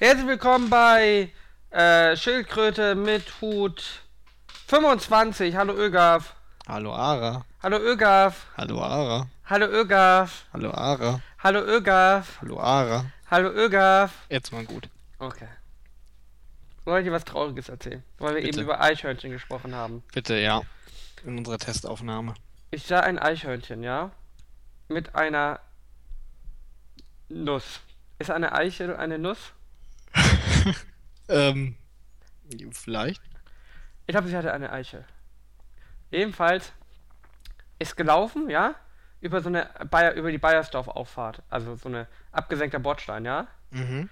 Herzlich willkommen bei äh, Schildkröte mit Hut 25. Hallo Ögaf. Hallo Ara. Hallo Ögaf. Hallo Ara. Hallo Ögaf. Hallo Ara. Hallo Ögaf. Hallo Ara. Hallo Ögaf. Jetzt mal gut. Okay. Wollte ich dir was Trauriges erzählen? Weil wir Bitte. eben über Eichhörnchen gesprochen haben. Bitte, ja. In unserer Testaufnahme. Ich sah ein Eichhörnchen, ja? Mit einer Nuss. Ist eine Eichel eine Nuss? Ähm, vielleicht. Ich glaube, sie hatte eine Eichel. Jedenfalls ist gelaufen, ja, über so eine Bayer, über die Bayersdorf-Auffahrt, also so eine abgesenkter Bordstein, ja. Mhm.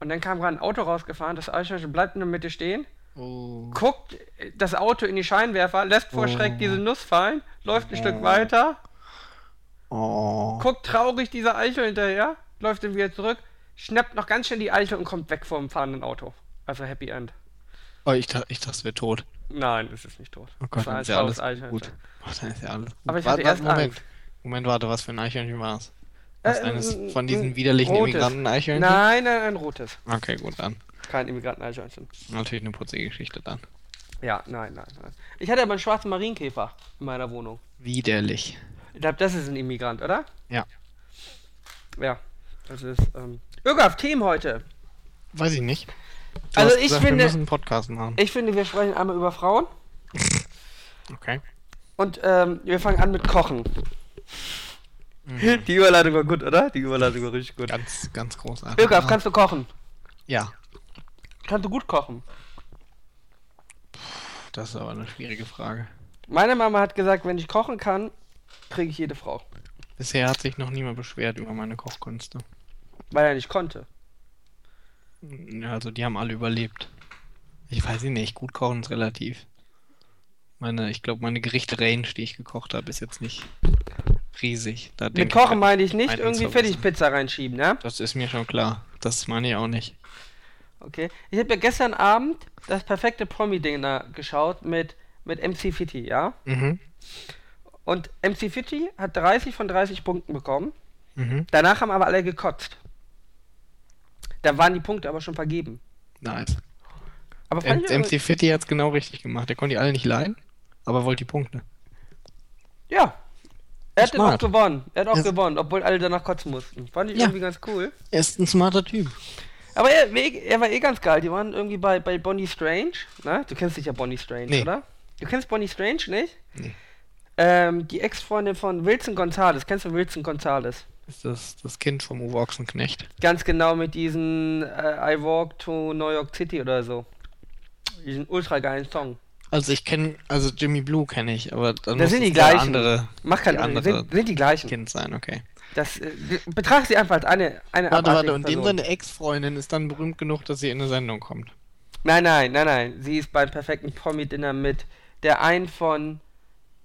Und dann kam gerade ein Auto rausgefahren, das Eichhörnchen bleibt in der Mitte stehen, Oh. guckt das Auto in die Scheinwerfer, lässt vor Schreck Oh. diese Nuss fallen, läuft ein Stück Oh. weiter, Oh. guckt traurig dieser Eichel hinterher, läuft dann wieder zurück, schnappt noch ganz schnell die Eichel und kommt weg vom fahrenden Auto. Also Happy End. oh ich, dachte, ich dachte, es wäre tot. Nein, es ist nicht tot. Oh Gott, dann ist ja alles gut. Oh, dann ist ja alles gut. Aber ich Warte, hatte erst warte, Moment. Angst. Moment, warte, was für ein Eichhörnchen war es? Was Äh, eines ein- von diesen widerlichen. Immigranten-Eichhörnchen? Nein, nein, ein rotes. Okay, gut, dann. Kein Immigranten-Eichhörnchen. Natürlich eine putzige Geschichte dann. Ja, nein, nein, nein. Ich hatte aber einen schwarzen Marienkäfer in meiner Wohnung. Widerlich. Ich glaube, das ist ein Immigrant, oder? Ja. Ja, das ist, ähm... Ögaf, Themen heute. Weiß ich nicht. Du Also hast ich gesagt, finde- Wir müssen einen Podcast machen. Ich finde, wir sprechen einmal über Frauen Okay. und ähm, wir fangen an mit Kochen. Mhm. Die Überleitung war gut, oder? Die Überleitung war richtig gut. Ganz, ganz großartig. Ögaf, kannst du kochen? Ja, Kannst du gut kochen? das ist aber eine schwierige Frage. Meine Mama hat gesagt, wenn ich kochen kann, kriege ich jede Frau. Bisher hat sich noch niemand beschwert über meine Kochkünste. Weil er nicht konnte. Ja, also die haben alle überlebt. Ich weiß nicht, gut kochen ist relativ. Meine, ich glaube, meine Gerichte Range, die ich gekocht habe, ist jetzt nicht riesig. Da Mit Kochen ich, meine ich nicht irgendwie. Fertigpizza reinschieben, ne? Das ist mir schon klar. Das meine ich auch nicht. Okay. Ich habe ja gestern Abend das perfekte Promi-Dinner geschaut mit, mit MC Fitti, ja? Mhm. Und MC Fitti hat 30 von 30 Punkten bekommen. Mhm. Danach haben aber alle gekotzt. Da waren die Punkte aber schon vergeben. Nice. Aber fand M MC Fitty hat es genau richtig gemacht. Der konnte die alle nicht leiden, aber wollte die Punkte. Ja. Er hat auch gewonnen. Er hat auch Ja. gewonnen, obwohl alle danach kotzen mussten. Fand ich Ja. irgendwie ganz cool. Er ist ein smarter Typ. Aber er, er war eh ganz geil. Die waren irgendwie bei, bei Bonnie Strange. Ne? Du kennst dich ja Bonnie Strange, Nee. oder? Du kennst Bonnie Strange nicht? Nee. Ähm, die Ex-Freundin von Wilson Gonzalez. Kennst du Wilson Gonzalez? Ist das das Kind vom Uwe Ochsenknecht? Ganz genau mit diesen äh, I Walk to New York City oder so. Diesen ultra geilen Song. Also ich kenne, also Jimmy Blue kenne ich, aber dann Das sind die gleichen. andere Mach Unterschied. andere Sind, sind die gleichen. Kind sein, okay. Das, äh, betrachte sie einfach als eine, eine Warte, warte, und dem seine Ex-Freundin ist dann berühmt genug, dass sie in eine Sendung kommt. Nein, nein, nein, nein. Sie ist beim perfekten Promi-Dinner mit der einen von.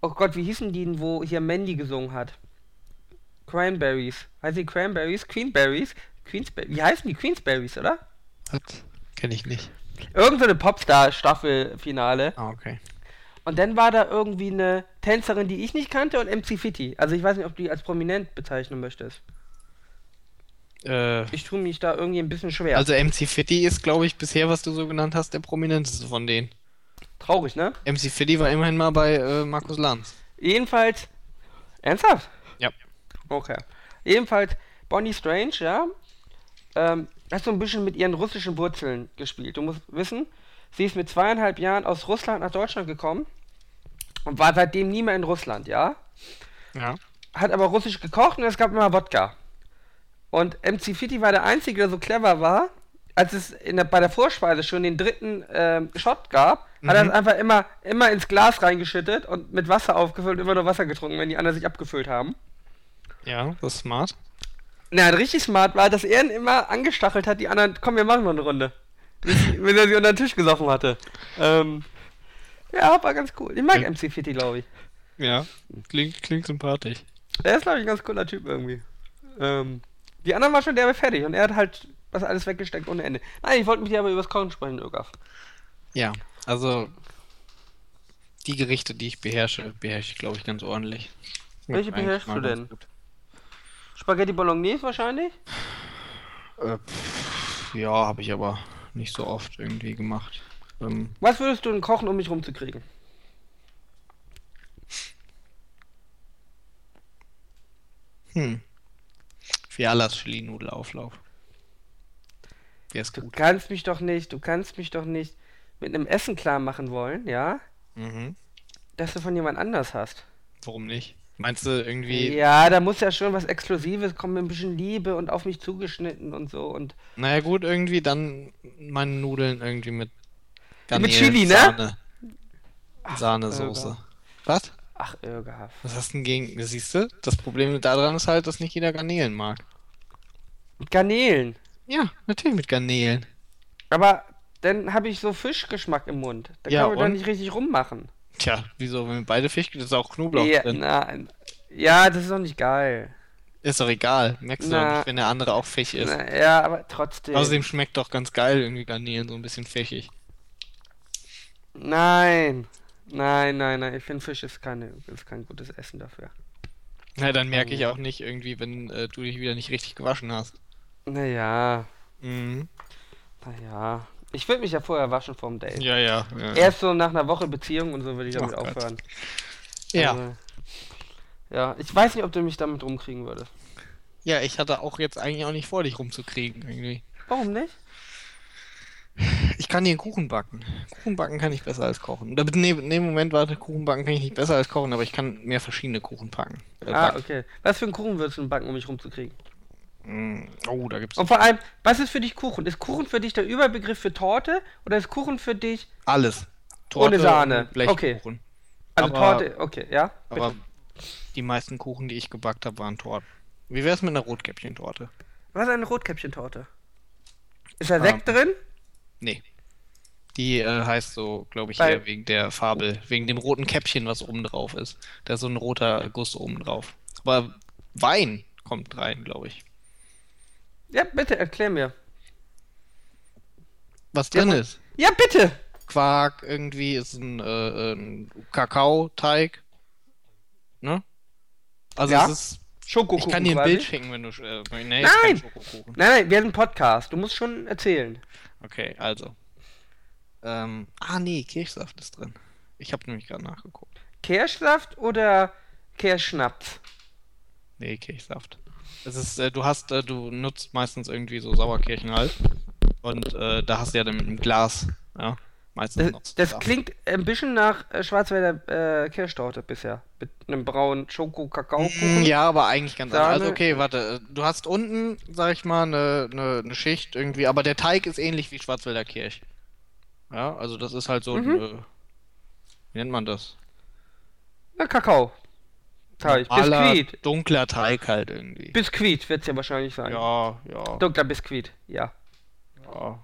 Oh Gott, wie hießen die denn, wo hier Mandy gesungen hat? Cranberries. Heißt die Cranberries? Queenberries? Queensberries? Wie heißen die Queensberries, oder? Hat, kenne ich nicht. Irgend so eine Popstar-Staffelfinale. Ah, okay. Und dann war da irgendwie eine Tänzerin, die ich nicht kannte und MC Fitti. Also ich weiß nicht, ob du die als prominent bezeichnen möchtest. Äh, Ich tue mich da irgendwie ein bisschen schwer. also MC Fitty ist, glaube ich, bisher, was du so genannt hast, der prominenteste von denen. Traurig, ne? MC Fitty war immerhin mal bei äh, Markus Lanz. Jedenfalls. Ernsthaft? Okay. Jedenfalls, Bonnie Strange, ja, ähm, hat so ein bisschen mit ihren russischen Wurzeln gespielt. Du musst wissen, sie ist mit zweieinhalb Jahren aus Russland nach Deutschland gekommen und war seitdem nie mehr in Russland, ja. Ja. Hat aber russisch gekocht und es gab immer Wodka. Und MC Fitti war der Einzige, der so clever war, als es der, bei der Vorspeise schon den dritten ähm, Shot gab, hat er Mhm. es einfach immer, immer ins Glas reingeschüttet und mit Wasser aufgefüllt und immer nur Wasser getrunken, wenn die anderen sich abgefüllt haben. Ja, das ist smart. Na, richtig smart war, dass er ihn immer angestachelt hat, die anderen, komm, wir machen noch eine Runde. Bis er sie unter den Tisch gesoffen hatte. Ähm, ja, war ganz cool. Ich mag Ja. MC Fitti, glaube ich. Ja, klingt, klingt sympathisch. Er ist, glaube ich, ein ganz cooler Typ irgendwie. Ähm, die anderen waren schon derbe fertig und er hat halt das alles weggesteckt ohne Ende. Nein, ich wollte mit dir aber über das Kochen sprechen, Ögaf. Ja, also die Gerichte, die ich beherrsche, beherrsche ich, glaube ich, ganz ordentlich. Welche beherrschst du denn? gut. Spaghetti Bolognese wahrscheinlich? Äh, pff, Ja, habe ich aber nicht so oft irgendwie gemacht. Ähm, Was würdest du denn kochen, um mich rumzukriegen? hm. Fialas Chili-Nudelauflauf. Der ist Du gut. kannst mich doch nicht, du kannst mich doch nicht mit einem Essen klar machen wollen, ja? Mhm. Dass du von jemand anders hast. Warum nicht? Meinst du irgendwie. Ja, da muss ja schon was Exklusives kommen, mit ein bisschen Liebe und auf mich zugeschnitten und so und. Naja, gut, irgendwie dann meine Nudeln irgendwie mit. Mit Chili, ne? Sahne. Ach, Sahnesoße. Was? Ach, irgehaft. Was hast du denn gegen. Siehst du? Das Problem daran ist halt, dass nicht jeder Garnelen mag. Mit Garnelen. Ja, natürlich mit Garnelen. Aber dann habe ich so Fischgeschmack im Mund. Da Ja, kann man doch nicht richtig rummachen. Tja, wieso? Wenn wir beide Fisch, das ist auch Knoblauch Ja, drin. na, ja, das ist doch nicht geil. Ist doch egal. Merkst du doch nicht, wenn der andere auch Fisch ist. Na, ja, aber trotzdem. Außerdem schmeckt doch ganz geil irgendwie Garnelen, so ein bisschen fischig. Nein. Nein, nein, nein. Ich finde, Fisch ist, keine, ist kein gutes Essen dafür. Na, dann merke ich auch nicht irgendwie, wenn äh, du dich wieder nicht richtig gewaschen hast. Naja, Mhm. naja. Ich würde mich ja vorher waschen vorm Date. Ja, ja. ja. Erst so nach einer Woche Beziehung und so würde ich damit Oh aufhören. ja. Also, ja, ich weiß nicht, ob du mich damit rumkriegen würdest. ja, ich hatte auch jetzt eigentlich auch nicht vor, dich rumzukriegen irgendwie. Warum nicht? Ich kann dir einen Kuchen backen. Kuchen backen kann ich besser als kochen. Oder, nee, nee, Moment, warte, Kuchen backen kann ich nicht besser als kochen, aber ich kann mehr verschiedene Kuchen packen. Äh, Ah, backen. okay. Was für einen Kuchen würdest du backen, um mich rumzukriegen? Mm, Oh, da gibt's Und vor allem, was ist für dich Kuchen? Ist Kuchen für dich der Überbegriff für Torte oder ist Kuchen für dich alles. Ohne Sahne. Blechkuchen. also Aber- Torte? Okay, ja. bitte. Aber die meisten Kuchen, die ich gebackt habe, waren Torten. Wie wär's mit einer Rotkäppchen-Torte? Was ist eine Rotkäppchentorte? Ist da Ah. Sekt drin? Nee. Die äh, heißt so, glaube ich, eher wegen der Farbe, wegen dem roten Käppchen, was oben drauf ist. Da ist so ein roter Guss oben drauf. Aber Wein kommt rein, glaube ich. Ja, bitte, erklär mir. Was drin Ja, ist? Ja, bitte! Quark, irgendwie ist ein, äh, ein Kakaoteig. Ne? Also Ja. es ist. Schokokuchen Ich kann dir ein quasi. Bild schicken, wenn du. Äh, nee, Nein! Nein, nein, wir sind ein Podcast. Du musst schon erzählen. Okay, also. Ähm, ah, nee, Kirschsaft ist drin. Ich habe nämlich gerade nachgeguckt. Kirschsaft oder Kirschschnaps? Nee, Kirschsaft. Es ist, äh, du hast, äh, du nutzt meistens irgendwie so Sauerkirchen halt. Und äh, da hast du ja dann mit einem Glas, ja. Meistens Das, das klingt ein bisschen nach äh, Schwarzwälder äh, Kirschtorte bisher. Mit einem braunen Schoko-Kakao-Kuchen. Mm, Ja, aber eigentlich ganz anders. Also Sahne. okay, warte. Du hast unten, sag ich mal, eine, eine, eine Schicht irgendwie, aber der Teig ist ähnlich wie Schwarzwälder Kirsch. Ja, also das ist halt so, Mhm. ein, wie nennt man das? Na, Kakao. Teig. Biskuit. dunkler Teig halt irgendwie. Biskuit wird es ja wahrscheinlich sein. Ja, ja, Dunkler Biskuit, ja. ja.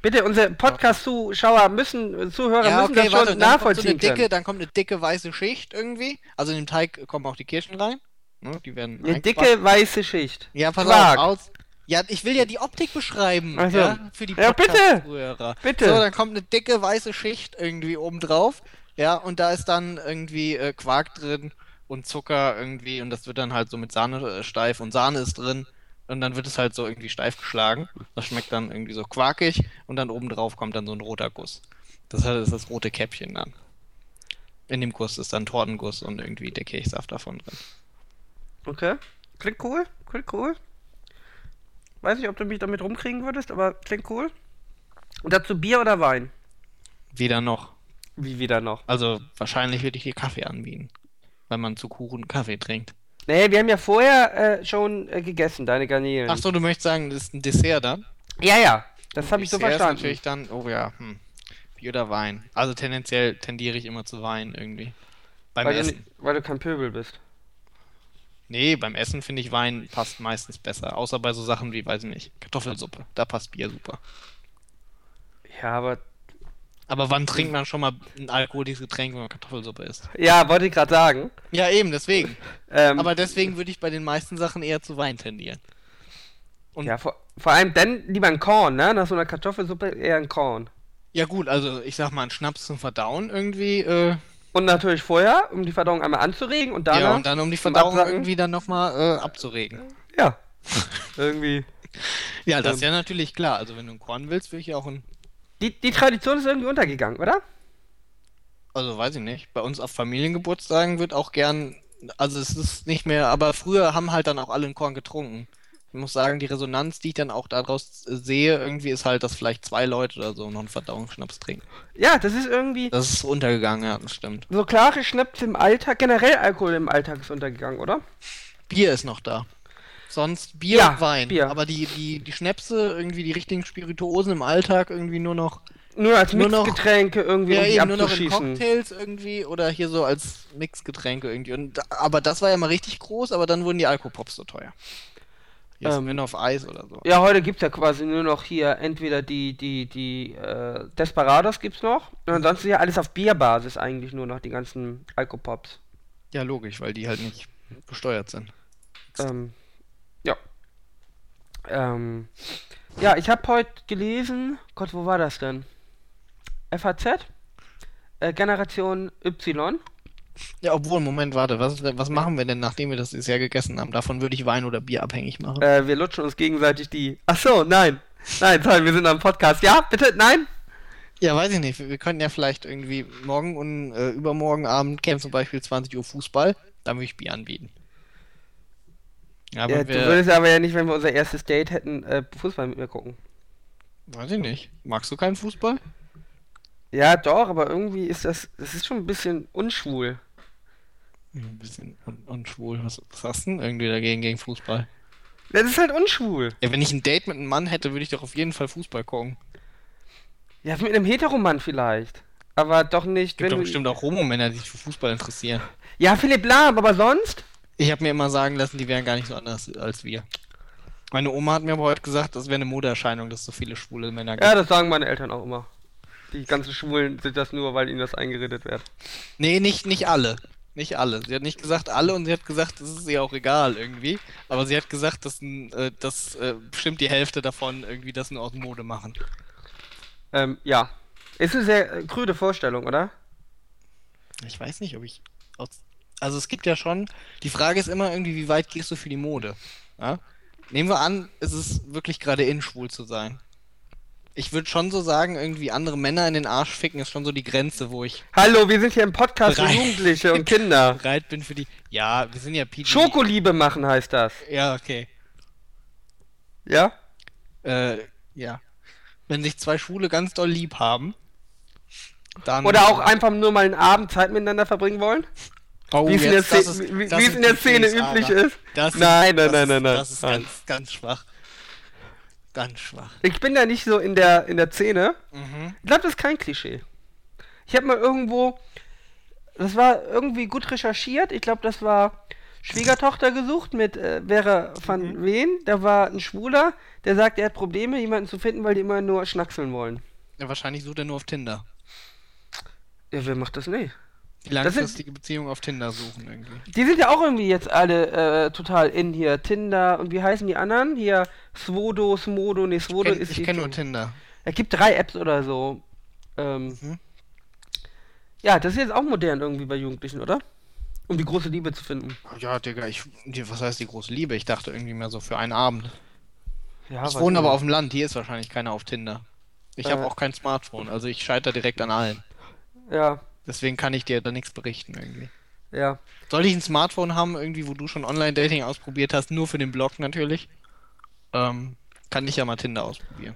Bitte, unsere Podcast-Zuschauer müssen, äh, Zuhörer müssen das schon dann kommt so eine nachvollziehen dicke, können. dann kommt eine dicke weiße Schicht irgendwie. Also in den Teig kommen auch die Kirschen rein. Ne, die werden Eine dicke weiße Schicht. Ja, pass Quark. auf, aus. Ja, ich will ja die Optik beschreiben. Ach so. Ja, für die Ja, bitte. Podcast-Zuhörer. Bitte. So, dann kommt eine dicke weiße Schicht irgendwie oben drauf. Ja, und da ist dann irgendwie äh, Quark drin und Zucker irgendwie. Und das wird dann halt so mit Sahne äh, steif und Sahne ist drin. Und dann wird es halt so irgendwie steif geschlagen. Das schmeckt dann irgendwie so quarkig. Und dann oben drauf kommt dann so ein roter Guss. Das ist das rote Käppchen dann. In dem Guss ist dann Tortenguss und irgendwie der Kirchsaft davon drin. Okay. Klingt cool. Klingt cool. Weiß nicht, ob du mich damit rumkriegen würdest, aber klingt cool. Und dazu Bier oder Wein? Weder noch. Wie wieder noch? Also wahrscheinlich würde ich dir Kaffee anbieten. Weil man zu Kuchen Kaffee trinkt. Nee, wir haben ja vorher äh, schon äh, gegessen, deine Garnelen. Ach so, du möchtest sagen, das ist ein Dessert dann? Ja, ja. Das habe ich so Dessert ist verstanden. natürlich dann, oh ja, hm. Bier oder Wein. Also tendenziell tendiere ich immer zu Wein irgendwie. Beim Weil du, Essen. ni- weil du kein Pöbel bist. Nee, beim Essen finde ich Wein passt meistens besser. Außer bei so Sachen wie, weiß ich nicht, Kartoffelsuppe. Da passt Bier super. Ja, aber. Aber wann trinkt man schon mal ein alkoholisches Getränk, wenn man Kartoffelsuppe isst? Ja, wollte ich gerade sagen. Ja, eben, deswegen. Ähm, Aber deswegen würde ich bei den meisten Sachen eher zu Wein tendieren. und- ja, vor, vor allem dann lieber ein Korn, ne? Nach so einer Kartoffelsuppe eher ein Korn. Ja gut, also ich sag mal, ein Schnaps zum Verdauen irgendwie, äh, Und natürlich vorher, um die Verdauung einmal anzuregen und danach. ja, und dann um die Verdauung irgendwie dann nochmal äh, abzuregen. Ja. Irgendwie. Ja, das ist Ähm. ja natürlich klar. Also wenn du ein Korn willst, will ich ja auch ein. Die, die Tradition ist irgendwie untergegangen, oder? Also weiß ich nicht. Bei uns auf Familiengeburtstagen wird auch gern. Also es ist nicht mehr, aber früher haben halt dann auch alle ein Korn getrunken. Ich muss sagen, die Resonanz, die ich dann auch daraus sehe, irgendwie ist halt, dass vielleicht zwei Leute oder so noch einen Verdauungsschnaps trinken. Ja, das ist irgendwie Das ist untergegangen, ja, das stimmt. so klare Schnäpse im Alltag, generell Alkohol im Alltag ist untergegangen, oder? Bier ist noch da. Sonst Bier Ja, und Wein. Bier. Aber die, die, die Schnäpse, irgendwie die richtigen Spirituosen im Alltag irgendwie nur noch. Nur als Nur noch- Mixgetränke irgendwie, Ja, um die eben nur noch in. Cocktails irgendwie oder hier so als Mixgetränke irgendwie. Und, aber das war ja mal richtig groß, aber dann wurden die Alkopops so teuer. Jetzt Ähm, auf Eis oder so. Ja, heute gibt's ja quasi nur noch hier entweder die, die, die, äh, Desperados gibt's noch. Und ansonsten ja alles auf Bierbasis eigentlich nur noch, die ganzen Alkopops. Ja, logisch, weil die halt nicht besteuert sind. Ähm. Ähm, ja, ich habe heute gelesen, Gott, wo war das denn? FAZ? Äh, Generation Y. Ja, obwohl, Moment, warte, was, was machen wir denn, nachdem wir das Jahr gegessen haben? Davon würde ich Wein oder Bier abhängig machen. Äh, wir lutschen uns gegenseitig die. Ach so, nein. Nein, toll, wir sind am Podcast. Ja, bitte, nein? Ja, weiß ich nicht. Wir, wir könnten ja vielleicht irgendwie morgen und äh, übermorgen Abend käme zum Beispiel 20 Uhr Fußball, dann würde ich Bier anbieten. Aber Ja, du wir, würdest aber ja nicht, wenn wir unser erstes Date hätten, äh, Fußball mit mir gucken. weiß ich nicht. Magst du keinen Fußball? Ja, doch, aber irgendwie ist das, das ist schon ein bisschen unschwul. Ein bisschen un unschwul. Was, was hast du denn irgendwie dagegen gegen Fußball? Das ist halt unschwul. Ja, wenn ich ein Date mit einem Mann hätte, würde ich doch auf jeden Fall Fußball gucken. Ja, mit einem Heteromann vielleicht. Aber doch nicht, Gibt wenn doch du... bestimmt auch Homo-Männer, die sich für Fußball interessieren. Ja, Philipp Lahm, aber sonst? Ich habe mir immer sagen lassen, die wären gar nicht so anders als wir. Meine Oma hat mir aber heute gesagt, das wäre eine Modeerscheinung, dass es so viele schwule Männer gibt. Ja, das sagen meine Eltern auch immer. Die ganzen Schwulen sind das nur, weil ihnen das eingeredet wird. Nee, nicht, nicht alle. Nicht alle. Sie hat nicht gesagt alle und sie hat gesagt, das ist ihr auch egal irgendwie. Aber sie hat gesagt, dass, äh, dass äh, bestimmt die Hälfte davon irgendwie das nur aus Mode machen. Ähm, ja. Ist eine sehr äh, krüde Vorstellung, oder? Ich weiß nicht, ob ich. Aus... Also es gibt ja schon. Die Frage ist immer irgendwie, wie weit gehst du für die Mode? Ja? Nehmen wir an, es ist wirklich gerade in, schwul zu sein. Ich würde schon so sagen, irgendwie andere Männer in den Arsch ficken ist schon so die Grenze, wo ich Hallo, wir sind hier im Podcast für. Jugendliche und Kinder. bereit bin für die. Ja, wir sind ja PG. Schokoliebe machen heißt das. Ja, okay. Ja? Äh, ja. Wenn sich zwei Schwule ganz doll lieb haben, dann. Oder auch einfach nur mal einen Abend Zeit miteinander verbringen wollen? Oh, wie es in der Szene- ist- wie- wie in der Szene üblich ist? Das Nein, nein, nein, nein, nein. Das ist ganz, ganz schwach. Ganz schwach. Ich bin da nicht so in der, in der Szene. Mhm. Ich glaube, das ist kein Klischee. Ich habe mal irgendwo, das war irgendwie gut recherchiert. Ich glaube, das war Schwiegertochter gesucht mit äh, Vera van Mhm. Ween. Da war ein Schwuler, der sagt, er hat Probleme, jemanden zu finden, weil die immer nur schnackseln wollen. Ja, wahrscheinlich sucht er nur auf Tinder. Ja, wer macht das nicht? Die Das sind- langfristige Beziehung auf Tinder suchen irgendwie. Die sind ja auch irgendwie jetzt alle äh, total in hier. Tinder und wie heißen die anderen? Hier Svodo, Smodo, nee, Svodo Kenn, ist ich kenne nur Tinder. Es gibt drei Apps oder so. Ähm, Mhm. Ja, das ist jetzt auch modern irgendwie bei Jugendlichen, oder? Um die große Liebe zu finden. Ja, Digga, ich, was heißt die große Liebe? Ich dachte irgendwie mehr so für einen Abend. Ja, Ich wohne aber auf dem Land, hier ist wahrscheinlich keiner auf Tinder. Ich habe Äh. auch kein Smartphone, also ich scheitere direkt an allen. Ja, Deswegen kann ich dir da nichts berichten irgendwie. ja. Soll ich ein Smartphone haben, irgendwie, wo du schon Online-Dating ausprobiert hast, nur für den Blog natürlich? Ähm, kann ich ja mal Tinder ausprobieren.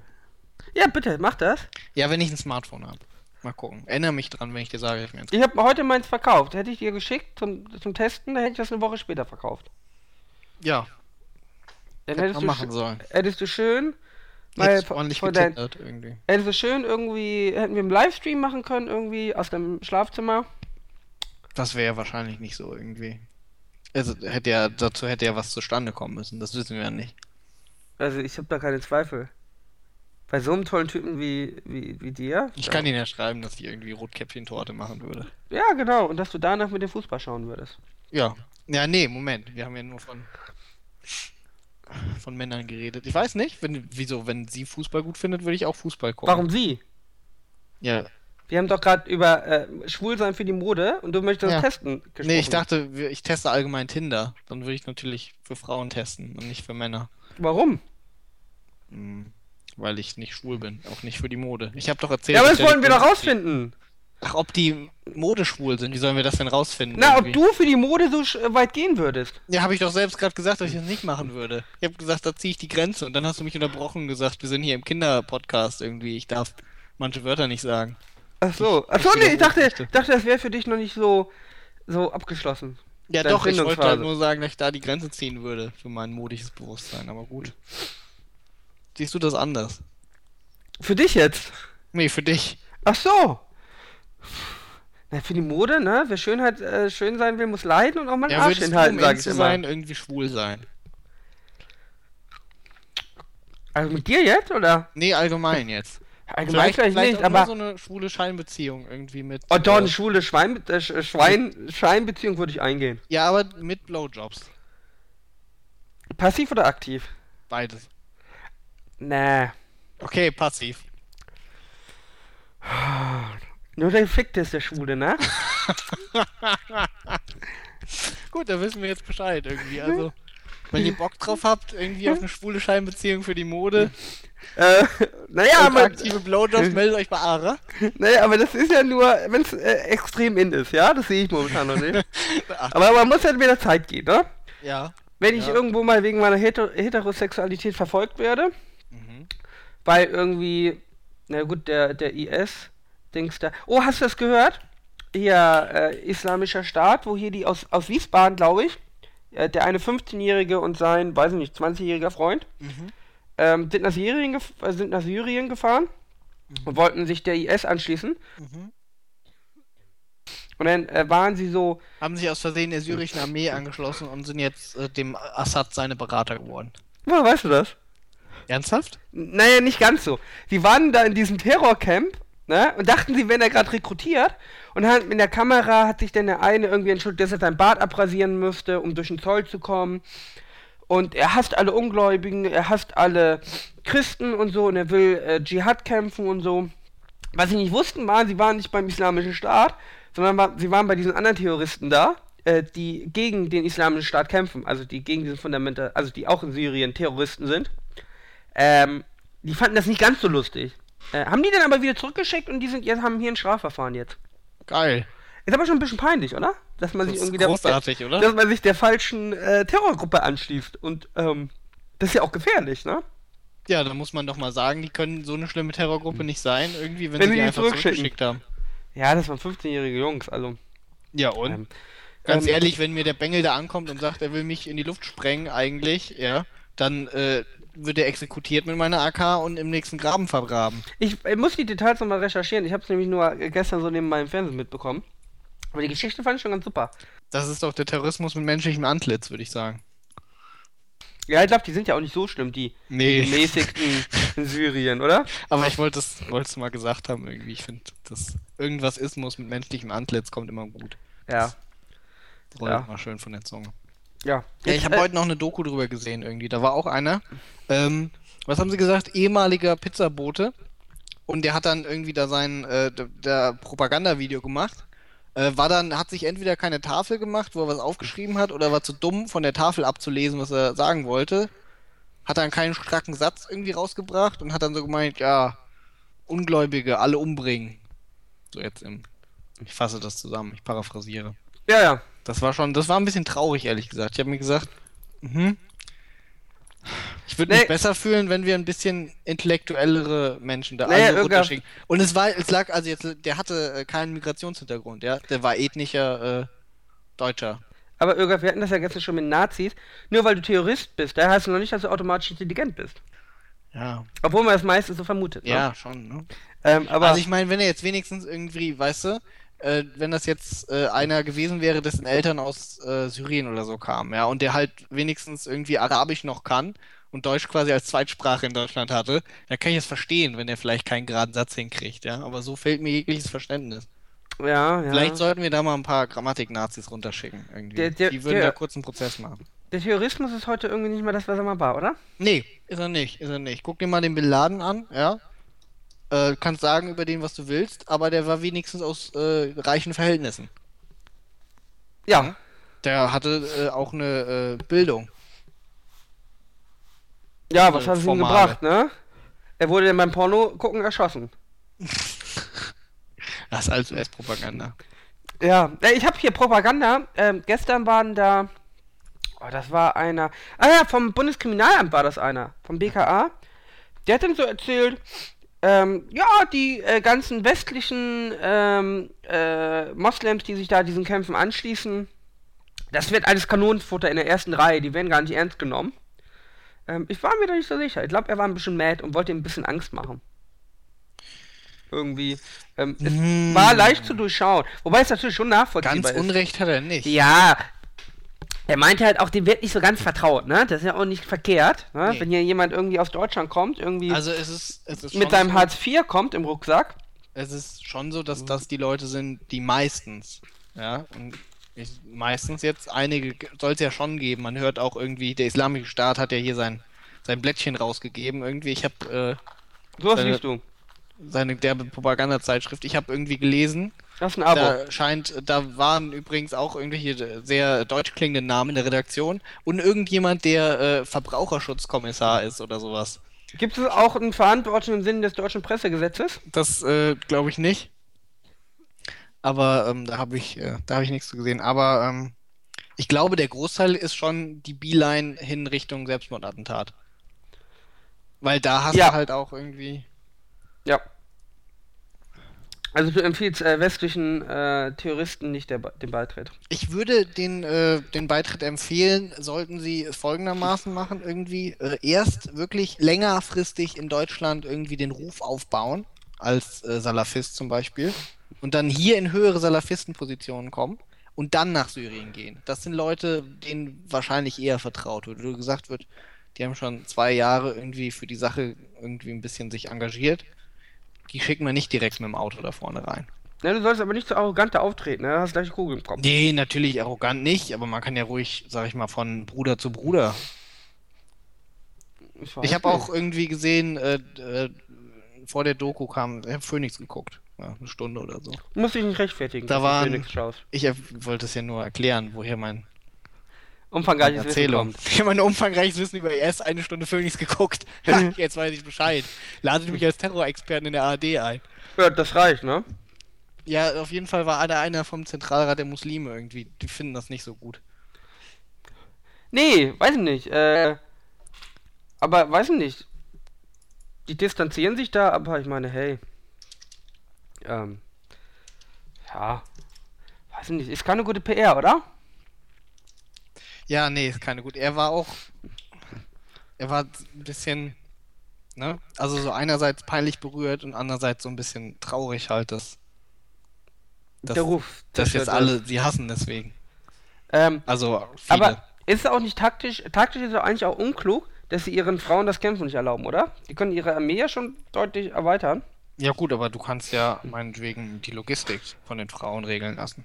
Ja, bitte, mach das. Ja, wenn ich ein Smartphone habe. Mal gucken. Erinnere mich dran, wenn ich dir sage, ich mir Ich habe heute meins verkauft. Hätte ich dir geschickt zum, zum Testen, dann hätte ich das eine Woche später verkauft. Ja, Dann hätte hättest du, machen sollen. hättest du schön. Von, ordentlich getindert irgendwie. du schön irgendwie, hätten wir einen Livestream machen können, irgendwie aus dem Schlafzimmer. Das wäre ja wahrscheinlich nicht so irgendwie. Also hätte ja, dazu hätte ja was zustande kommen müssen, das wissen wir ja nicht. Also ich habe da keine Zweifel. Bei so einem tollen Typen wie, wie, wie dir. Ich kann Ihnen ja schreiben, dass ich irgendwie Rotkäppchen-Torte machen würde. Ja, genau. Und dass du danach mit dem Fußball schauen würdest. Ja. Ja, nee, Moment. Wir haben ja nur von von Männern geredet. Ich weiß nicht, wenn, wieso, wenn sie Fußball gut findet, würde ich auch Fußball gucken. Warum sie? Ja. Wir haben doch gerade über äh, Schwulsein für die Mode und du möchtest Ja. testen gesprochen. Nee, ich dachte, ich teste allgemein Tinder. Dann würde ich natürlich für Frauen testen und nicht für Männer. Warum? Hm, Weil ich nicht schwul bin, auch nicht für die Mode. Ich habe doch erzählt. Ja, aber das wollen wir doch rausfinden. Ach, ob die modeschwul sind, wie sollen wir das denn rausfinden? Na, ob irgendwie? du für die Mode so sch- weit gehen würdest. Ja, habe ich doch selbst gerade gesagt, dass ich das nicht machen würde. Ich habe gesagt, da ziehe ich die Grenze und dann hast du mich unterbrochen und gesagt, wir sind hier im Kinderpodcast irgendwie. Ich darf manche Wörter nicht sagen. Ach so. Ich- Ach so, ich nee, ich dachte, ich dachte, das wäre für dich noch nicht so, so abgeschlossen. Ja, doch, ich wollte halt nur sagen, dass ich da die Grenze ziehen würde für mein modisches Bewusstsein, aber gut. Siehst du das anders? Für dich jetzt? Nee, für dich. Ach so. Na, für die Mode, ne? Wer Schönheit äh, schön sein will, muss leiden und auch mal einen Ja, Arsch hinhalten, sag ich zu immer. sein, irgendwie schwul sein? Also mit dir jetzt, oder? Nee, allgemein jetzt. Allgemein vielleicht, nicht, auch aber... nur so eine schwule Scheinbeziehung irgendwie mit. Oh, doch, äh, eine schwule Schwein, äh, Sch- Schwein, Scheinbeziehung würde ich eingehen. ja, aber mit Blowjobs. Passiv oder aktiv? Beides. Nee. Okay, passiv. Nur der Fickte ist der Schwule, ne? Gut, da wissen wir jetzt Bescheid irgendwie. Also, wenn ihr Bock drauf habt, irgendwie auf eine schwule Scheinbeziehung für die Mode äh, naja, aber, aktive Blowjobs, meldet euch bei Ara. naja, aber das ist ja nur, wenn es äh, extrem in ist, ja? Das sehe ich momentan noch nicht. Aber man muss halt wieder Zeit gehen, ne? ja. Wenn ich Ja. irgendwo mal wegen meiner Heter Heterosexualität verfolgt werde, Mhm. weil irgendwie, na gut, der, der IS, Dings da. Oh, hast du das gehört? Hier, äh, Islamischer Staat, wo hier die aus, aus Wiesbaden, glaube ich, äh, der eine 15-Jährige und sein, weiß ich nicht, 20-jähriger Freund, Mhm. ähm, sind, nach Syrien äh, sind nach Syrien gefahren und wollten sich der IS anschließen. Mhm. Und dann äh, waren sie so, Haben sich aus Versehen der syrischen Armee angeschlossen und sind jetzt äh, dem Assad seine Berater geworden. woher weißt du das? Ernsthaft? Naja, nicht ganz so. Sie waren da in diesem Terrorcamp, ne, und dachten, sie werden da gerade rekrutiert. Und halt mit der Kamera hat sich dann der eine irgendwie entschuldigt, dass er sein Bart abrasieren müsste, um durch den Zoll zu kommen. Und er hasst alle Ungläubigen, er hasst alle Christen und so, und er will äh, Dschihad kämpfen und so. Was sie nicht wussten, war, sie waren nicht beim Islamischen Staat, sondern war, sie waren bei diesen anderen Terroristen da, äh, die gegen den Islamischen Staat kämpfen, also die gegen diese Fundamente, also die auch in Syrien Terroristen sind. Ähm, die fanden das nicht ganz so lustig. Äh, haben die dann aber wieder zurückgeschickt und die sind jetzt haben hier ein Strafverfahren jetzt. Geil. Ist aber schon ein bisschen peinlich, oder? Dass man Das sich irgendwie der, großartig, oder? dass man sich der falschen äh, Terrorgruppe anschließt und ähm, das ist ja auch gefährlich, ne? Ja, da muss man doch mal sagen, die können so eine schlimme Terrorgruppe nicht sein, irgendwie, wenn, Wenn sie die die einfach zurückgeschickt haben. Ja, das waren 15-jährige Jungs, also. Ja, und? Ähm, Ganz ähm, ehrlich, wenn mir der Bengel da ankommt und sagt, er will mich in die Luft sprengen, eigentlich, ja, dann äh, wird er exekutiert mit meiner AK und im nächsten Graben vergraben. Ich, ich muss die Details nochmal recherchieren. Ich habe es nämlich nur gestern so neben meinem Fernsehen mitbekommen. Aber die Geschichte fand ich schon ganz super. Das ist doch der Terrorismus mit menschlichem Antlitz, würde ich sagen. Ja, ich glaube, die sind ja auch nicht so schlimm, die Nee. gemäßigten in Syrien, oder? Aber ich wollte es wollte es mal gesagt haben, irgendwie. Ich finde, dass irgendwas Ismus mit menschlichem Antlitz kommt immer gut. Ja. Rollt Ja. mal schön von der Zunge. Ja. Ja, ich habe äh, heute noch eine Doku drüber gesehen irgendwie. Da war auch einer. Ähm, was haben sie gesagt? Ehemaliger Pizzabote. Und der hat dann irgendwie da sein äh, der Propagandavideo gemacht. Äh, war dann, hat sich entweder keine Tafel gemacht, wo er was aufgeschrieben hat, oder war zu dumm, von der Tafel abzulesen, was er sagen wollte. Hat dann keinen starken Satz irgendwie rausgebracht und hat dann so gemeint, ja, Ungläubige, alle umbringen. So jetzt im. Ich fasse das zusammen, ich paraphrasiere. Ja, ja. Das war schon, das war ein bisschen traurig, ehrlich gesagt. Ich habe mir gesagt, mhm. ich würde mich Nee. besser fühlen, wenn wir ein bisschen intellektuellere Menschen da Naja, also irgendwann- runterschicken. Und es war, es lag, also jetzt, der hatte äh, keinen Migrationshintergrund, ja. Der war ethnischer äh, Deutscher. Aber Irga, wir hatten das ja gestern schon mit Nazis. Nur weil du Terrorist bist, da heißt es noch nicht, dass du automatisch intelligent bist. Ja. Obwohl man das meistens so vermutet. Ne? Ja, schon, ne? Ähm, aber also ich meine, wenn er jetzt wenigstens irgendwie, weißt du, äh, wenn das jetzt äh, einer gewesen wäre, dessen Eltern aus äh, Syrien oder so kamen, ja, und der halt wenigstens irgendwie Arabisch noch kann und Deutsch quasi als Zweitsprache in Deutschland hatte, dann kann ich es verstehen, wenn er vielleicht keinen geraden Satz hinkriegt, ja. Aber so fehlt mir jegliches Verständnis. ja, ja. Vielleicht sollten wir da mal ein paar Grammatik-Nazis runterschicken, irgendwie. Der- der- Die würden der- da kurz einen Prozess machen. Der Terrorismus ist heute irgendwie nicht mehr das, was er mal war, oder? Nee, ist er nicht, ist er nicht. Guck dir mal den Bin Laden an, ja. Äh, kannst sagen über den, was du willst, aber der war wenigstens aus äh, reichen Verhältnissen. Ja. Der hatte äh, auch eine äh, Bildung. Ja, was hat es ihm gebracht, ne? Er wurde dann beim Porno gucken erschossen. Das ist als US-Propaganda. Ja, äh, ich habe hier Propaganda. Ähm, gestern waren da. Oh, das war einer. Ah ja, vom Bundeskriminalamt war das einer. Vom BKA. Der hat dann so erzählt. Ähm, ja, die äh, ganzen westlichen ähm, äh, Moslems, die sich da diesen Kämpfen anschließen, das wird alles Kanonenfutter in der ersten Reihe. Die werden gar nicht ernst genommen. Ähm, ich war mir da nicht so sicher. Ich glaube, er war ein bisschen mad und wollte ihm ein bisschen Angst machen. Irgendwie. Ähm, es Hm. war leicht zu durchschauen. Wobei es natürlich schon nachvollziehbar Ganz ist. Unrecht hat er nicht. Ja. Er meinte halt auch, dem wird nicht so ganz vertraut, ne? Das ist ja auch nicht verkehrt, ne? Nee. Wenn hier jemand irgendwie aus Deutschland kommt, irgendwie Also es ist, es ist mit seinem so, Hartz IV kommt im Rucksack. es ist schon so, dass das die Leute sind, die meistens, ja, und ich, meistens jetzt einige soll es ja schon geben. Man hört auch irgendwie, der Islamische Staat hat ja hier sein sein Blättchen rausgegeben. Irgendwie, ich habe Äh, liest du. äh, seine derbe Propagandazeitschrift. Ich habe irgendwie gelesen, Das ist ein Abo. Da scheint, da waren übrigens auch irgendwelche sehr deutsch klingenden Namen in der Redaktion und irgendjemand, der äh, Verbraucherschutzkommissar ist oder sowas. Gibt es auch einen Verantwortung im Sinne des deutschen Pressegesetzes? Das äh, glaube ich nicht. Aber ähm, da habe ich, äh, da habe ich nichts zu gesehen. Aber ähm, ich glaube, der Großteil ist schon die Beeline hin Richtung Selbstmordattentat. Weil da hast Ja. du halt auch irgendwie. Ja. Also du empfiehlst äh, westlichen äh, Terroristen nicht der, den Beitritt. Ich würde den, äh, den Beitritt empfehlen, sollten Sie es folgendermaßen machen, irgendwie äh, erst wirklich längerfristig in Deutschland irgendwie den Ruf aufbauen, als äh, Salafist zum Beispiel, und dann hier in höhere Salafistenpositionen kommen und dann nach Syrien gehen. Das sind Leute, denen wahrscheinlich eher vertraut wird. Oder gesagt wird, die haben schon zwei Jahre irgendwie für die Sache irgendwie ein bisschen sich engagiert. Die schicken wir nicht direkt mit dem Auto da vorne rein. Ne, du sollst aber nicht so arrogant da auftreten, ne? Du hast gleich die Kugel im Kopf. Nee, natürlich arrogant nicht, aber man kann ja ruhig, sag ich mal, von Bruder zu Bruder. weiß Ich habe auch irgendwie gesehen, äh, äh, vor der Doku kam, ich habe Phoenix geguckt. Ja, eine Stunde oder so. Muss ich nicht rechtfertigen, Da waren- du. Ich wollte es ja nur erklären, woher mein Umfangreiches Wissen Erzählung. kommt. Ich habe mein umfangreiches Wissen über erst eine Stunde Phoenix geguckt. Jetzt weiß ich Bescheid. Ladet mich als Terrorexperten in der ARD ein. Ja, das reicht, ne? Ja, auf jeden Fall war einer, einer vom Zentralrat der Muslime irgendwie. Die finden das nicht so gut. Nee, weiß ich nicht. Äh, aber weiß ich nicht. Die distanzieren sich da, aber ich meine, hey. Ähm. Ja. Weiß ich nicht. Ist keine gute PR, oder? Ja, nee, ist keine gut. Er war auch. Er war ein bisschen. Ne? Also so einerseits peinlich berührt und andererseits so ein bisschen traurig halt, dass. dass Der Ruf. dass jetzt alle sie hassen deswegen. Ähm, Also viele. aber ist es auch nicht taktisch? Taktisch ist es eigentlich auch unklug, dass sie ihren Frauen das Kämpfen nicht erlauben, oder? Die können ihre Armee ja schon deutlich erweitern. ja gut, aber du kannst ja meinetwegen die Logistik von den Frauen regeln lassen.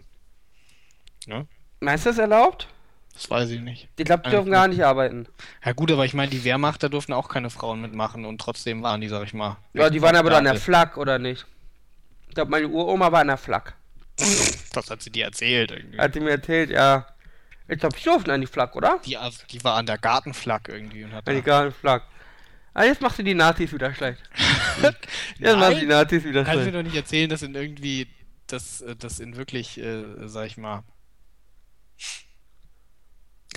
Ne? Meinst du das erlaubt? Das weiß ich nicht. Die glaube, die dürfen gar nicht arbeiten. Ja gut, aber ich meine, die Wehrmacht, da durften auch keine Frauen mitmachen und trotzdem waren die, sag ich mal. Ja, die waren aber doch an der. Flak, oder nicht? Ich glaube, meine Uroma war an der Flak. Das hat sie dir erzählt irgendwie. Hat sie mir erzählt, ja. Ich glaube, die durften an die Flak, oder? Die, die war an der Gartenflak irgendwie und hat An die da... geile Flak. Ah, jetzt machst du die Nazis wieder schlecht. Jetzt machst du die Nazis wieder kannst du mir schlecht. doch nicht erzählen, dass in irgendwie, dass äh, das in wirklich, äh, sag ich mal,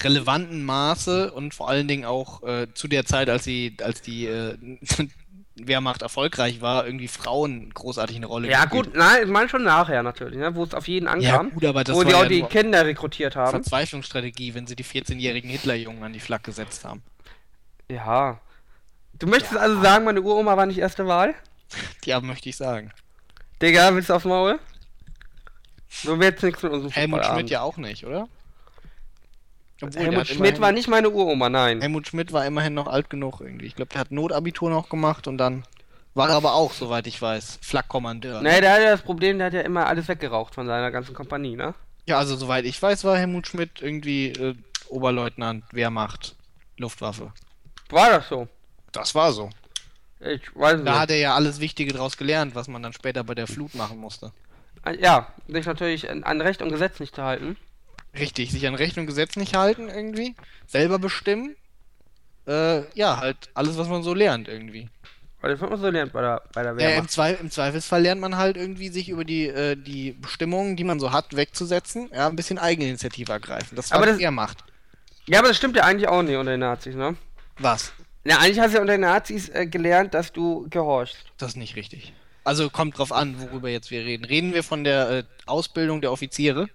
relevanten Maße und vor allen Dingen auch äh, zu der Zeit, als sie, als die äh, Wehrmacht erfolgreich war, irgendwie Frauen großartig eine Rolle Ja, gespielt gut, nein, ich meine schon nachher natürlich, ne, wo es auf jeden Ja, ankam. gut, aber das wo war die auch ja die Kinder rekrutiert haben. Verzweiflungsstrategie, wenn sie die 14-jährigen Hitlerjungen an die Flak gesetzt haben. Ja. Du möchtest Ja. also sagen, meine Uroma war nicht erste Wahl? Ja, möchte ich sagen. Digga, willst du aufs Maul? So wird's nichts mit unserem Helmut Schmidt ja auch nicht, oder? Obwohl, Helmut Schmidt immerhin- war nicht meine Uroma, nein. Helmut Schmidt war immerhin noch alt genug irgendwie. Ich glaube, der hat Notabitur noch gemacht und dann war er aber auch, soweit ich weiß, Flakkommandeur. Nee, der hat ja das Problem, der hat ja immer alles weggeraucht von seiner ganzen Kompanie, ne? Ja, also soweit ich weiß, war Helmut Schmidt irgendwie äh, Oberleutnant, Wehrmacht, Luftwaffe. War das so? Das war so. Ich weiß Da nicht. hat er ja alles Wichtige draus gelernt, was man dann später bei der Flut machen musste. Ja, sich natürlich an Recht und Gesetz nicht zu halten. Richtig, sich an Recht und Gesetz nicht halten irgendwie, selber bestimmen äh, ja, halt alles, was man so lernt irgendwie. Das wird man so lernt bei der, bei der Ja, im, Wehrmacht. Zwei im Zweifelsfall lernt man halt irgendwie, sich über die, äh, die Bestimmungen, die man so hat, wegzusetzen, ja, ein bisschen Eigeninitiative ergreifen. Das war Aber was das- er macht. Ja, aber das stimmt ja eigentlich auch nicht unter den Nazis, ne? Was? Ja, eigentlich hast du ja unter den Nazis äh, gelernt, dass du gehorchst. Das ist nicht richtig. Also kommt drauf an, worüber jetzt wir reden. Reden wir von der äh, Ausbildung der Offiziere?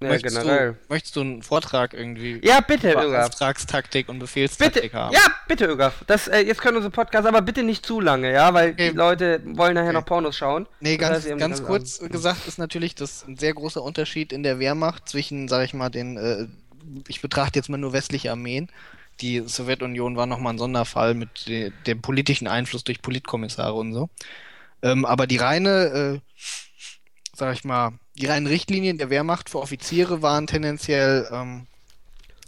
Ja, möchtest, generell. Du, möchtest du einen Vortrag irgendwie Ja, bitte, über Ögaf. Auftragstaktik und Bitte, Befehlstaktik haben? ja, bitte, Ögaf. Das, äh, jetzt können unsere Podcasts, aber bitte nicht zu lange, ja, weil Okay. die Leute wollen nachher Okay. noch Pornos schauen. Nee, ganz, ganz kurz an. gesagt ist natürlich das ein sehr großer Unterschied in der Wehrmacht zwischen, sag ich mal, den, äh, ich betrachte jetzt mal nur westliche Armeen. Die Sowjetunion war nochmal ein Sonderfall mit de dem politischen Einfluss durch Politkommissare und so. Ähm, aber die reine, äh, sag ich mal, die reinen Richtlinien der Wehrmacht für Offiziere waren tendenziell, ähm,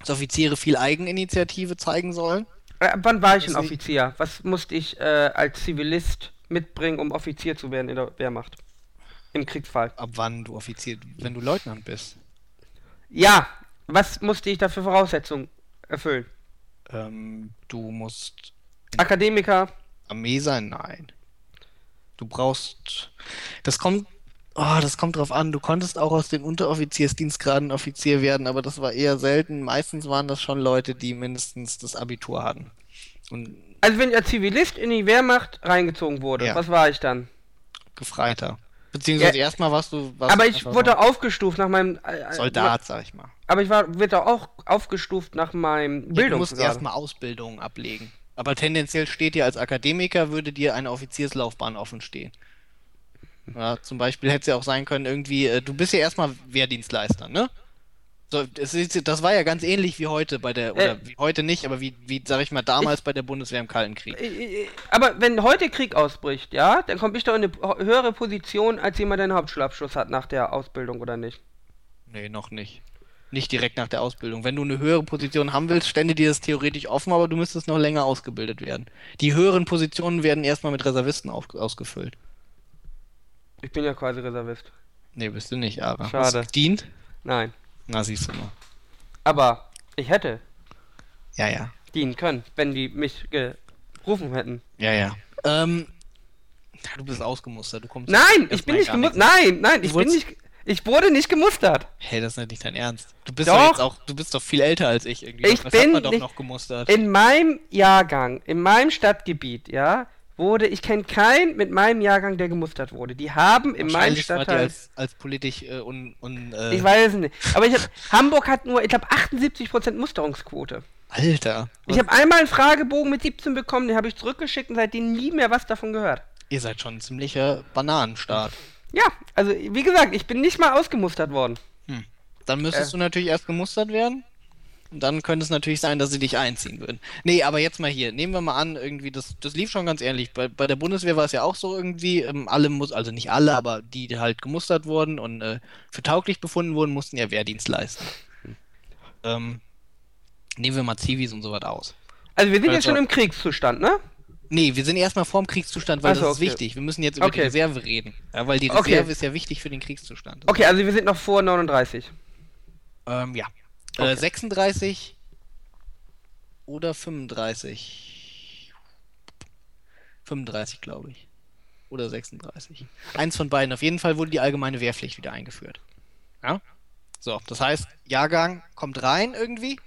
dass Offiziere viel Eigeninitiative zeigen sollen. Äh, wann war ich ein Offizier? Was musste ich äh, als Zivilist mitbringen, um Offizier zu werden in der Wehrmacht? Im Kriegsfall. Ab wann du Offizier, wenn du Leutnant bist. Ja, was musste ich da für Voraussetzungen erfüllen? Ähm, du musst Akademiker, Armee sein? Nein. Du brauchst. Das kommt. Oh, das kommt drauf an. Du konntest auch aus den Unteroffiziersdienstgraden Offizier werden, aber das war eher selten. Meistens waren das schon Leute, die mindestens das Abitur hatten. Und also wenn ich als Zivilist in die Wehrmacht reingezogen wurde, Ja. was war ich dann? Gefreiter. Beziehungsweise Ja, erstmal warst du. Warst aber ich wurde so aufgestuft nach meinem... Äh, äh, Soldat, sag ich mal. Aber ich war, wurde auch aufgestuft nach meinem Ja, du musst erstmal Ausbildungen ablegen. Aber tendenziell steht dir als Akademiker, würde dir eine Offizierslaufbahn offen stehen. Ja, zum Beispiel hätte es ja auch sein können, irgendwie, äh, du bist ja erstmal Wehrdienstleister, ne? So, das, ist, das war ja ganz ähnlich wie heute bei der, oder Äh. wie heute nicht, aber wie, wie sag ich mal, damals bei der Bundeswehr im Kalten Krieg. Äh, äh, Aber wenn heute Krieg ausbricht, ja, dann komme ich doch in eine höhere Position, als jemand, der einen Hauptschulabschluss hat nach der Ausbildung, oder nicht? Nee, noch nicht. Nicht direkt nach der Ausbildung. Wenn du eine höhere Position haben willst, stände dir das theoretisch offen, aber du müsstest noch länger ausgebildet werden. Die höheren Positionen werden erstmal mit Reservisten auf, ausgefüllt. Ich bin ja quasi Reservist. Nee, bist du nicht, aber. Schade. Hast du gedient? Nein. Na, siehst du mal. Aber ich hätte Ja, ja. dienen können, wenn die mich gerufen hätten. Ja, ja. Ähm, ja, du bist ausgemustert. Du kommst Nein, ich bin nicht gar gemustert. nichts. Nein, nein, ich bin wurdest- nicht. Ich wurde nicht gemustert. Hey, das ist nicht dein Ernst. Du bist Doch. doch jetzt auch, du bist doch viel älter als ich irgendwie. Ich das bin hat man doch nicht- noch gemustert. In meinem Jahrgang, in meinem Stadtgebiet, ja, wurde, ich kenne keinen mit meinem Jahrgang, der gemustert wurde. Die haben in meinem Stadtteil. als, als politisch äh, un, un, äh, Ich weiß es nicht. Aber ich hab, Hamburg hat nur, ich glaube, 78% Musterungsquote. Alter. Ich habe einmal einen Fragebogen mit 17 bekommen, den habe ich zurückgeschickt und seitdem nie mehr was davon gehört. Ihr seid schon ein ziemlicher Bananenstaat. Ja, also wie gesagt, ich bin nicht mal ausgemustert worden. Hm. Dann müsstest Äh. du natürlich erst gemustert werden. Und dann könnte es natürlich sein, dass sie dich einziehen würden. Nee, aber jetzt mal hier. Nehmen wir mal an, irgendwie, das, das lief schon ganz ähnlich. Bei, bei der Bundeswehr war es ja auch so irgendwie, ähm, alle muss, also nicht alle, aber die, die halt gemustert wurden und äh, für tauglich befunden wurden, mussten ja Wehrdienst leisten. Ähm, nehmen wir mal Zivis und sowas aus. Also wir sind jetzt Also- schon im Kriegszustand, ne? Nee, wir sind erstmal vorm Kriegszustand, weil so, das ist okay. wichtig. Wir müssen jetzt über die Okay. Reserve reden. Ja, weil die Okay. Reserve ist ja wichtig für den Kriegszustand. Okay, also wir sind noch vor 39. Ähm, ja. Okay. Äh, 36 oder 35. 35, glaube ich. Oder 36. Eins von beiden. Auf jeden Fall wurde die allgemeine Wehrpflicht wieder eingeführt. Ja? So, das heißt, Jahrgang kommt rein irgendwie.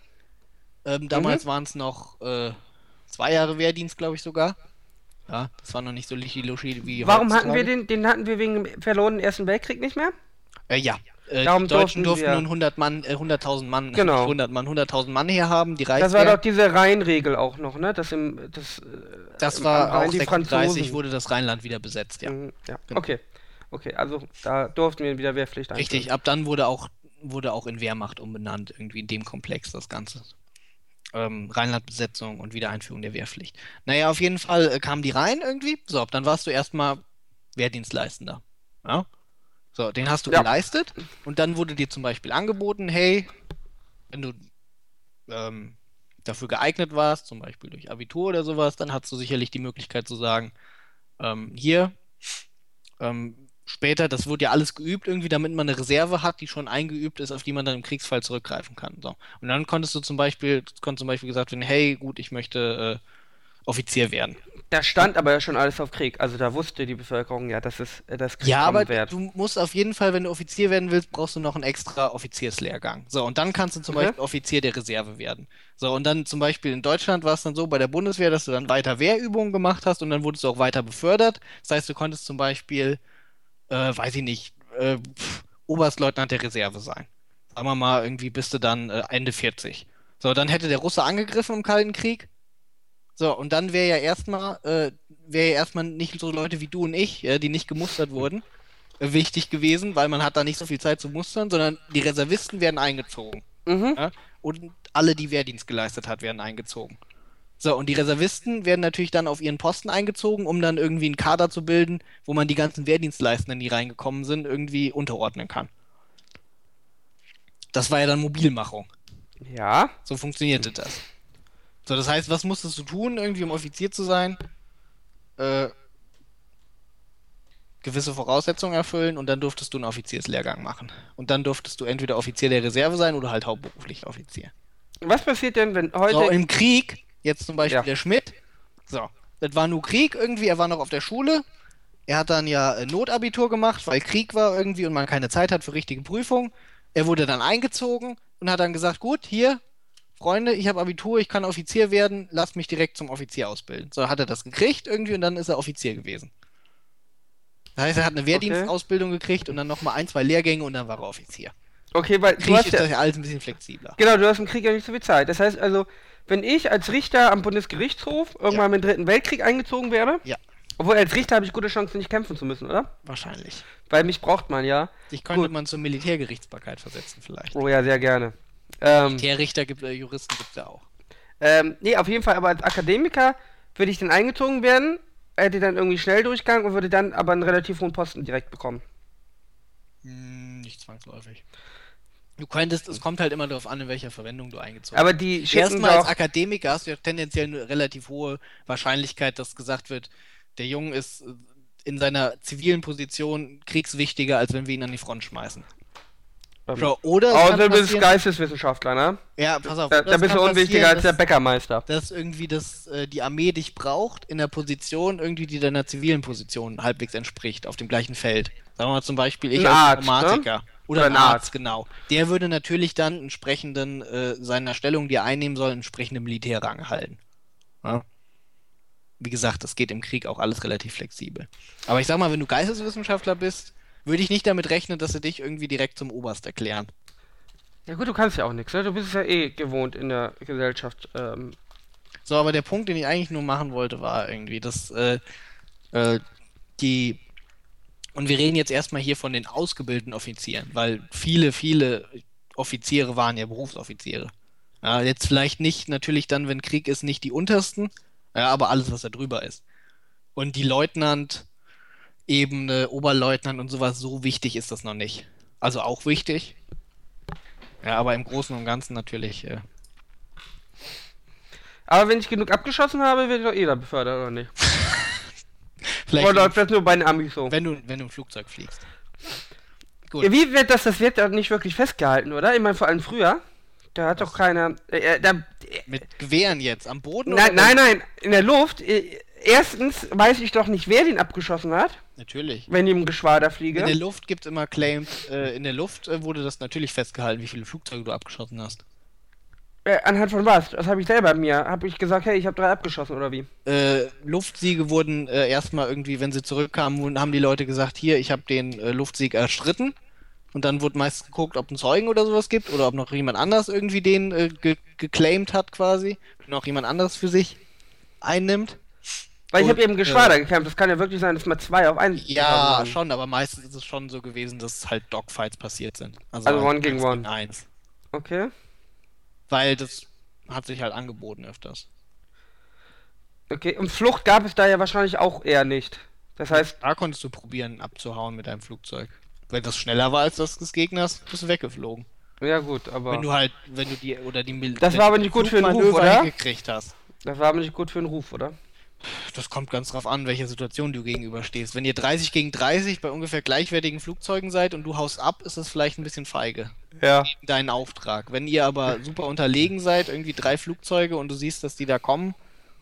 Ähm, damals waren es noch äh, zwei Jahre Wehrdienst, glaube ich sogar. Ja, das war noch nicht so luschi wie Warum hatten wir den, den hatten wir wegen dem verlorenen Ersten Weltkrieg nicht mehr? Äh, ja. Äh, Darum die Deutschen durften durften wir- nun 100 Mann, äh, 100.000 Mann, Genau. nicht 100 Mann, 100.000 Mann herhaben, die Das war doch diese Rheinregel auch noch, ne? Das im, das, äh, Das im- war Rhein auch die 36 Franzosen. wurde das Rheinland wieder besetzt, ja. Mhm, ja. Genau. Okay. Okay, also da durften wir wieder Wehrpflicht einführen. Richtig, ab dann wurde auch, wurde auch in Wehrmacht umbenannt, irgendwie in dem Komplex das Ganze. Ähm, Rheinlandbesetzung und Wiedereinführung der Wehrpflicht. Naja, auf jeden Fall äh, kamen die rein irgendwie. So, dann warst du erstmal Wehrdienstleistender. Ja? So, den hast du Ja. geleistet und dann wurde dir zum Beispiel angeboten, hey, wenn du ähm, dafür geeignet warst, zum Beispiel durch Abitur oder sowas, dann hast du sicherlich die Möglichkeit zu sagen, ähm, hier, ähm, später, das wurde ja alles geübt irgendwie, damit man eine Reserve hat, die schon eingeübt ist, auf die man dann im Kriegsfall zurückgreifen kann. So. Und dann konntest du zum Beispiel, konnte zum Beispiel gesagt werden, hey, gut, ich möchte äh, Offizier werden. Da stand aber ja schon alles auf Krieg. Also da wusste die Bevölkerung ja, dass es äh, das Krieg Ja, aber wird. du musst auf jeden Fall, wenn du Offizier werden willst, brauchst du noch einen extra Offizierslehrgang. So, und dann kannst du zum Okay. Beispiel Offizier der Reserve werden. So, und dann zum Beispiel in Deutschland war es dann so bei der Bundeswehr, dass du dann weiter Wehrübungen gemacht hast und dann wurdest du auch weiter befördert. Das heißt, du konntest zum Beispiel, äh, weiß ich nicht, äh, pff, Oberstleutnant der Reserve sein. Sagen wir mal, irgendwie bist du dann äh, Ende 40. So, dann hätte der Russe angegriffen im Kalten Krieg. So, und dann wäre ja erstmal, äh, wäre ja erstmal nicht so Leute wie du und ich, ja, die nicht gemustert wurden, äh, wichtig gewesen, weil man hat da nicht so viel Zeit zu mustern, sondern die Reservisten werden eingezogen. Mhm. Ja? Und alle, die Wehrdienst geleistet hat, werden eingezogen. So, und die Reservisten werden natürlich dann auf ihren Posten eingezogen, um dann irgendwie einen Kader zu bilden, wo man die ganzen Wehrdienstleistenden, die reingekommen sind, irgendwie unterordnen kann. Das war ja dann Mobilmachung. Ja. So funktionierte das. So, das heißt, was musstest du tun, irgendwie um Offizier zu sein? Äh, gewisse Voraussetzungen erfüllen und dann durftest du einen Offizierslehrgang machen. Und dann durftest du entweder Offizier der Reserve sein oder halt hauptberuflicher Offizier. Was passiert denn, wenn heute. So, im Krieg, jetzt zum Beispiel Ja. der Schmidt, so, das war nur Krieg irgendwie, er war noch auf der Schule. Er hat dann ja äh, Notabitur gemacht, weil Krieg war irgendwie und man keine Zeit hat für richtige Prüfungen. Er wurde dann eingezogen und hat dann gesagt, gut, hier, Freunde, ich habe Abitur, ich kann Offizier werden, lasst mich direkt zum Offizier ausbilden. So hat er das gekriegt irgendwie und dann ist er Offizier gewesen. Das heißt, er hat eine Wehrdienstausbildung gekriegt und dann nochmal ein, zwei Lehrgänge und dann war er Offizier. okay, weil du Krieg hast ist ja, das ja alles ein bisschen flexibler. Genau, du hast im Krieg ja nicht so viel Zeit. Das heißt also, wenn ich als Richter am Bundesgerichtshof irgendwann im Dritten Weltkrieg eingezogen wäre, Ja. obwohl als Richter habe ich gute Chancen, nicht kämpfen zu müssen, oder? Wahrscheinlich. Weil mich braucht man ja. Dich könnte Gut. man zur Militärgerichtsbarkeit versetzen vielleicht. Oh ja, sehr gerne. Ähm, Militärrichter gibt äh, Juristen gibt es ja auch. ähm, nee, auf jeden Fall, aber als Akademiker würde ich dann eingezogen werden, hätte dann irgendwie Schnelldurchgang und würde dann aber einen relativ hohen Posten direkt bekommen. Hm, nicht zwangsläufig. Du könntest, es kommt halt immer darauf an, in welcher Verwendung du eingezogen Aber die schicken Erstmal als Akademiker hast du ja tendenziell eine relativ hohe Wahrscheinlichkeit, dass gesagt wird, der Junge ist äh, in seiner zivilen Position kriegswichtiger, als wenn wir ihn an die Front schmeißen. Ähm, So, oder es kann außer du bist Geisteswissenschaftler, ne? ja, pass auf, Da, da bist du unwichtiger als der Bäckermeister. dass irgendwie das, äh, die Armee dich braucht in der Position, irgendwie, die deiner zivilen Position halbwegs entspricht, auf dem gleichen Feld. Sagen wir mal zum Beispiel, ich Ein als Arzt, Informatiker. Oder, Oder ein Arzt, Arzt. genau. Der würde natürlich dann entsprechenden äh, seiner Stellung, die er einnehmen soll, entsprechende Militärrang erhalten. Ja? Wie gesagt, das geht im Krieg auch alles relativ flexibel. Aber ich sag mal, wenn du Geisteswissenschaftler bist, würde ich nicht damit rechnen, dass sie dich irgendwie direkt zum Oberst erklären. Ja gut, du kannst ja auch nichts, ne? Du bist es ja eh gewohnt in der Gesellschaft. Ähm, So, aber der Punkt, den ich eigentlich nur machen wollte, war irgendwie, dass äh, äh, die. Und wir reden jetzt erstmal hier von den ausgebildeten Offizieren, weil viele, viele Offiziere waren ja Berufsoffiziere. Ja, jetzt vielleicht nicht, natürlich dann, wenn Krieg ist, nicht die untersten, ja, aber alles, was da drüber ist. Und die Leutnant, Ebene, Oberleutnant und sowas, so wichtig ist das noch nicht. Also auch wichtig. Ja, aber im Großen und Ganzen natürlich. Äh, aber wenn ich genug abgeschossen habe, wird doch eh da befördert, oder nicht? vielleicht Oder läuft das nur bei den Amis so? Wenn du, wenn du im Flugzeug fliegst. Gut. Ja, wie wird das? Das wird ja nicht wirklich festgehalten, oder? Ich meine, vor allem früher. Da hat doch keiner. Äh, äh, da, äh, Mit Gewehren jetzt am Boden? nein, oder? nein, nein, in der Luft. Äh, erstens weiß ich doch nicht, wer den abgeschossen hat, Natürlich. wenn ich im Geschwader In fliege. der Luft gibt es immer Claims. Äh, in der Luft äh, wurde das natürlich festgehalten, wie viele Flugzeuge du abgeschossen hast. Äh, anhand von was? Das habe ich selber mir. Habe ich gesagt, hey, ich habe drei abgeschossen, oder wie? Äh, Luftsiege wurden äh, erstmal irgendwie, wenn sie zurückkamen, haben die Leute gesagt, hier, ich habe den äh, Luftsieg erstritten. Und dann wurde meist geguckt, ob einen Zeugen oder sowas gibt oder ob noch jemand anders irgendwie den äh, ge geclaimed hat quasi. Noch jemand anderes für sich einnimmt. Weil ich Und, habe eben Geschwader gekämpft. Das kann ja wirklich sein, dass mal zwei auf einen. Ja, waren. schon, aber meistens ist es schon so gewesen, dass halt Dogfights passiert sind. Also one gegen one. Eins. Okay. Weil das hat sich halt angeboten öfters. Okay. Und Flucht gab es da ja wahrscheinlich auch eher nicht. Das heißt, Da konntest du probieren abzuhauen mit deinem Flugzeug. Wenn das schneller war als das des Gegners, bist du weggeflogen. ja gut, aber. Wenn du halt, wenn du die oder die Mil Das war aber nicht gut für den Ruf, oder? hingekriegt hast. Das war aber nicht gut für den Ruf, oder? Das kommt ganz drauf an, welcher Situation du gegenüberstehst. Wenn ihr 30 gegen 30 bei ungefähr gleichwertigen Flugzeugen seid und du haust ab, ist das vielleicht ein bisschen feige. Ja. Deinen Auftrag. Wenn ihr aber super unterlegen seid, irgendwie drei Flugzeuge und du siehst, dass die da kommen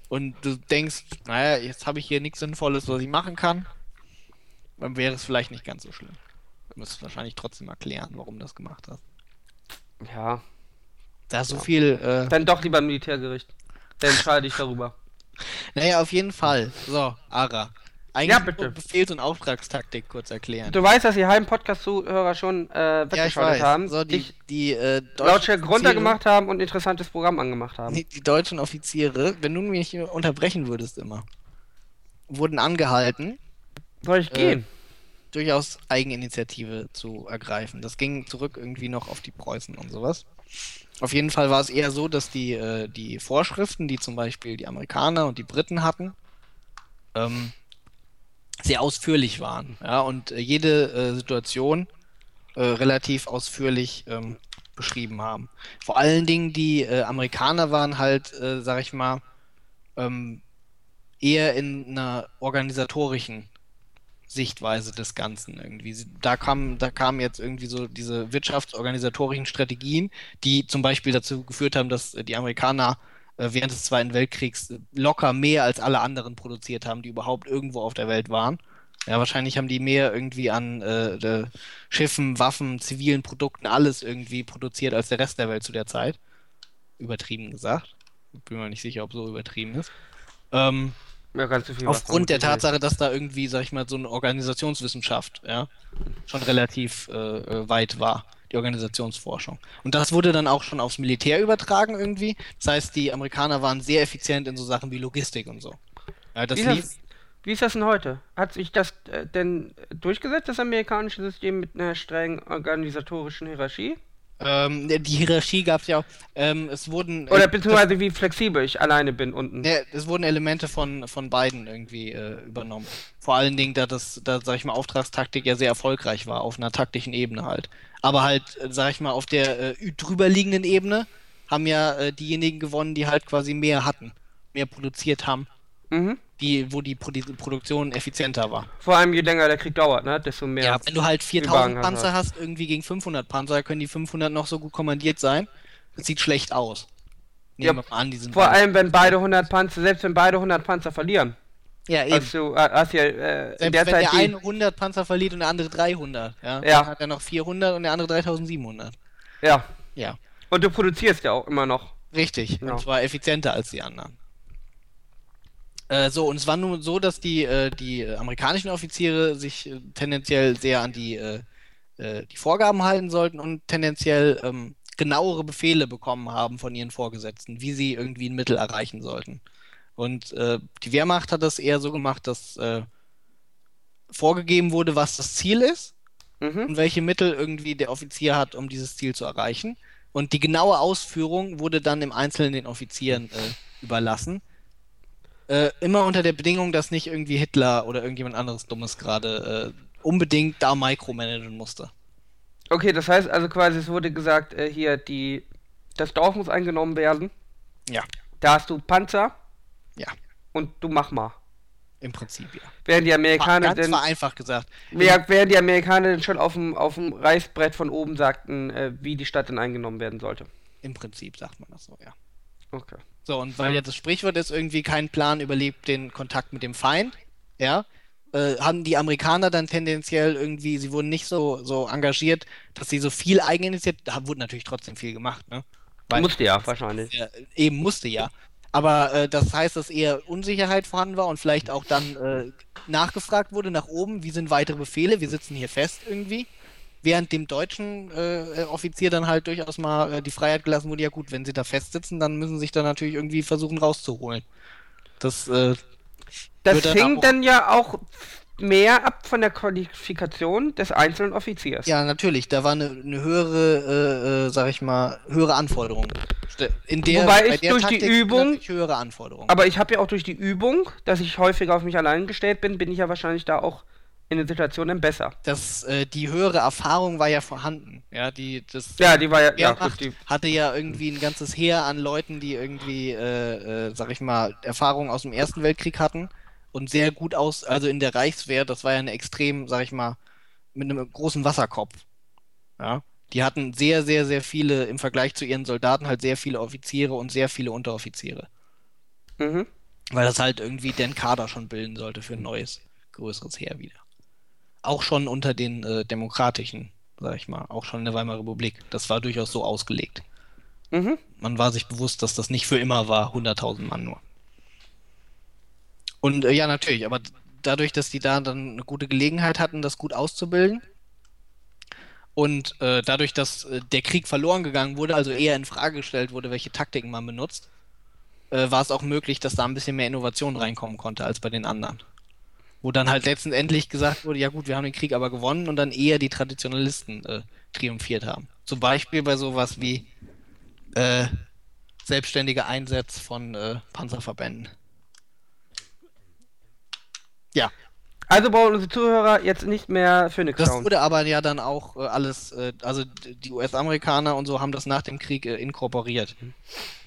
und du denkst, naja, jetzt habe ich hier nichts Sinnvolles, was ich machen kann, dann wäre es vielleicht nicht ganz so schlimm. Du müsstest wahrscheinlich trotzdem erklären, warum du das gemacht hast. Ja. Da ist so viel. Äh, Dann doch lieber Militärgericht. Dann entscheide ich darüber. Naja, auf jeden Fall. So, Ara. Eigentlich Ja, bitte. Befehls- und Auftragstaktik kurz erklären. Du weißt, dass die halben Podcast-Zuhörer schon äh, ja, ich weggeschaltet weiß. haben, So, die, dich die äh, deutschen Lautstärke Offiziere- runtergemacht haben und ein interessantes Programm angemacht haben. Die, die deutschen Offiziere, wenn du mich unterbrechen würdest immer, wurden angehalten, Soll ich Äh, gehen? durchaus Eigeninitiative zu ergreifen. Das ging zurück irgendwie noch auf die Preußen und sowas. Auf jeden Fall war es eher so, dass die, äh, die Vorschriften, die zum Beispiel die Amerikaner und die Briten hatten, ähm, sehr ausführlich waren. Ja, und äh, jede äh, Situation äh, relativ ausführlich ähm, beschrieben haben. Vor allen Dingen die äh, Amerikaner waren halt, äh, sag ich mal, ähm, eher in einer organisatorischen Sichtweise des Ganzen irgendwie. Da kamen, da kamen jetzt irgendwie so diese wirtschaftsorganisatorischen Strategien, die zum Beispiel dazu geführt haben, dass äh, die Amerikaner äh, während des Zweiten Weltkriegs äh, locker mehr als alle anderen produziert haben, die überhaupt irgendwo auf der Welt waren. Ja, wahrscheinlich haben die mehr irgendwie an äh, Schiffen, Waffen, zivilen Produkten, alles irgendwie produziert als der Rest der Welt zu der Zeit. Übertrieben gesagt. Bin mir nicht sicher, ob so übertrieben ist. Ähm, Ja, ganz so viel Aufgrund der Tatsache, dass da irgendwie, sag ich mal, so eine Organisationswissenschaft, ja, schon relativ äh, äh, weit war, die Organisationsforschung. Und das wurde dann auch schon aufs Militär übertragen irgendwie. Das heißt, die Amerikaner waren sehr effizient in so Sachen wie Logistik und so. Ja, das Wie ist das- lief, Wie ist das denn heute? Hat sich das äh, denn durchgesetzt, das amerikanische System mit einer strengen organisatorischen Hierarchie? Ähm, die Hierarchie gab es ja auch. Ähm, es wurden Oder äh, beziehungsweise wie flexibel ich alleine bin unten? Ja, es wurden Elemente von, von beiden irgendwie äh, übernommen. Vor allen Dingen, da das, da sag ich mal, Auftragstaktik ja sehr erfolgreich war, auf einer taktischen Ebene halt. Aber halt, äh, sag ich mal, auf der äh, drüberliegenden Ebene haben ja äh, diejenigen gewonnen, die halt quasi mehr hatten, mehr produziert haben, Mhm. die, wo die Produ Produktion effizienter war. Vor allem je länger der Krieg dauert, ne? Desto mehr. Ja, wenn du halt 4000 Überhang Panzer hast. irgendwie gegen 500 Panzer, können die 500 noch so gut kommandiert sein. Das sieht schlecht aus. Ja, Nehmen wir mal an, die sind Vor allem, wenn beide 100 Panzer, selbst wenn beide 100 Panzer verlieren. ja, eben. Hast du, äh, hast ja, äh, Selbst der wenn Zeit der eine 100 Panzer verliert und der andere 300, ja, Ja. dann hat er noch 400 und der andere 3700. Ja. Ja, Und du produzierst ja auch immer noch. richtig. Ja. Und zwar effizienter als die anderen. Äh, so, und es war nun so, dass die, äh, die amerikanischen Offiziere sich äh, tendenziell sehr an die, äh, äh, die Vorgaben halten sollten und tendenziell ähm, genauere Befehle bekommen haben von ihren Vorgesetzten, wie sie irgendwie ein Mittel erreichen sollten. Und die Wehrmacht hat das eher so gemacht, dass vorgegeben wurde, was das Ziel ist Mhm. und welche Mittel irgendwie der Offizier hat, um dieses Ziel zu erreichen. Und die genaue Ausführung wurde dann im Einzelnen den Offizieren überlassen. Äh, immer unter der Bedingung, dass nicht irgendwie Hitler oder irgendjemand anderes Dummes gerade äh, unbedingt da micromanagen musste. Okay, das heißt also quasi, es wurde gesagt, äh, hier, die, das Dorf muss eingenommen werden. Ja. Da hast du Panzer Ja, und du mach mal. im Prinzip ja. Während die Amerikaner Ganz denn, vereinfacht gesagt. während die Amerikaner denn schon auf dem, auf dem Reißbrett von oben sagten, äh, wie die Stadt denn eingenommen werden sollte. Im Prinzip sagt man das so, ja. Okay. So, und weil ja das Sprichwort ist, irgendwie kein Plan überlebt den Kontakt mit dem Feind, ja, äh, haben die Amerikaner dann tendenziell irgendwie, sie wurden nicht so, so engagiert, dass sie so viel Eigeninitiative, da wurde natürlich trotzdem viel gemacht, ne? Weil- Musste ja, wahrscheinlich. Ja, eben musste ja. Aber äh, das heißt, dass eher Unsicherheit vorhanden war und vielleicht auch dann äh, nachgefragt wurde nach oben, wie sind weitere Befehle, wir sitzen hier fest irgendwie. Während dem deutschen äh, Offizier dann halt durchaus mal äh, die Freiheit gelassen wurde, ja gut, wenn sie da festsitzen, dann müssen sie sich dann natürlich irgendwie versuchen rauszuholen. Das, äh, Das Wird dann ja auch mehr ab von der Qualifikation des einzelnen Offiziers. ja, natürlich, da war eine, eine höhere, äh, äh, sag ich mal, höhere Anforderung. In der, Wobei bei ich der durch die Taktik sind Übung- höhere Anforderungen. Aber ich habe ja auch durch die Übung, dass ich häufiger auf mich allein gestellt bin, bin ich ja wahrscheinlich da auch in den Situationen besser. Das, äh, die höhere Erfahrung war ja vorhanden. Ja, die, das Ja, die war ja, ja gut, die, hatte ja irgendwie ein ganzes Heer an Leuten, die irgendwie, äh, äh, sag ich mal, Erfahrung aus dem Ersten Weltkrieg hatten und sehr gut aus, also in der Reichswehr, das war ja eine extrem, sag ich mal, mit einem großen Wasserkopf. Ja. Die hatten sehr, sehr, sehr viele, im Vergleich zu ihren Soldaten, halt sehr viele Offiziere und sehr viele Unteroffiziere. mhm. Weil das halt irgendwie den Kader schon bilden sollte für ein neues, größeres Heer wieder. Auch schon unter den äh, demokratischen, sag ich mal, auch schon in der Weimarer Republik. Das war durchaus so ausgelegt. Mhm. Man war sich bewusst, dass das nicht für immer war, 100.000 Mann nur. Und äh, ja, natürlich, aber dadurch, dass die da dann eine gute Gelegenheit hatten, das gut auszubilden und äh, dadurch, dass äh, der Krieg verloren gegangen wurde, also eher in Frage gestellt wurde, welche Taktiken man benutzt, äh, war es auch möglich, dass da ein bisschen mehr Innovation reinkommen konnte als bei den anderen. Wo dann halt letztendlich gesagt wurde, ja gut, wir haben den Krieg aber gewonnen und dann eher die Traditionalisten äh, triumphiert haben. Zum Beispiel bei sowas wie äh, selbstständige Einsätze von äh, Panzerverbänden. Ja, Also brauchen unsere Zuhörer jetzt nicht mehr Phoenix das wurde aber ja dann auch äh, alles, äh, also die US-Amerikaner und so haben das nach dem Krieg äh, inkorporiert.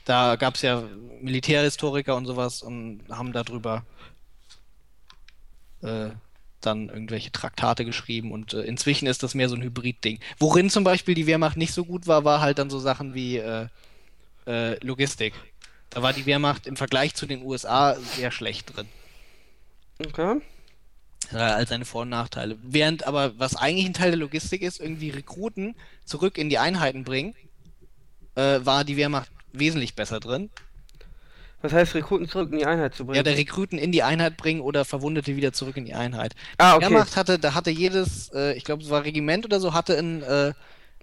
Da gab es ja Militärhistoriker und sowas und haben darüber äh, dann irgendwelche Traktate geschrieben und äh, inzwischen ist das mehr so ein Hybrid-Ding. Worin zum Beispiel die Wehrmacht nicht so gut war, war halt dann so Sachen wie äh, äh, Logistik. Da war die Wehrmacht im Vergleich zu den USA sehr schlecht drin. Okay. äh, als seine Vor- und Nachteile. Während aber, was eigentlich ein Teil der Logistik ist, irgendwie Rekruten zurück in die Einheiten bringen, äh, war die Wehrmacht wesentlich besser drin. Was heißt, Rekruten zurück in die Einheit zu bringen? Ja, der Rekruten in die Einheit bringen oder Verwundete wieder zurück in die Einheit. ah, okay. Wehrmacht hatte, da hatte jedes, äh, ich glaube, es war Regiment oder so, hatte ein äh,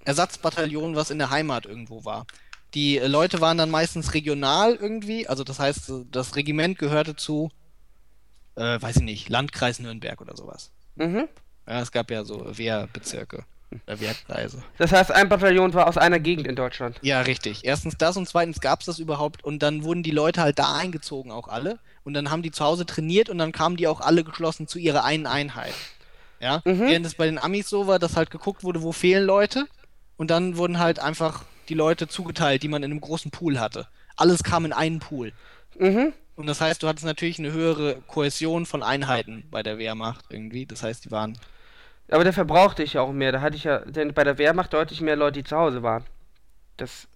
Ersatzbataillon, was in der Heimat irgendwo war. Die äh, Leute waren dann meistens regional irgendwie, also das heißt, äh, das Regiment gehörte zu, äh, weiß ich nicht, Landkreis Nürnberg oder sowas. Mhm. Ja, es gab ja so Wehrbezirke, äh, Wehrkreise. Das heißt, ein Bataillon war aus einer Gegend in Deutschland. Ja, richtig. Erstens das und zweitens gab es das überhaupt und dann wurden die Leute halt da eingezogen, auch alle. Und dann haben die zu Hause trainiert und dann kamen die auch alle geschlossen zu ihrer einen Einheit. Ja, Mhm. während es bei den Amis so war, dass halt geguckt wurde, wo fehlen Leute und dann wurden halt einfach die Leute zugeteilt, die man in einem großen Pool hatte. Alles kam in einen Pool. Mhm. Und das heißt, du hattest natürlich eine höhere Kohäsion von Einheiten bei der Wehrmacht irgendwie. Das heißt, die waren Aber dafür brauchte ich ja auch mehr. Da hatte ich ja denn bei der Wehrmacht deutlich mehr Leute, die zu Hause waren. Das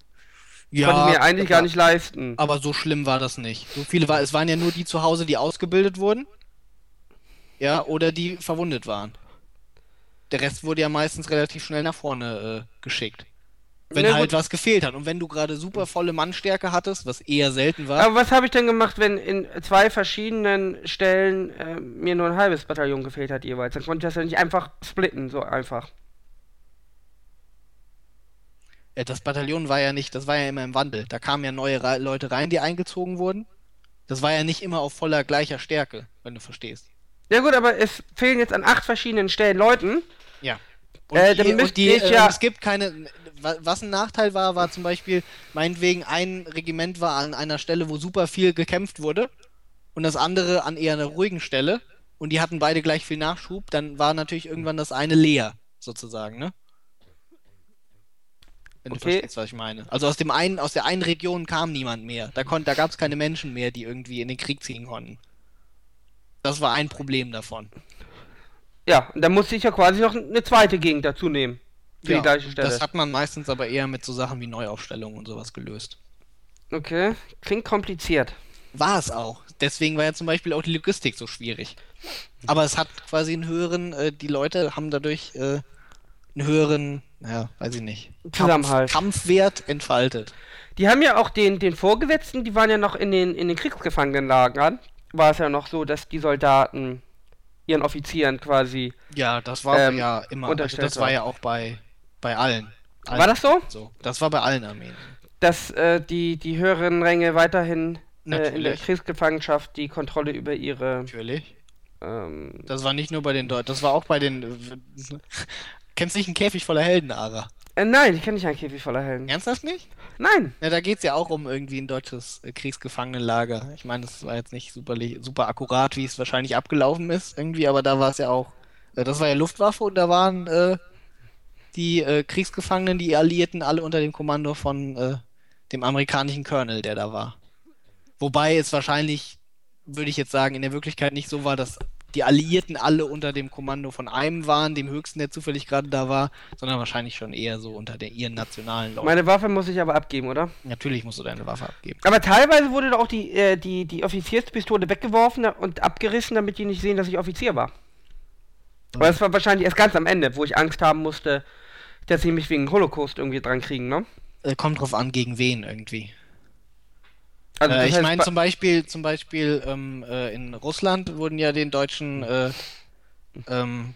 konnte ich mir eigentlich gar nicht leisten. Aber so schlimm war das nicht. So viele war, es waren ja nur die zu Hause, die ausgebildet wurden. Ja, oder die verwundet waren. Der Rest wurde ja meistens relativ schnell nach vorne äh, geschickt. Wenn Na halt gut. was gefehlt hat. Und wenn du gerade super volle Mannstärke hattest, was eher selten war. Aber was habe ich denn gemacht, wenn in zwei verschiedenen Stellen äh, mir nur ein halbes Bataillon gefehlt hat jeweils? Dann konnte ich das ja nicht einfach splitten, so einfach. Äh, das Bataillon war ja nicht, das war ja immer im Wandel. Da kamen ja neue Re Leute rein, die eingezogen wurden. Das war ja nicht immer auf voller gleicher Stärke, wenn du verstehst. Ja gut, aber es fehlen jetzt an acht verschiedenen Stellen Leuten. Ja. Und, Äh, die, dann und die, äh, ja- es gibt keine. Wa- Was ein Nachteil war, war zum Beispiel, meinetwegen ein Regiment war an einer Stelle, wo super viel gekämpft wurde und das andere an eher einer ruhigen Stelle und die hatten beide gleich viel Nachschub, dann war natürlich irgendwann das eine leer, sozusagen, ne? Wenn du Okay. verstehst, was ich meine. Also aus dem einen, aus der einen Region kam niemand mehr. Da, da gab es keine Menschen mehr, die irgendwie in den Krieg ziehen konnten. Das war ein Problem davon. Ja, und dann musste ich ja quasi noch eine zweite Gegend dazu nehmen. Für Ja, die gleiche Stelle. Das hat man meistens aber eher mit so Sachen wie Neuaufstellungen und sowas gelöst. Okay, klingt kompliziert. War es auch. Deswegen war ja zum Beispiel auch die Logistik so schwierig. Aber es hat quasi einen höheren, äh, die Leute haben dadurch äh, einen höheren, ja, weiß ich nicht, Zusammenhalt. Kampfwert entfaltet. Die haben ja auch den, den Vorgesetzten, die waren ja noch in den, in den Kriegsgefangenenlagern. War es ja noch so, dass die Soldaten ihren Offizieren quasi. Ja, das war Ähm, ja immer, also unterstellt das war. ja auch bei, bei allen. allen. War das so? so? Das war bei allen Armeen. Dass äh, die, die höheren Ränge weiterhin äh, in der. Kriegsgefangenschaft die Kontrolle über ihre. Natürlich. Ähm, Das war nicht nur bei den Deutschen, das war auch bei den. Kennst nicht einen Käfig voller Helden, Ara? äh, nein, ich kenne nicht einen Käfig voller Helden. Ernsthaft nicht? Nein. Ja, da geht's ja auch um irgendwie ein deutsches äh, Kriegsgefangenenlager. Ich meine, das war jetzt nicht super, super akkurat, wie es wahrscheinlich abgelaufen ist, irgendwie, aber da war es ja auch Äh, Das war ja Luftwaffe und da waren äh, die äh, Kriegsgefangenen, die Alliierten, alle unter dem Kommando von äh, dem amerikanischen Colonel, der da war. Wobei es wahrscheinlich, würde ich jetzt sagen, in der Wirklichkeit nicht so war, dass die Alliierten alle unter dem Kommando von einem waren, dem höchsten, der zufällig gerade da war, sondern wahrscheinlich schon eher so unter der, ihren nationalen Leuten. Meine Waffe muss ich aber abgeben, oder? Natürlich musst du deine Waffe abgeben. Aber teilweise wurde doch auch die, äh, die, die Offizierspistole weggeworfen und abgerissen, damit die nicht sehen, dass ich Offizier war. Aber das war wahrscheinlich erst ganz am Ende, wo ich Angst haben musste, dass sie mich wegen Holocaust irgendwie dran kriegen, ne? Äh, kommt drauf an, gegen wen irgendwie. Also äh, ich meine zum Beispiel, zum Beispiel ähm, äh, in Russland wurden ja den deutschen, äh, ähm,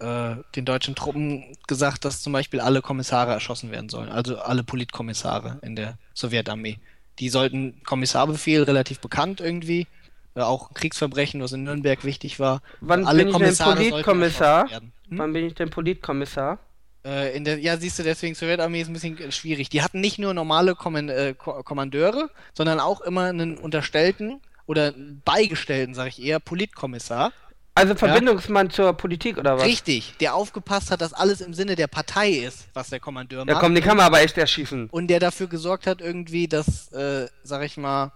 äh, den deutschen Truppen gesagt, dass zum Beispiel alle Kommissare erschossen werden sollen, also alle Politkommissare in der Sowjetarmee. Die sollten Kommissarbefehl relativ bekannt irgendwie, auch ein Kriegsverbrechen, was in Nürnberg wichtig war. Wann alle bin ich denn Politkommissar? Hm? Wann bin ich denn Politkommissar? Äh, der, ja, siehst du, deswegen Sowjetarmee ist ein bisschen äh, schwierig. Die hatten nicht nur normale Kommen, äh, Ko Kommandeure, sondern auch immer einen Unterstellten oder Beigestellten, sage ich eher, Politkommissar. Also Verbindungsmann zur Politik oder was? Richtig, der aufgepasst hat, dass alles im Sinne der Partei ist, was der Kommandeur Ja macht. komm, den kann man aber echt erschießen. Und der dafür gesorgt hat, irgendwie, dass, äh, sag ich mal,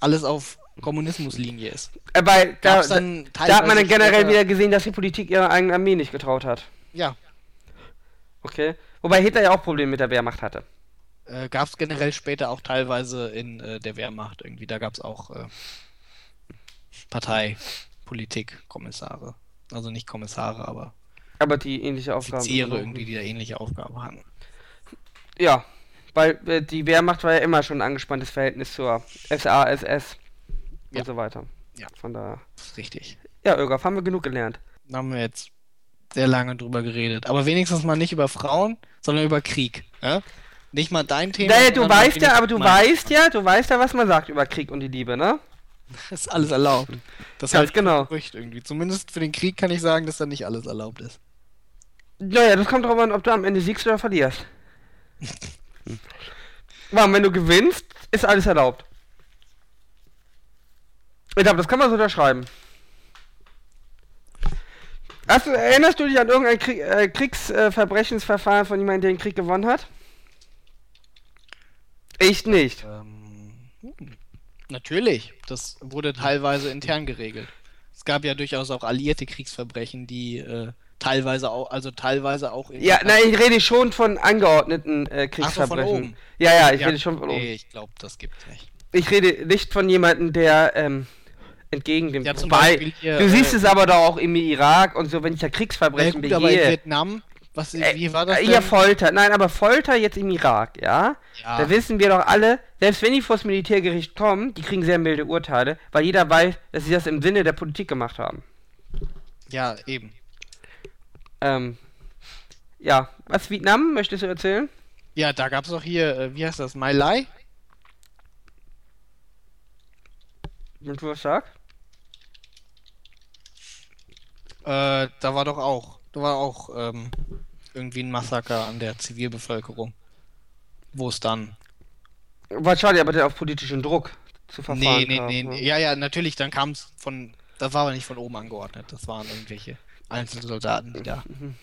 alles auf Kommunismuslinie ist. Weil da, da, da hat man dann generell wieder gesehen, dass die Politik ihrer eigenen Armee nicht getraut hat. Ja, Okay. Wobei Hitler ja auch Probleme mit der Wehrmacht hatte. äh, gab es generell später auch teilweise in äh, der Wehrmacht irgendwie. Da gab es auch äh, Partei, Politik, Kommissare. Also nicht Kommissare, aber Aber die ähnliche Aufgabe. Offiziere irgendwie, die da ähnliche Aufgaben hatten. Ja, weil äh, die Wehrmacht war ja immer schon ein angespanntes Verhältnis zur SASS und Ja. so weiter. Ja. Von da. Richtig. Ja, Irgaf, haben wir genug gelernt. Da haben wir jetzt sehr lange drüber geredet. Aber wenigstens mal nicht über Frauen, sondern über Krieg. Ja? Nicht mal dein Thema. Naja, du weißt ja, aber du weißt ja, du weißt ja, was man sagt über Krieg und die Liebe, ne? Das ist alles erlaubt. Das Ganz ich für genau. Gerücht irgendwie. Zumindest für den Krieg kann ich sagen, dass da nicht alles erlaubt ist. Naja, das kommt drauf an, ob du am Ende siegst oder verlierst. Warum, wenn du gewinnst, ist alles erlaubt. Ich glaube, das kann man so unterschreiben. Hast du, erinnerst du dich an irgendein Krieg, äh, Kriegsverbrechensverfahren von jemandem, der den Krieg gewonnen hat? Ich nicht. Ähm, hm. Natürlich, das wurde teilweise intern geregelt. Es gab ja durchaus auch alliierte Kriegsverbrechen, die äh, teilweise auch, also teilweise auch in Ja, nein, ich rede schon von angeordneten äh, Ach so, von Kriegsverbrechen. oben. Ja, ja, ich Ja, rede schon von oben. Nee, ich glaube, das gibt's nicht. Ich rede nicht von jemandem, der ähm, entgegen dem. Ja, zum Wobei, Beispiel hier, du siehst äh, es aber doch auch im Irak und so, wenn ich ja Na Kriegsverbrechen gut, aber in begehe. Vietnam, was, Äh, wie war das äh, denn? Ja, Folter. Nein, aber Folter jetzt im Irak, ja? Ja. Da wissen wir doch alle, selbst wenn die vors Militärgericht kommen, die kriegen sehr milde Urteile, weil jeder weiß, dass sie das im Sinne der Politik gemacht haben. ja, eben. Ähm, ja, was Vietnam möchtest du erzählen? Ja, da gab's doch hier, äh, wie heißt das, My Lai? Du was sagst? Äh, da war doch auch, da war auch ähm, irgendwie ein Massaker an der Zivilbevölkerung. Wo es dann Wahrscheinlich aber der auf politischen Druck zu verfahren Nee, nee, nee, ne? Ja, ja, natürlich, dann kam es von. Das war aber nicht von oben angeordnet. Das waren irgendwelche Einzelsoldaten, die da Mhm.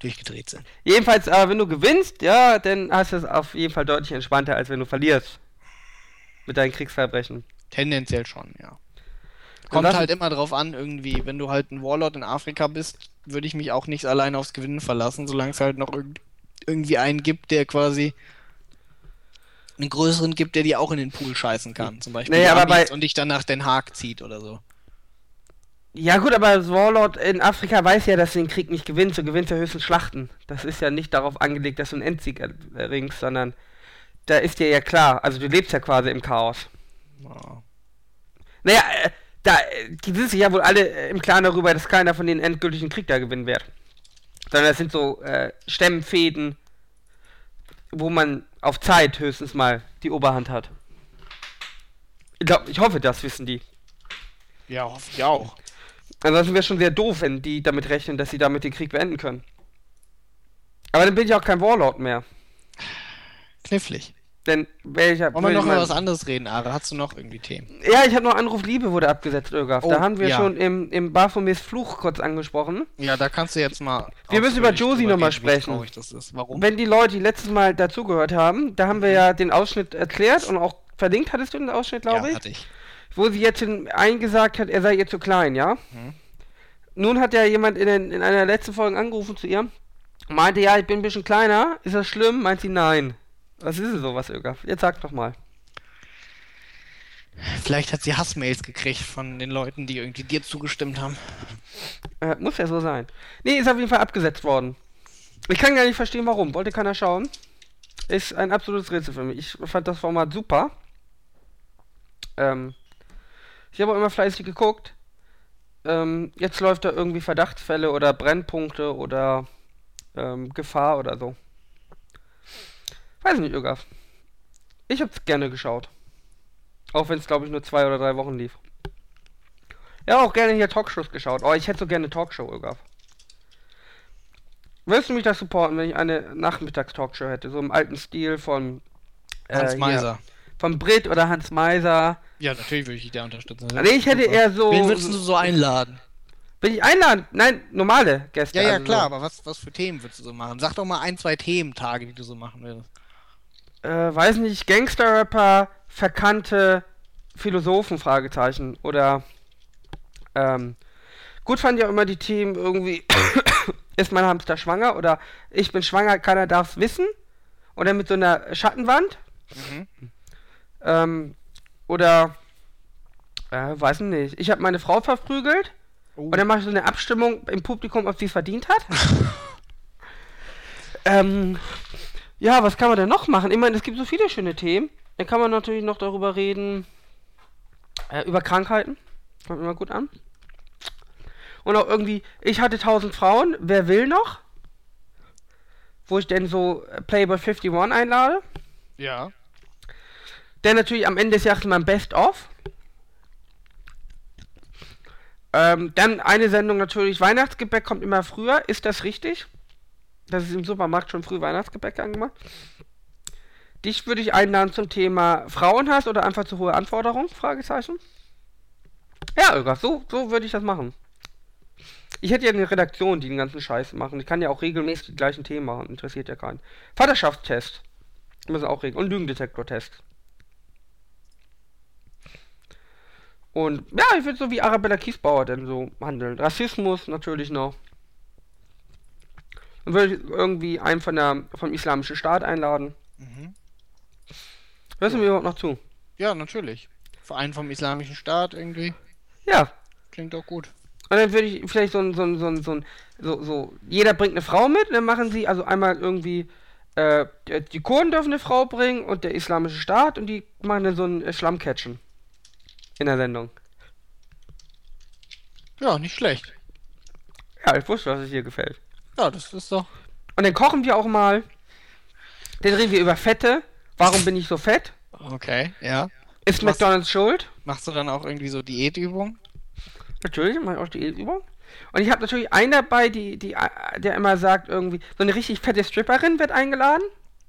durchgedreht sind. Jedenfalls, aber wenn du gewinnst, ja, dann hast du es auf jeden Fall deutlich entspannter, als wenn du verlierst. Mit deinen Kriegsverbrechen. Tendenziell schon, ja. Kommt halt immer drauf an, irgendwie. Wenn du halt ein Warlord in Afrika bist, würde ich mich auch nicht allein aufs Gewinnen verlassen, solange es halt noch irgend irgendwie einen gibt, der quasi einen größeren gibt, der dir auch in den Pool scheißen kann. Zum Beispiel Amis bei- und dich dann nach Den Haag zieht oder so. Ja gut, aber das Warlord in Afrika weiß ja, dass du den Krieg nicht gewinnst. Du gewinnst ja höchstens Schlachten. Das ist ja nicht darauf angelegt, dass du einen Endsieg erringst, sondern da ist dir ja klar, also du lebst ja quasi im Chaos. Ja. Naja, äh, da, äh, die sind sich ja wohl alle äh, im Klaren darüber, dass keiner von den endgültigen Krieg da gewinnen wird. Sondern das sind so äh, Stemmfäden, wo man auf Zeit höchstens mal die Oberhand hat. Ich, glaub, ich hoffe, das wissen die. Ja, hoffe ich auch. Ansonsten wäre es schon sehr doof, wenn die damit rechnen, dass sie damit den Krieg beenden können. Aber dann bin ich auch kein Warlord mehr. Knifflig. Denn welcher. Wollen wir noch mal über was anderes reden, Ara? Hast du noch irgendwie Themen? Ja, ich habe noch Anruf Liebe wurde abgesetzt, Irgaf. Oh, da haben wir ja. schon im, im Baphomets Fluch kurz angesprochen. Ja, da kannst du jetzt mal. Wir müssen über Josie drüber noch mal reden, wie sprechen. traurig das ist. Warum? Wenn die Leute, die letztes Mal dazugehört haben, da haben wir ja den Ausschnitt erklärt und auch verlinkt hattest du den Ausschnitt, glaube ja, ich. hatte ich. Wo sie jetzt in, eingesagt hat, er sei ihr zu klein, ja? Mhm. Nun hat ja jemand in, den, in einer letzten Folgen angerufen zu ihr, meinte, ja, ich bin ein bisschen kleiner, ist das schlimm? Meint sie, nein. Was ist denn sowas, Irgaf? Jetzt sag doch mal. Vielleicht hat sie Hassmails gekriegt von den Leuten, die irgendwie dir zugestimmt haben. Äh, muss ja so sein. Nee, ist auf jeden Fall abgesetzt worden. Ich kann gar nicht verstehen, warum. Wollte keiner schauen. Ist ein absolutes Rätsel für mich. Ich fand das Format super. Ähm, ich habe auch immer fleißig geguckt. Ähm, jetzt läuft da irgendwie Verdachtsfälle oder Brennpunkte oder ähm, Gefahr oder so. Weiß nicht, Irgaf. Ich hab's gerne geschaut. Auch wenn es, glaube ich, nur zwei oder drei Wochen lief. Ja, auch gerne hier Talkshows geschaut. Oh, ich hätte so gerne Talkshow, Irgaf. Würdest du mich das supporten, wenn ich eine Nachmittagstalkshow hätte? So im alten Stil von Hans hier, Meiser. Von Brit oder Hans Meiser. Ja, natürlich würde ich dich da unterstützen. Nee, ich hätte Super. eher so. Wen würdest du so einladen? Will ich einladen? Nein, normale Gäste. Ja, ja, also klar, so. aber was, was für Themen würdest du so machen? Sag doch mal ein, zwei Thementage, die du so machen würdest. Äh, weiß nicht, Gangster-Rapper, verkannte Philosophen, Fragezeichen. Oder, ähm, gut fand ich auch immer die Themen irgendwie, ist mein Hamster schwanger? Oder ich bin schwanger, keiner darf's wissen? Oder mit so einer Schattenwand? Mhm. Ähm, oder, äh, weiß nicht, ich habe meine Frau verprügelt. Oh. Und dann mache ich so eine Abstimmung im Publikum, ob sie es verdient hat. ähm, ja, was kann man denn noch machen? Ich meine, es gibt so viele schöne Themen. Dann kann man natürlich noch darüber reden, äh, über Krankheiten. Kommt immer gut an. Und auch irgendwie, ich hatte 1000 Frauen, wer will noch? Wo ich denn so äh, Playboy 51 einlade. Ja. Der natürlich am Ende des Jahres mein Best-of. Ähm, dann eine Sendung natürlich, Weihnachtsgebäck kommt immer früher. Ist das richtig? Das ist im Supermarkt schon früh Weihnachtsgebäck angemacht. Dich würde ich einladen zum Thema Frauenhass oder einfach zu hohe Anforderungen? Fragezeichen. Ja, Olga, so, so würde ich das machen. Ich hätte ja eine Redaktion, die den ganzen Scheiß machen. Ich kann ja auch regelmäßig die gleichen Themen machen. Interessiert ja keinen. Vaterschaftstest. Müssen auch regeln. Und Lügendetektortest. Und ja, ich würde so wie Arabella Kiesbauer denn so handeln. Rassismus natürlich noch. Dann würde ich irgendwie einen von der, vom Islamischen Staat einladen. Mhm. Hörst du mir überhaupt noch zu? Ja, natürlich. Verein vom Islamischen Staat irgendwie. Ja. Klingt doch gut. Und dann würde ich vielleicht so ein, so ein, so ein, so ein, so, so, jeder bringt eine Frau mit, und dann machen sie also einmal irgendwie, äh, die- Kurden dürfen eine Frau bringen und der Islamische Staat und die machen dann so ein äh, Schlammcatchen. In der Sendung. Ja, nicht schlecht. Ja, ich wusste, was es dir gefällt. Ja, das ist doch. Und dann kochen wir auch mal. Dann reden wir über Fette. Warum bin ich so fett? Okay, ja. Ist Was- McDonalds schuld? Machst du dann auch irgendwie so Diätübungen? Natürlich, mache ich auch die Übung. Und ich habe natürlich einen dabei, die, die, äh, der immer sagt, irgendwie, so eine richtig fette Stripperin wird eingeladen.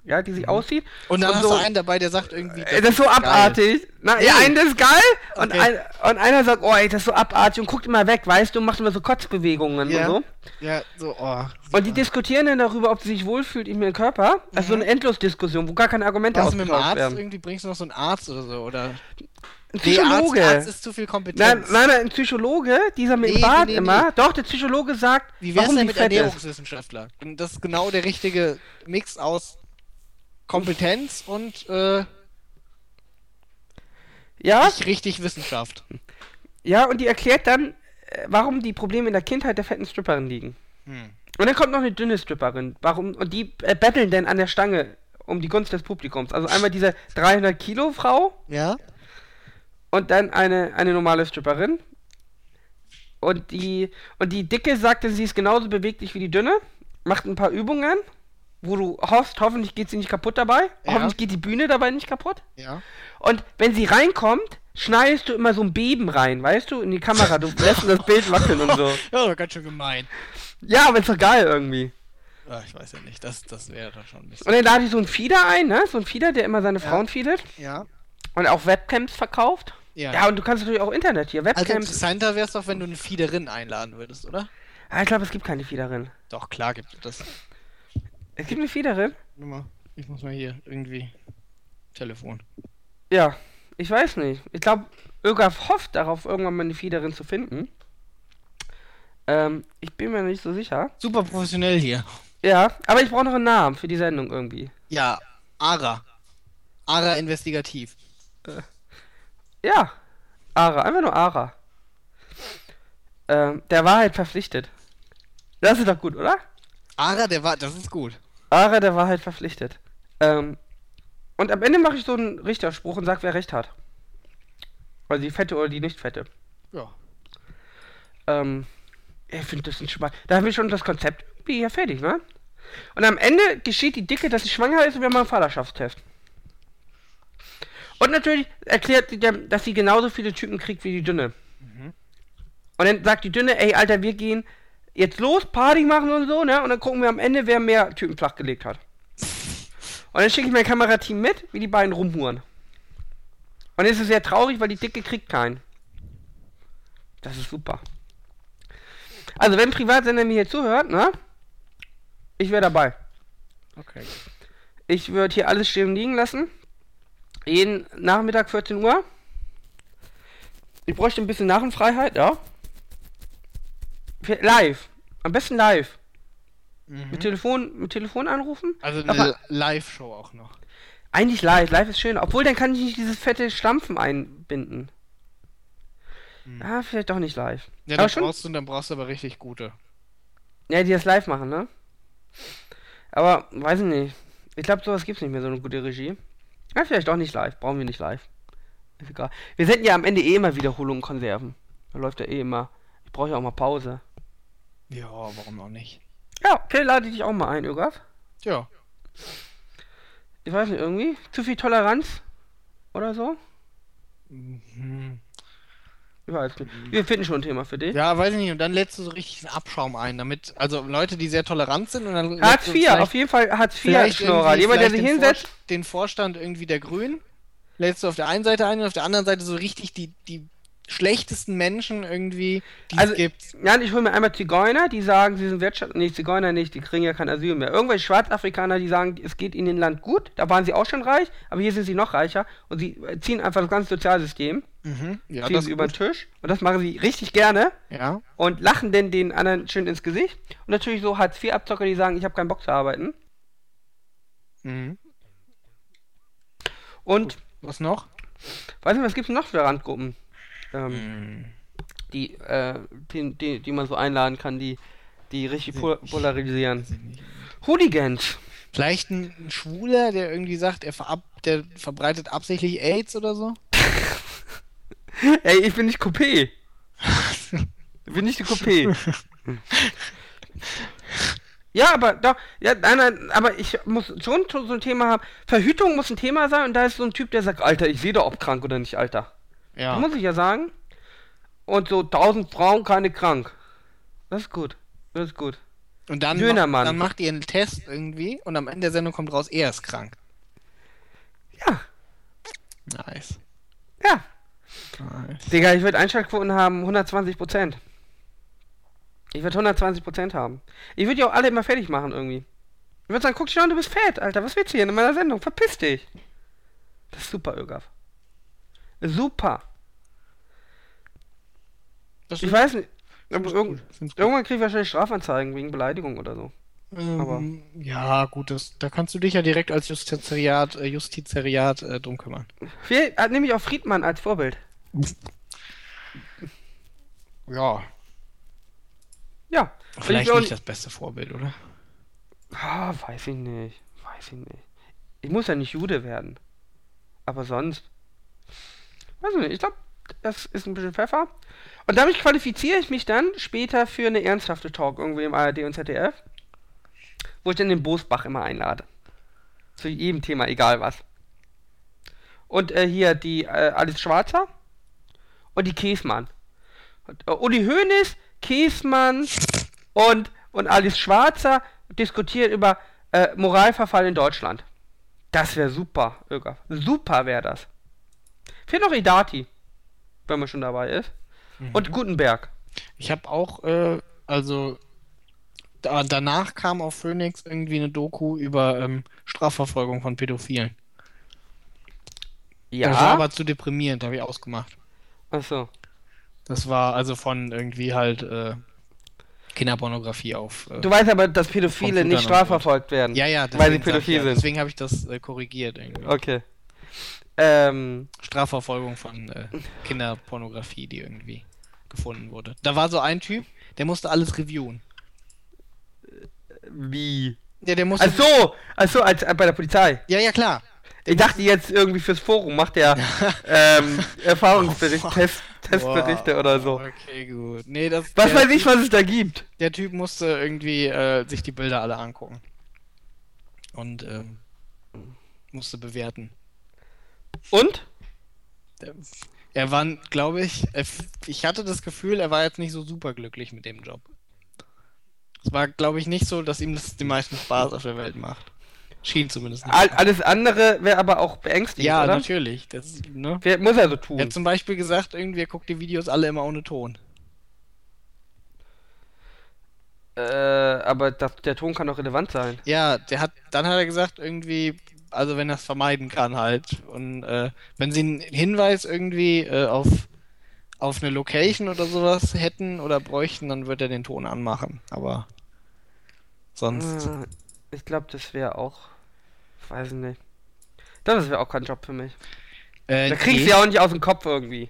Ja, die sich aussieht. Und dann Und hast so- du einen dabei, der sagt irgendwie. Äh, Das ist so abartig. Na, ja, einer ist geil und, Okay. ein, und einer sagt, oh, ey, das ist so abartig und guckt immer weg, weißt du, macht immer so Kotzbewegungen Ja. und Ja, so, oh. so. Und die diskutieren dann darüber, ob sie sich wohlfühlt in ihrem Körper. Also so eine Endlosdiskussion, wo gar keine Argumente Was mit dem Arzt? werden. Irgendwie bringst du noch so einen Arzt oder so, oder? Ein Nee, Arzt, Psychologe. Arzt ist zu viel Kompetenz. Nein, nein, nein, ein Psychologe, dieser mit dem Nee, Bart nee, immer. Doch, der Psychologe sagt, Wie wär's warum denn mit. Ernährungswissenschaftler? Und das ist genau der richtige Mix aus Kompetenz und äh, Ja, nicht richtig Wissenschaft. ja, und die erklärt dann, äh, warum die Probleme in der Kindheit der fetten Stripperin liegen. Hm. Und dann kommt noch eine dünne Stripperin. Warum? Und die äh, betteln dann an der Stange um die Gunst des Publikums. Also einmal diese 300 Kilo Frau Ja? und dann eine, eine normale Stripperin. Und die, und die Dicke sagte, sie ist genauso beweglich wie die Dünne. Macht ein paar Übungen, wo du hoffst, hoffentlich geht sie nicht kaputt dabei. Ja. Hoffentlich geht die Bühne dabei nicht kaputt. Ja. Und wenn sie reinkommt, schneidest du immer so ein Beben rein, weißt du, in die Kamera. Du lässt das Bild wackeln und so. Ja, ganz schön gemein. Ja, aber ist doch geil irgendwie. Ah, ich weiß ja nicht, das, das wäre dann schon ein Und bisschen. dann lade ich so einen Feeder ein, ne? So einen Feeder, der immer seine Ja. Frauen feedet. Ja. Und auch Webcams verkauft. Ja. Ja, und du kannst natürlich auch Internet hier. also Webcams. interessanter wäre es doch, wenn du eine Feederin einladen würdest, oder? ah, ich glaube, es gibt keine Feederin. Doch, klar gibt es das. Es gibt eine? Warte mal, Ich muss mal hier irgendwie. Telefon. Ja, ich weiß nicht. Ich glaube, Ögaf hofft darauf, irgendwann mal eine Feederin zu finden. Ähm, ich bin mir nicht so sicher. Super professionell hier. Ja, aber ich brauche noch einen Namen für die Sendung irgendwie. Ja, Ara. Ara investigativ. Ja, Ara, einfach nur Ara. Ähm, der Wahrheit verpflichtet. Das ist doch gut, oder? Ara, der war. Das ist gut. Ara der Wahrheit verpflichtet. Ähm, und am Ende mache ich so einen Richterspruch und sag, wer recht hat. Also die fette oder die nicht fette. Ja. Ähm, ich finde das ein Spaß. Da haben wir schon das Konzept wie ja fertig, ne? Und am Ende geschieht die Dicke, dass sie schwanger ist und wir machen einen Vaterschaftstest. Und natürlich erklärt sie, dass sie genauso viele Typen kriegt wie die Dünne. Und dann sagt die Dünne, ey, Alter, wir gehen jetzt los, Party machen und so, ne? Und dann gucken wir am Ende, wer mehr Typen flachgelegt hat. Und dann schicke ich mein Kamerateam mit, wie die beiden rumhuren. Und dann ist es sehr traurig, weil die Dicke kriegt keinen. Das ist super. Also, wenn Privatsender mir hier zuhört, ne? Ich wäre dabei. Okay. Ich würde hier alles stehen und liegen lassen. Jeden Nachmittag 14 Uhr. Ich bräuchte ein bisschen Narrenfreiheit, ja. Live. Am besten live. Mit Telefon, mit Telefon anrufen. Also eine Live-Show auch noch. Eigentlich live. Live ist schön. Obwohl, dann kann ich nicht dieses fette Stampfen einbinden. Ah, vielleicht doch nicht live. Ja, aber dann schon. brauchst du, dann brauchst du aber richtig gute. Ja, die das live machen, ne? Aber, weiß ich nicht. Ich glaube, sowas gibt's nicht mehr, so eine gute Regie. Ja, vielleicht doch nicht live. Brauchen wir nicht live. Ist egal. Wir senden ja am Ende eh immer Wiederholungen Konserven. Da läuft ja eh immer. Ich brauche ja auch mal Pause. Ja, warum auch nicht? Ja, okay, lade ich dich auch mal ein, Ögaf. Ja. Ich weiß nicht, irgendwie. Zu viel Toleranz? Oder so? Mhm. Ich weiß nicht. Wir finden schon ein Thema für dich. Ja, weiß ich nicht. Und dann lädst du so richtig einen Abschaum ein, damit, also Leute, die sehr tolerant sind und dann. Hartz IV, auf jeden Fall Hartz IV Schnorrer. Jemand, der sich hinsetzt. Vor- Den Vorstand irgendwie der Grünen lädst du auf der einen Seite ein und auf der anderen Seite so richtig die, die schlechtesten Menschen irgendwie, die Also- es gibt. Ja, ich hole mir einmal Zigeuner, die sagen, sie sind Wirtschaft. Nee, Zigeuner nicht, die kriegen ja kein Asyl mehr. Irgendwelche Schwarzafrikaner, die sagen, es geht ihnen in Land gut. Da waren sie auch schon reich, aber hier sind sie noch reicher. Und sie äh, ziehen einfach das ganze Sozialsystem, Mhm. Ja, ziehen das sie über den. Tisch. Und das machen sie richtig gerne. Ja. Und lachen denn den anderen schön ins Gesicht. Und natürlich so Hartz-IV-Abzocker, die sagen, ich habe keinen Bock zu arbeiten. Mhm. Und, Was noch? weiß nicht, was gibt's noch für Randgruppen? Ähm, Mhm. die, äh, die, die, die man so einladen kann, die, die richtig pol polarisieren. Hooligans. Vielleicht ein, ein Schwuler, der irgendwie sagt, er verab der verbreitet absichtlich AIDS oder so? Ey, ich bin nicht Coupé. Ich bin nicht die Coupé. ja, aber doch, ja, nein, nein, aber ich muss schon so so ein Thema haben. Verhütung muss ein Thema sein und da ist so ein Typ, der sagt, Alter, ich sehe doch, ob krank oder nicht, Alter. Ja. Muss ich ja sagen. Und so tausend Frauen, keine krank. Das ist gut. Das ist gut. Und dann, Dönermann. macht, dann macht ihr einen Test irgendwie und am Ende der Sendung kommt raus, er ist krank. Ja, Nice. ja. nice. Digga, ich würde Einschaltquoten haben 120 Prozent. Ich würde 120 Prozent haben. Ich würde die auch alle immer fertig machen irgendwie. Ich würde sagen, guck dich an, du bist fett, Alter. Was willst du hier in meiner Sendung? Verpiss dich. Das ist super, Ögaf. Super. Das Ich weiß nicht. Aber Find's irg gut, find's gut. irgendwann kriege ich wahrscheinlich Strafanzeigen wegen Beleidigung oder so. aber- Ähm, ja, gut, das, da kannst du dich ja direkt als Justizariat, äh, Justizariat äh, drum kümmern. Viel, äh, nehme ich auch Friedmann als Vorbild. Ja. Ja. Vielleicht nicht das beste Vorbild, oder? Ah, weiß ich nicht. Weiß ich nicht. Ich muss ja nicht Jude werden. Aber sonst. Weiß ich nicht. Ich glaube, das ist ein bisschen Pfeffer. Und damit qualifiziere ich mich dann später für eine ernsthafte Talk irgendwie im ARD und ZDF. Wo ich dann den Bosbach immer einlade. Zu jedem Thema, egal was. Und äh, hier die äh, Alice Schwarzer und die Käsmann. Und, äh, Uli Hoeneß, Käsmann und, und Alice Schwarzer diskutiert über äh, Moralverfall in Deutschland. Das wäre super, Öger. Super wäre das. Fehlt noch Idati, wenn man schon dabei ist. Mhm. Und Gutenberg. Ich habe auch, äh, also da, danach kam auf Phoenix irgendwie eine Doku über ähm, Strafverfolgung von Pädophilen. Das war Ja. aber zu deprimierend, habe ich ausgemacht. Achso. Das war also von irgendwie halt äh, Kinderpornografie auf. Äh, Du weißt aber, dass Pädophile nicht strafverfolgt werden. ja, ja, weil sie deswegen sag ich pädophil ja, sind. Deswegen habe ich das äh, korrigiert irgendwie. Okay. Ähm, Strafverfolgung von äh, Kinderpornografie, die irgendwie gefunden wurde. Da war so ein Typ, der musste alles reviewen. wie? Ja, der musste. Ach so, ach so, als, äh, bei der Polizei. Ja, ja, klar. Ich dachte jetzt irgendwie fürs Forum macht er ähm, Erfahrungsbericht, Oh, Test, Testberichte Wow. oder so. Okay, gut. Nee, das, Was der, weiß ich, was es da gibt. Der Typ musste irgendwie äh, sich die Bilder alle angucken. Und ähm, musste bewerten. Und? Er war, glaube ich, ich hatte das Gefühl, er war jetzt nicht so super glücklich mit dem Job. Es war, glaube ich, nicht so, dass ihm das den meisten Spaß auf der Welt macht. Schien zumindest nicht. All, alles andere wäre aber auch beängstigend, ja, oder? natürlich. Das, ne? Wer, muss er so tun. Er hat zum Beispiel gesagt, irgendwie, er guckt die Videos alle immer ohne Ton. Äh, aber das, der Ton kann doch relevant sein. Ja, der hat, dann hat er gesagt, irgendwie, also wenn er es vermeiden kann halt. Und äh, wenn sie einen Hinweis irgendwie äh, auf, auf eine Location oder sowas hätten oder bräuchten, dann wird er den Ton anmachen. Aber sonst. Äh, Ich glaube, das wäre auch. Ich weiß nicht. Ich das wäre auch kein Job für mich. Äh, Da kriegst du ja auch nicht aus dem Kopf irgendwie.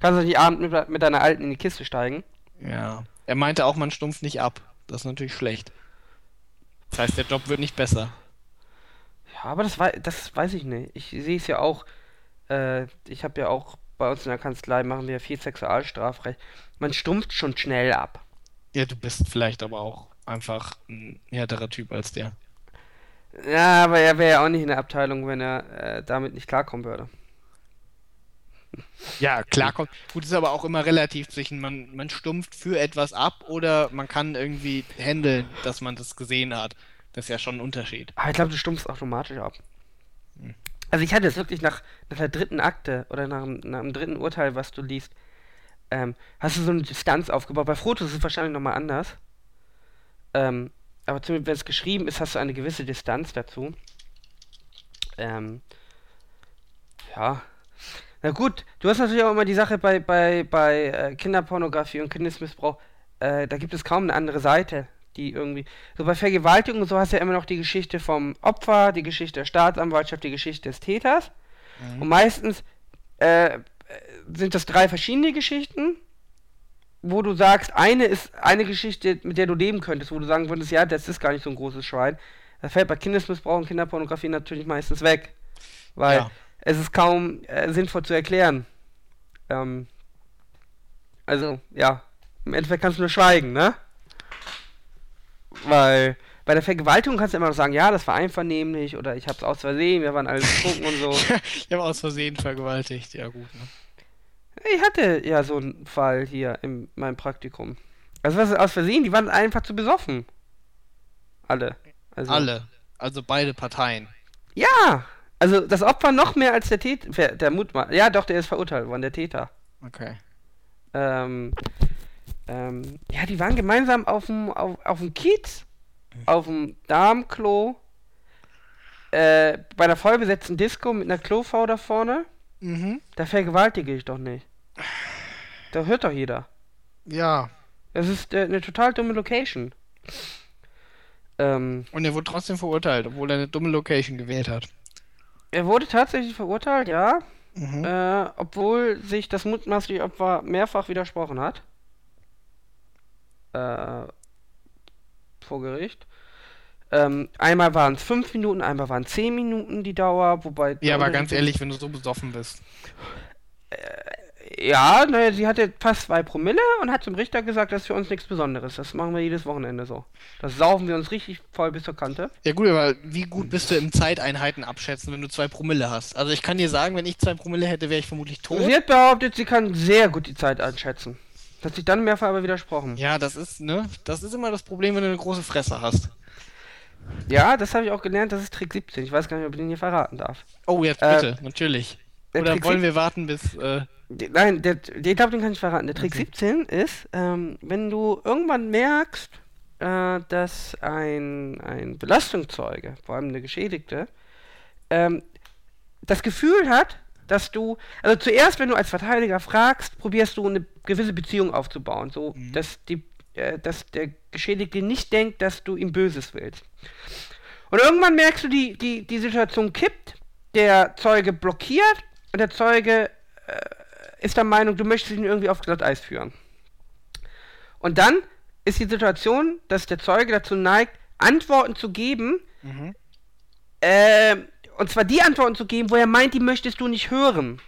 Kannst du nicht abend mit, mit deiner Alten in die Kiste steigen? Ja. Er meinte auch, man stumpft nicht ab. Das ist natürlich schlecht. Das heißt, der Job wird nicht besser. Aber das, wei das weiß ich nicht. Ich sehe es ja auch. Äh, ich habe ja auch bei uns in der Kanzlei machen wir viel Sexualstrafrecht. Man stumpft schon schnell ab. Ja, du bist vielleicht aber auch einfach ein härterer Typ als der. Ja, aber er wäre ja auch nicht in der Abteilung, wenn er äh, damit nicht klarkommen würde. Ja, klar kommt. Gut, ist aber auch immer relativ zwischen, man, man stumpft für etwas ab oder man kann irgendwie handeln, dass man das gesehen hat. Das ist ja schon ein Unterschied. Aber ich glaube, du stumpfst automatisch ab. Hm. Also ich hatte es wirklich nach, nach der dritten Akte oder nach, dem- nach dem dritten Urteil, was du liest, ähm, hast du so eine Distanz aufgebaut. Bei Fotos ist es wahrscheinlich nochmal anders. Ähm, aber zumindest wenn es geschrieben ist, hast du eine gewisse Distanz dazu. Ähm, ja. Na gut, du hast natürlich auch immer die Sache bei, bei, bei äh, Kinderpornografie und Kindesmissbrauch, äh, da gibt es kaum eine andere Seite, die irgendwie. So bei Vergewaltigung und so hast du ja immer noch die Geschichte vom Opfer, die Geschichte der Staatsanwaltschaft, die Geschichte des Täters. Und meistens äh, sind das drei verschiedene Geschichten, wo du sagst, eine ist eine Geschichte, mit der du leben könntest, wo du sagen würdest, ja, das ist gar nicht so ein großes Schwein. Das fällt bei Kindesmissbrauch und Kinderpornografie natürlich meistens weg. Weil Ja. es ist kaum äh, sinnvoll zu erklären. Ähm, also, ja, im Endeffekt kannst du nur schweigen, ne? Weil bei der Vergewaltigung kannst du immer noch sagen, ja, das war einvernehmlich oder ich hab's aus Versehen, wir waren alle betrunken und so. ich habe aus Versehen vergewaltigt. Ja, gut. Ne? Ich hatte ja so einen Fall hier in meinem Praktikum. Also was ist aus Versehen, die waren einfach zu besoffen. Alle. Also, Alle. Also beide Parteien. Ja! Also das Opfer noch mehr als der Täter, der Mutmann. Ja, doch, der ist verurteilt worden, der Täter. Okay. Ähm, ähm, ja, die waren gemeinsam auf dem auf, auf dem Kiez, auf dem Darmklo, äh, bei einer vollbesetzten Disco mit einer Klovau da vorne. Mhm. Da vergewaltige ich doch nicht. Da hört doch jeder. Ja. Das ist äh, eine total dumme Location. Ähm, Und er wurde trotzdem verurteilt, obwohl er eine dumme Location gewählt hat. er wurde tatsächlich verurteilt, ja, Mhm. äh, obwohl sich das mutmaßliche Opfer mehrfach widersprochen hat. Äh, vor Gericht. Ähm, einmal waren es fünf Minuten, einmal waren zehn Minuten die Dauer, wobei. Ja, aber ganz ehrlich, wenn du so besoffen bist. Ja, naja, sie hatte fast zwei Promille und hat zum Richter gesagt, das ist für uns nichts Besonderes. Das machen wir jedes Wochenende so. Das saufen wir uns richtig voll bis zur Kante. Ja gut, aber wie gut bist du im Zeiteinheiten abschätzen, wenn du zwei Promille hast? Also ich kann dir sagen, wenn ich zwei Promille hätte, wäre ich vermutlich tot. Sie hat behauptet, sie kann sehr gut die Zeit einschätzen. Hat sich dann mehrfach aber widersprochen. Ja, das ist, ne? Das ist immer das Problem, wenn du eine große Fresse hast. Ja, das habe ich auch gelernt, das ist Trick 17. Ich weiß gar nicht, ob ich den hier verraten darf. Oh, jetzt Äh, bitte, natürlich. Der Oder Trick wollen wir warten bis. Äh, Nein, der, ich glaube, den kann ich verraten. Der Trick Okay. 17 ist, ähm, wenn du irgendwann merkst, äh, dass ein, ein Belastungszeuge, vor allem eine Geschädigte, ähm, das Gefühl hat, dass du, also zuerst, wenn du als Verteidiger fragst, probierst du eine gewisse Beziehung aufzubauen, so Mhm. dass die, äh, dass der Geschädigte nicht denkt, dass du ihm Böses willst. Und irgendwann merkst du, die, die, die Situation kippt, der Zeuge blockiert und der Zeuge äh, ist der Meinung, du möchtest ihn irgendwie auf Glatteis führen. Und dann ist die Situation, dass der Zeuge dazu neigt, Antworten zu geben, mhm. äh, und zwar die Antworten zu geben, wo er meint, die möchtest du nicht hören.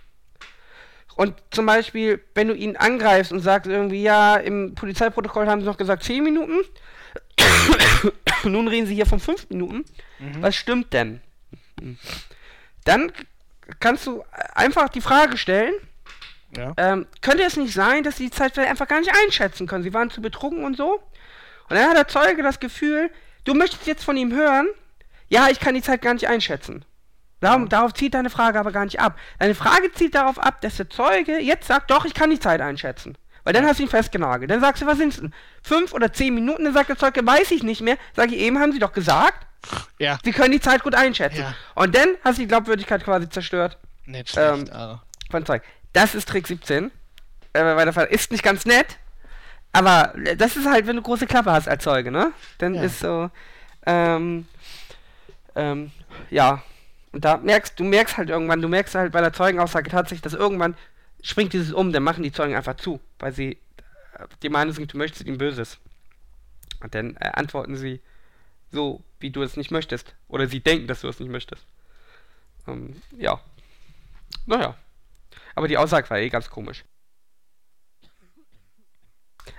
Und zum Beispiel, wenn du ihn angreifst und sagst irgendwie, ja, im Polizeiprotokoll haben sie noch gesagt 10 Minuten, nun reden sie hier von 5 Minuten, Mhm. was stimmt denn? Dann kannst du einfach die Frage stellen, Ja. ähm, könnte es nicht sein, dass sie die Zeit vielleicht einfach gar nicht einschätzen können? Sie waren zu betrunken und so. Und dann hat der Zeuge das Gefühl, du möchtest jetzt von ihm hören, ja, ich kann die Zeit gar nicht einschätzen. Darum, Darauf zielt deine Frage aber gar nicht ab. Deine Frage zielt darauf ab, dass der Zeuge jetzt sagt, doch, ich kann die Zeit einschätzen. Weil dann hast du ihn festgenagelt. Dann sagst du, was sind's denn? Fünf oder zehn Minuten? Dann sagt der Zeuge, weiß ich nicht mehr. Sag ich, eben haben sie doch gesagt, Ja. sie können die Zeit gut einschätzen. Ja. Und dann hast du die Glaubwürdigkeit quasi zerstört. Nicht schlecht, Ähm, aber. von Zeug. Das ist Trick 17. Äh, weil der Fall ist nicht ganz nett. Aber äh, das ist halt, wenn du große Klappe hast als Zeuge, ne? Dann Ja. ist so, ähm, ähm, ja. Und da merkst du merkst halt irgendwann, du merkst halt bei der Zeugenaussage tatsächlich, dass irgendwann springt dieses um, dann machen die Zeugen einfach zu, weil sie äh, die Meinung sind, du möchtest ihm Böses. Und dann äh, antworten sie so, wie du es nicht möchtest. Oder sie denken, dass du es nicht möchtest. Ähm, ja. Naja. Aber die Aussage war eh ganz komisch.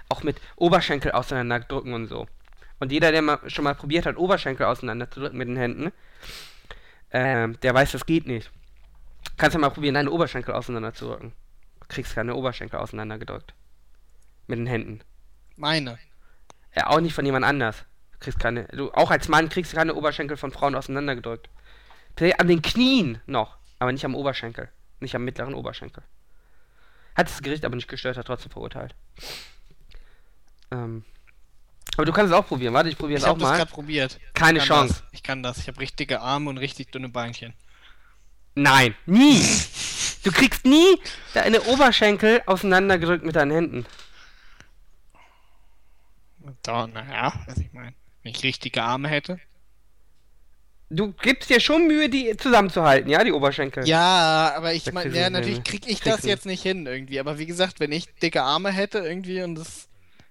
Auch mit Oberschenkel auseinanderdrücken und so. Und jeder, der mal, schon mal probiert hat, Oberschenkel auseinanderzudrücken mit den Händen, ähm, der weiß, das geht nicht. Kannst du mal probieren, deine Oberschenkel auseinanderzudrücken. Du kriegst keine Oberschenkel auseinandergedrückt. Mit den Händen. Meine. Ja, auch nicht von jemand anders. Du kriegst keine, du, auch als Mann kriegst du keine Oberschenkel von Frauen auseinandergedrückt. An den Knien noch, aber nicht am Oberschenkel. Nicht am mittleren Oberschenkel. Hat das Gericht aber nicht gestört, hat trotzdem verurteilt. Ähm. Aber du kannst es auch probieren. Warte, ich probiere Ich es auch habe das mal. gerade probiert. Keine Ich Chance. Das. Ich kann das. Ich habe richtige Arme und richtig dünne Beinchen. Nein, nie. Du kriegst nie deine Oberschenkel auseinandergedrückt mit deinen Händen. Da, naja, was ich meine. Wenn ich richtige Arme hätte. Du gibst dir schon Mühe, die zusammenzuhalten, ja, die Oberschenkel. Ja, aber ich meine, ja, natürlich nee, krieg ich das jetzt nicht hin irgendwie. Aber wie gesagt, wenn ich dicke Arme hätte irgendwie und das.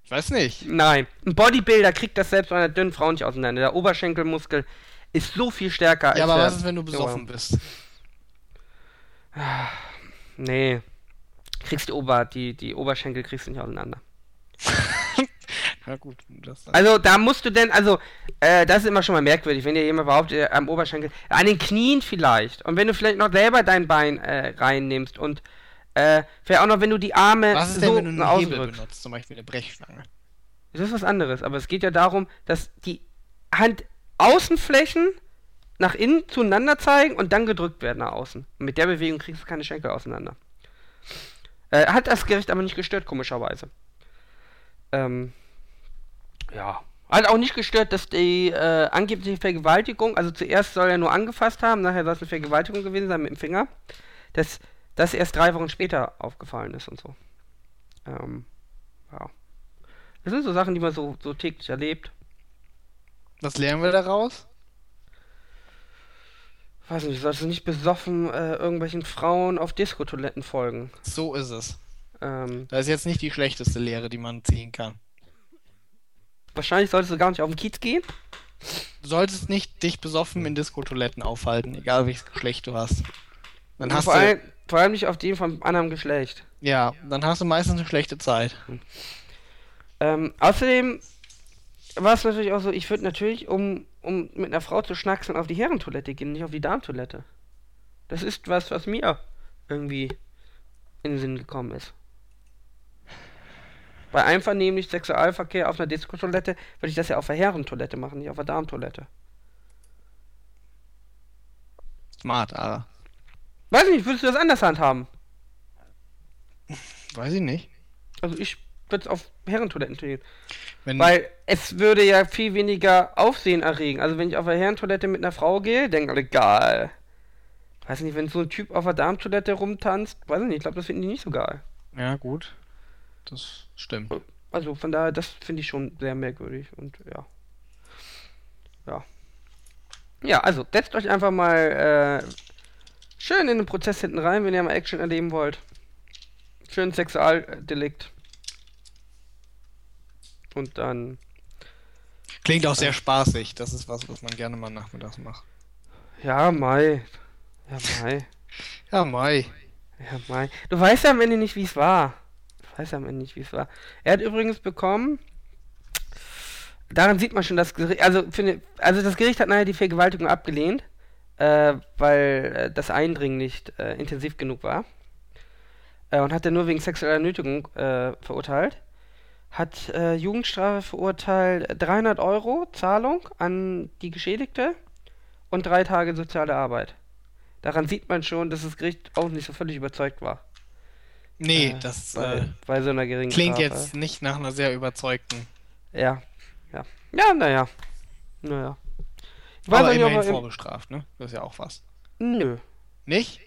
Ich weiß nicht. Nein, ein Bodybuilder kriegt das selbst bei einer dünnen Frau nicht auseinander. Der Oberschenkelmuskel ist so viel stärker als Ja, aber der was ist, wenn du besoffen bist? Nee. Kriegst die Ober, die, die Oberschenkel kriegst du nicht auseinander. Ja, gut. Das Also da musst du denn, also, äh, das ist immer schon mal merkwürdig, wenn dir jemand behauptet, äh, am Oberschenkel, an den Knien vielleicht. Und wenn du vielleicht noch selber dein Bein äh, reinnimmst und äh, vielleicht auch noch, wenn du die Arme was ist denn, so wenn du einen nach Hebel benutzt? Zum Beispiel eine Brechstange. Das ist was anderes, aber es geht ja darum, dass die Handaußenflächen nach innen zueinander zeigen und dann gedrückt werden nach außen. Und mit der Bewegung kriegst du keine Schenkel auseinander. Äh, hat das Gericht aber nicht gestört, komischerweise. Ähm, ja. Hat auch nicht gestört, dass die äh, angebliche Vergewaltigung, also zuerst soll er nur angefasst haben, nachher soll es eine Vergewaltigung gewesen sein mit dem Finger, dass das erst drei Wochen später aufgefallen ist und so. Ähm, ja. Das sind so Sachen, die man so, so täglich erlebt. Was lernen wir daraus? Weiß nicht, solltest du nicht besoffen äh, irgendwelchen Frauen auf Diskotoiletten folgen. So ist es. Ähm, Das ist jetzt nicht die schlechteste Lehre, die man ziehen kann. wahrscheinlich solltest du gar nicht auf den Kiez gehen. Du solltest nicht dich besoffen in Diskotoiletten aufhalten, egal welches Geschlecht du hast. Dann hast du, allem, vor allem nicht auf den von anderem Geschlecht. ja, dann hast du meistens eine schlechte Zeit. Ähm, außerdem war es natürlich auch so, ich würde natürlich, um, um mit einer Frau zu schnackseln, auf die Herrentoilette gehen, nicht auf die Darmtoilette. Das ist was, was mir irgendwie in den Sinn gekommen ist. bei einvernehmlich Sexualverkehr auf einer Diskotoilette würde ich das ja auf der Herrentoilette machen, nicht auf der Darmtoilette. Smart, aber. Weiß nicht, würdest du das anders handhaben? Weiß ich nicht. Also ich würde es auf Herrentoiletten tun. Wenn, Weil es würde ja viel weniger Aufsehen erregen. Also wenn ich auf der Herrentoilette mit einer Frau gehe, denken alle, geil. Weiß nicht, wenn so ein Typ auf der Darmtoilette rumtanzt, weiß ich nicht, ich glaube, das finden die nicht so geil. ja, gut. Das stimmt. Also von daher, das finde ich schon sehr merkwürdig und ja. Ja. Ja, also setzt euch einfach mal äh, schön in den Prozess hinten rein, wenn ihr mal Action erleben wollt. Schön Sexualdelikt. Und dann, Klingt auch sehr spaßig. Das ist was, was man gerne mal nachmittags macht. ja, Mai. Ja, Mai. Ja, Mai. Ja, Mai. Du weißt ja am Ende nicht, wie es war. Du weißt ja am Ende nicht, wie es war. Er hat übrigens bekommen. Daran sieht man schon, dass Gericht, also, finde, also das Gericht hat nachher die Vergewaltigung abgelehnt, äh, weil äh, das Eindringen nicht äh, intensiv genug war. Äh, und hat er nur wegen sexueller Nötigung verurteilt. Hat Jugendstrafe verurteilt 300 Euro Zahlung an die Geschädigte und drei Tage soziale Arbeit. Daran sieht man schon, dass das Gericht auch nicht so völlig überzeugt war. Nee, Äh, das bei, äh, bei so einer geringen klingt Strafe. jetzt nicht nach einer sehr überzeugten. Ja, ja. Ja, naja. Naja. Weiß Aber immerhin er im, vorbestraft, ne? Das ist ja auch was. Nö. Nicht?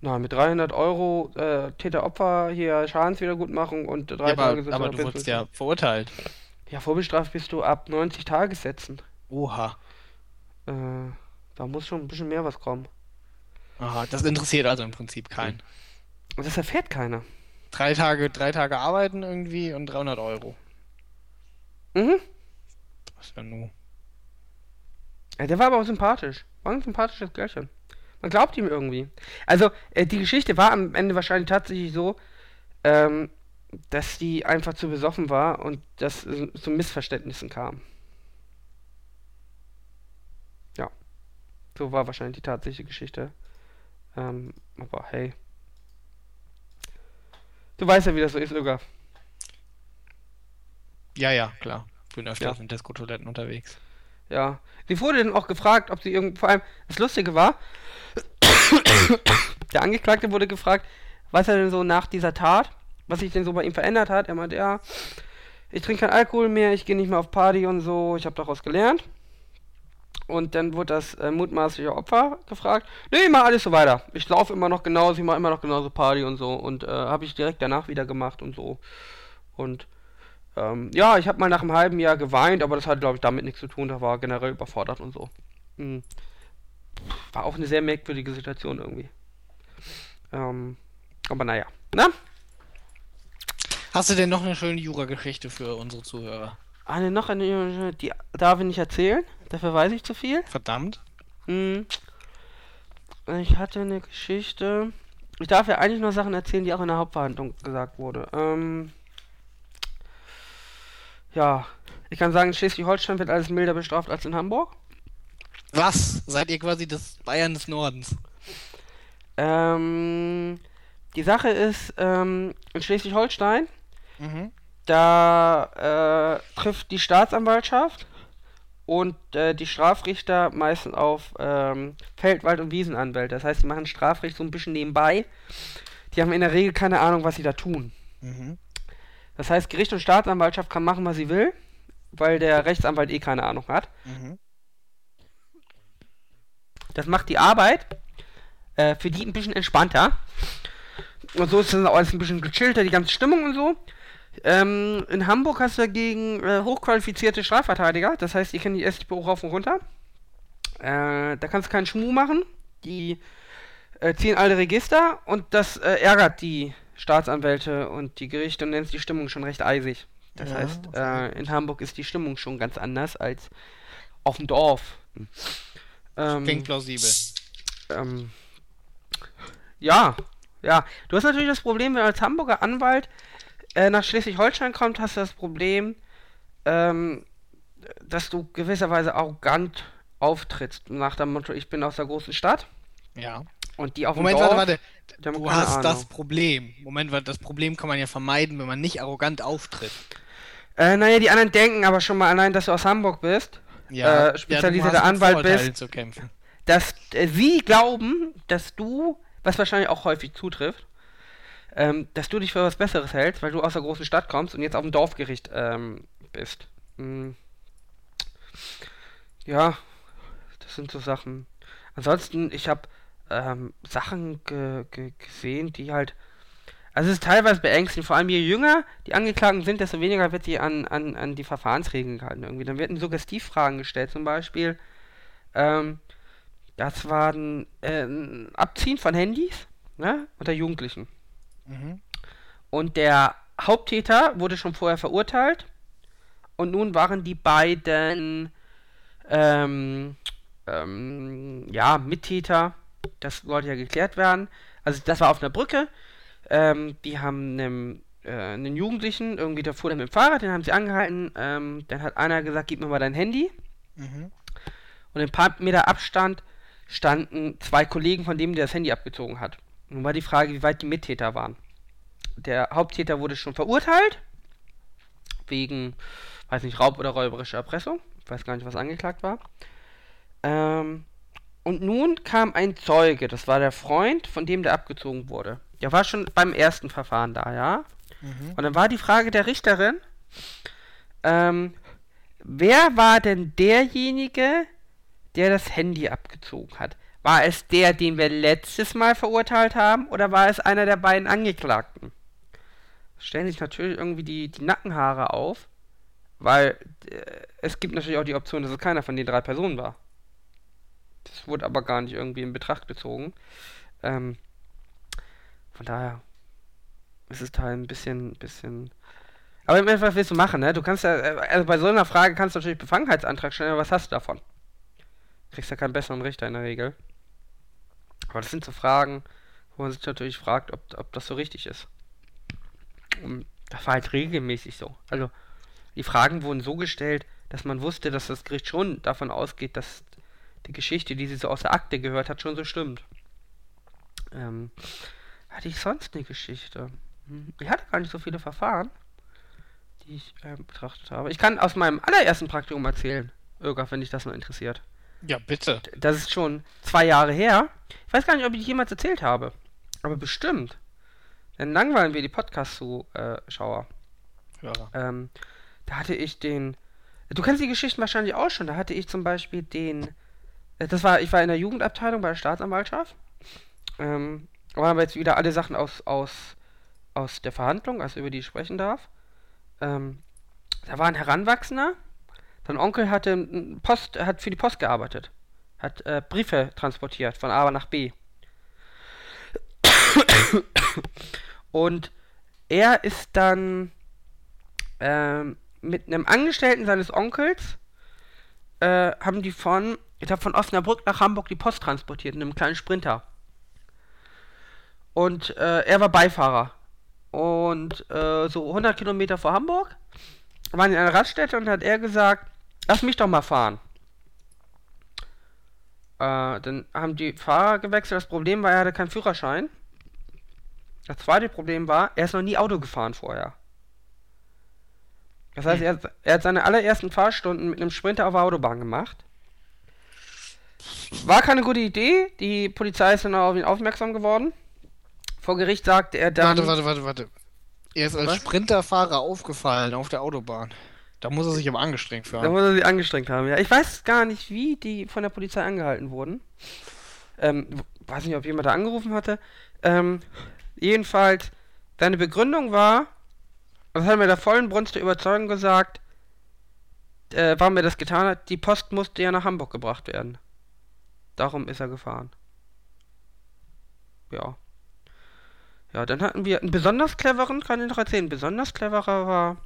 Na, mit 300 Euro äh, Täter-Opfer hier Schadenswiedergutmachung und drei Ja, Tage aber, aber du wurdest ja verurteilt. Ja, vorbestraft bist du ab 90 Tagessätzen. Oha. Äh, da muss schon ein bisschen mehr was kommen. Aha, das interessiert also im Prinzip keinen. Und das erfährt keiner. Drei Tage, drei Tage arbeiten irgendwie und 300 Euro. Mhm. Das ist ja nur. Ja, der war aber auch sympathisch. War ein sympathisches Kerlchen. Man glaubt ihm irgendwie. Also, äh, die Geschichte war am Ende wahrscheinlich tatsächlich so, ähm, dass die einfach zu besoffen war und dass es zu Missverständnissen kam. Ja. So war wahrscheinlich die tatsächliche Geschichte. Ähm, aber hey. Du weißt ja, wie das so ist, Öger. Ja, ja, klar. Bin öfters Ja. in Disco-Toiletten unterwegs. Ja. Sie wurde dann auch gefragt, ob sie irgend, vor allem, das Lustige war, der Angeklagte wurde gefragt, was er denn so nach dieser Tat, was sich denn so bei ihm verändert hat. Er meinte, ja, ich trinke keinen Alkohol mehr, ich gehe nicht mehr auf Party und so, ich habe daraus gelernt. Und dann wurde das äh, mutmaßliche Opfer gefragt, nee, mach alles so weiter. Ich laufe immer noch genauso, ich mache immer noch genauso Party und so. Und äh, habe ich direkt danach wieder gemacht und so. Und ähm, ja, ich habe mal nach einem halben Jahr geweint, aber das hatte, glaube ich, damit nichts zu tun. Da war generell überfordert und so. Hm. War auch eine sehr merkwürdige Situation irgendwie. Ähm, aber naja. Na? Hast du denn noch eine schöne Jura-Geschichte für unsere Zuhörer? Eine noch eine, die darf ich nicht erzählen. Dafür weiß ich zu viel. Verdammt. Hm. Ich hatte eine Geschichte. Ich darf ja eigentlich nur Sachen erzählen, die auch in der Hauptverhandlung gesagt wurde. Ähm, ja, ich kann sagen, in Schleswig-Holstein wird alles milder bestraft als in Hamburg. Was? Seid ihr quasi das Bayern des Nordens? Ähm, die Sache ist, ähm, in Schleswig-Holstein, Mhm. da äh, trifft die Staatsanwaltschaft und äh, die Strafrichter meistens auf ähm, Feldwald- und Wiesenanwälte. Das heißt, die machen Strafrecht so ein bisschen nebenbei. Die haben in der Regel keine Ahnung, was sie da tun. Mhm. Das heißt, Gericht und Staatsanwaltschaft kann machen, was sie will, weil der Rechtsanwalt eh keine Ahnung hat. Mhm. Das macht die Arbeit äh, für die ein bisschen entspannter. Und so ist dann auch alles ein bisschen gechillter, die ganze Stimmung und so. Ähm, in Hamburg hast du dagegen äh, hochqualifizierte Strafverteidiger, das heißt, die kennen die StPO rauf und runter. Äh, da kannst du keinen Schmuh machen. Die äh, ziehen alle Register und das äh, ärgert die Staatsanwälte und die Gerichte und nennt die Stimmung schon recht eisig. Das Ja, heißt, okay. äh, in Hamburg ist die Stimmung schon ganz anders als auf dem Dorf. Ähm, Klingt plausibel. ähm, ja, ja. Du hast natürlich das Problem, wenn du als Hamburger Anwalt äh, nach Schleswig-Holstein kommt, hast du das Problem, ähm, dass du gewisserweise arrogant auftrittst. Nach dem Motto, ich bin aus der großen Stadt. Ja. Und die auf dem Moment, Dorf, warte, warte. Du hast das Ahnung. Problem. Moment, warte, das Problem kann man ja vermeiden, wenn man nicht arrogant auftritt. Äh, naja, die anderen denken aber schon mal allein, dass du aus Hamburg bist, Äh, spezialisierter mit Anwalt bist. zu kämpfen. dass äh, sie glauben, dass du, was wahrscheinlich auch häufig zutrifft, ähm, dass du dich für was Besseres hältst, weil du aus der großen Stadt kommst und jetzt auf dem Dorfgericht ähm, bist. Hm. Ja, das sind so Sachen. Ansonsten, ich habe ähm, Sachen ge ge gesehen, die halt. Also es ist teilweise beängstigend, vor allem je jünger die Angeklagten sind, desto weniger wird sie an, an, an die Verfahrensregeln gehalten irgendwie. Dann werden Suggestivfragen gestellt, zum Beispiel, ähm, das äh, ein Abziehen von Handys ne, unter Jugendlichen. Mhm. Und der Haupttäter wurde schon vorher verurteilt. Und nun waren die beiden ähm, ähm, ja, Mittäter. Das sollte ja geklärt werden. Also das war auf einer Brücke. Ähm, die haben einem, äh, einen Jugendlichen, irgendwie der fuhr dann mit dem Fahrrad, den haben sie angehalten. Ähm, dann hat einer gesagt, gib mir mal dein Handy. Mhm. Und in ein paar Meter Abstand standen zwei Kollegen von dem, der das Handy abgezogen hat. Nun war die Frage, wie weit die Mittäter waren. Der Haupttäter wurde schon verurteilt. Wegen, weiß nicht, Raub oder räuberischer Erpressung. Ich weiß gar nicht, was angeklagt war. Ähm, und nun kam ein Zeuge, das war der Freund, von dem der abgezogen wurde. Der war schon beim ersten Verfahren da, ja? Mhm. Und dann war die Frage der Richterin, ähm, wer war denn derjenige, der das Handy abgezogen hat? War es der, den wir letztes Mal verurteilt haben, oder war es einer der beiden Angeklagten? Stellen sich natürlich irgendwie die, die Nackenhaare auf, weil äh, es gibt natürlich auch die Option, dass es keiner von den drei Personen war. Das wurde aber gar nicht irgendwie in Betracht gezogen. Ähm, von daher ist es da ein bisschen, bisschen. Aber im Endeffekt, willst du machen, ne? Du kannst ja, äh, also bei so einer Frage kannst du natürlich Befangenheitsantrag stellen, aber was hast du davon? Kriegst ja keinen besseren Richter in der Regel. Aber das sind so Fragen, wo man sich natürlich fragt, ob, ob das so richtig ist. Und das war halt regelmäßig so. Also, die Fragen wurden so gestellt, dass man wusste, dass das Gericht schon davon ausgeht, dass die Geschichte, die sie so aus der Akte gehört hat, schon so stimmt. Ähm, hatte ich sonst eine Geschichte? Hm, Ich hatte gar nicht so viele Verfahren, die ich ähm, betrachtet habe. Ich kann aus meinem allerersten Praktikum erzählen, Irga, wenn dich das noch interessiert. Ja, bitte. Das ist schon zwei Jahre her. Ich weiß gar nicht, ob ich jemals erzählt habe. Aber bestimmt. Dann langweilen wir die Podcast-Zuschauer. Hörer. Ähm, da hatte ich den. Du kennst die Geschichten wahrscheinlich auch schon. Da hatte ich zum Beispiel den. Äh, Das war, ich war in der Jugendabteilung bei der Staatsanwaltschaft. Ähm, da haben wir jetzt wieder alle Sachen aus, aus, aus der Verhandlung, also über die ich sprechen darf. Ähm, da war ein Heranwachsender. Sein Onkel hatte Post, hat für die Post gearbeitet. Hat äh, Briefe transportiert von A nach B. Und er ist dann ähm, mit einem Angestellten seines Onkels äh, haben die von, ich glaube von Osnabrück nach Hamburg die Post transportiert in einem kleinen Sprinter. Und äh, er war Beifahrer. Und äh, so 100 Kilometer vor Hamburg waren in einer Raststätte und hat er gesagt, lass mich doch mal fahren. Äh, dann haben die Fahrer gewechselt. Das Problem war, er hatte keinen Führerschein. Das zweite Problem war, er ist noch nie Auto gefahren vorher. Das heißt, er, er hat seine allerersten Fahrstunden mit einem Sprinter auf der Autobahn gemacht. War keine gute Idee. Die Polizei ist dann auf ihn aufmerksam geworden. Vor Gericht sagte er dann. Warte, warte, warte, warte. Er ist als Was? Sprinterfahrer aufgefallen auf der Autobahn. Da muss er sich aber angestrengt für Da haben. muss er sich angestrengt haben, ja. Ich weiß gar nicht, wie die von der Polizei angehalten wurden. Ähm, weiß nicht, ob jemand da angerufen hatte. Ähm, jedenfalls, seine Begründung war, das hat er mit der vollen Brunst der Überzeugung gesagt, äh, warum er das getan hat, die Post musste ja nach Hamburg gebracht werden. Darum ist er gefahren. Ja. Ja, dann hatten wir einen besonders cleveren, kann ich noch erzählen, ein besonders cleverer war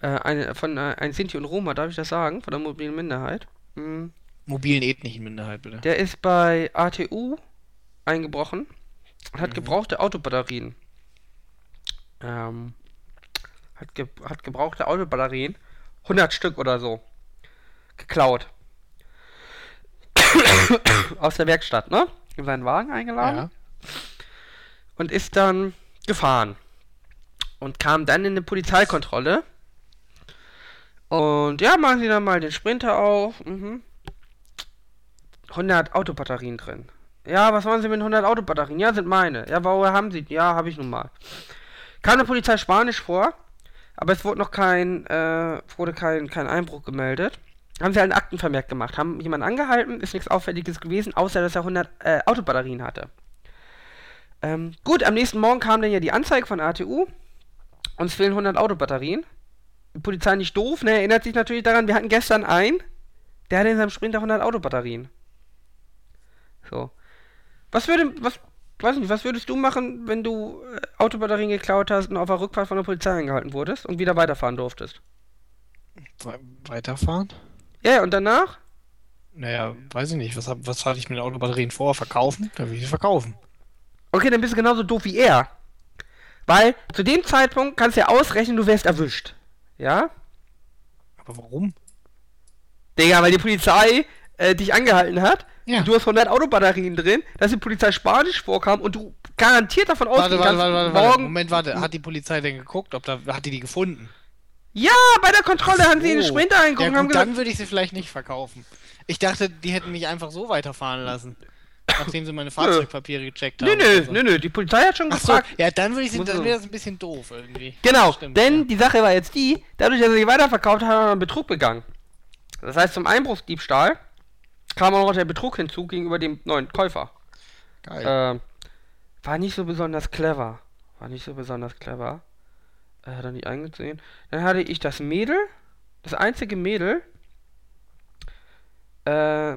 äh, eine, von äh, ein Sinti und Roma, darf ich das sagen? Von der mobilen Minderheit. Hm. Mobilen ethnischen Minderheit, bitte. Der ist bei ATU eingebrochen und hat Mhm. gebrauchte Autobatterien. Ähm, hat, ge hat gebrauchte Autobatterien, 100 Stück oder so, geklaut. Aus der Werkstatt, ne? in seinen Wagen eingeladen Ja. und ist dann gefahren. Und kam dann in eine Polizeikontrolle. Und ja, machen Sie dann mal den Sprinter auf. Mhm. 100 Autobatterien drin. Ja, was wollen Sie mit 100 Autobatterien? Ja, sind meine. Ja, woher haben Sie? Ja, habe ich nun mal. Kam der Polizei Spanisch vor, aber es wurde noch kein, äh, wurde kein, kein Einbruch gemeldet. Haben sie halt einen Aktenvermerk gemacht, haben jemanden angehalten, ist nichts Auffälliges gewesen, außer dass er 100 äh, Autobatterien hatte. Ähm, gut, am nächsten Morgen kam dann ja die Anzeige von ATU. Uns fehlen 100 Autobatterien. Die Polizei nicht doof, ne? Erinnert sich natürlich daran, wir hatten gestern einen, der hatte in seinem Sprinter 100 Autobatterien. So. Was würde, was, weiß nicht, was würdest du machen, wenn du äh, Autobatterien geklaut hast und auf der Rückfahrt von der Polizei angehalten wurdest und wieder weiterfahren durftest? We weiterfahren? Ja, ja, und danach? Naja, weiß ich nicht. Was, was hatte ich mit den Autobatterien vor? Verkaufen? Dann will ich sie verkaufen. Okay, dann bist du genauso doof wie er. Weil zu dem Zeitpunkt kannst du ja ausrechnen, du wärst erwischt. Ja? Aber warum? Digga, weil die Polizei äh, dich angehalten hat. Ja. Du hast 100 Autobatterien drin, dass die Polizei Spanisch vorkam und du garantiert davon ausgehen warte, kannst, warte, warte, warte. morgen... Moment, warte. Hat die Polizei denn geguckt? Ob da, hat die die gefunden? Ja, bei der Kontrolle haben sie in den Oh. Sprinter Ja, reingeguckt und haben gesagt, dann würde ich sie vielleicht nicht verkaufen. Ich dachte, die hätten mich einfach so weiterfahren lassen. Nachdem sie meine Fahrzeugpapiere gecheckt haben. nö, nö, oder so. nö, nö, die Polizei hat schon Ach so, gefragt. ja, dann würde ich sie, dann so. wäre das ein bisschen doof irgendwie. Genau, Stimmt, denn ja. die Sache war jetzt die, dadurch, dass er sie weiterverkauft hat, hat er einen Betrug begangen. Das heißt, zum Einbruchsdiebstahl kam auch noch der Betrug hinzu gegenüber dem neuen Käufer. Geil. Ähm, war nicht so besonders clever. War nicht so besonders clever. Er hat er nicht eingesehen. Dann hatte ich das Mädel, das einzige Mädel, äh,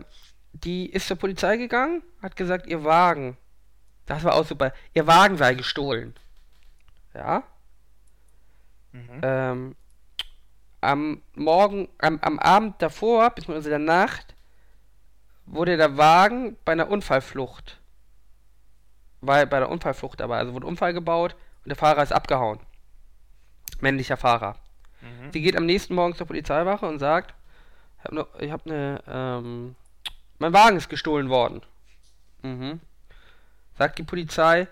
die ist zur Polizei gegangen, hat gesagt, ihr Wagen, das war auch super, ihr Wagen sei gestohlen. Ja? Mhm. ähm, am Morgen, am, am Abend davor, beziehungsweise der Nacht, wurde der Wagen bei einer Unfallflucht, war bei der Unfallflucht dabei, also wurde Unfall gebaut und der Fahrer ist abgehauen. Männlicher Fahrer. Mhm. Sie geht am nächsten Morgen zur Polizeiwache und sagt, ich habe ne, hab ne, ähm, mein Wagen ist gestohlen worden. Mhm. Sagt die Polizei,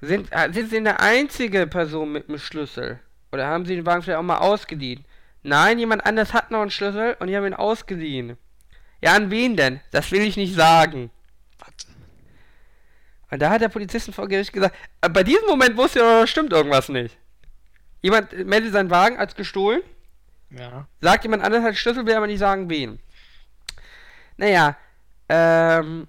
sind, äh, sind Sie eine einzige Person mit einem Schlüssel? Oder haben Sie den Wagen vielleicht auch mal ausgeliehen? Nein, jemand anders hat noch einen Schlüssel und ich habe ihn ausgeliehen. Ja, an wen denn? Das will ich nicht sagen. Und da hat der Polizist vor Gericht gesagt, äh, bei diesem Moment wusste er, doch, stimmt irgendwas nicht. Jemand äh, meldet seinen Wagen als gestohlen, Ja. sagt jemand anders hat Schlüssel, will aber nicht sagen, wen. Naja, ähm,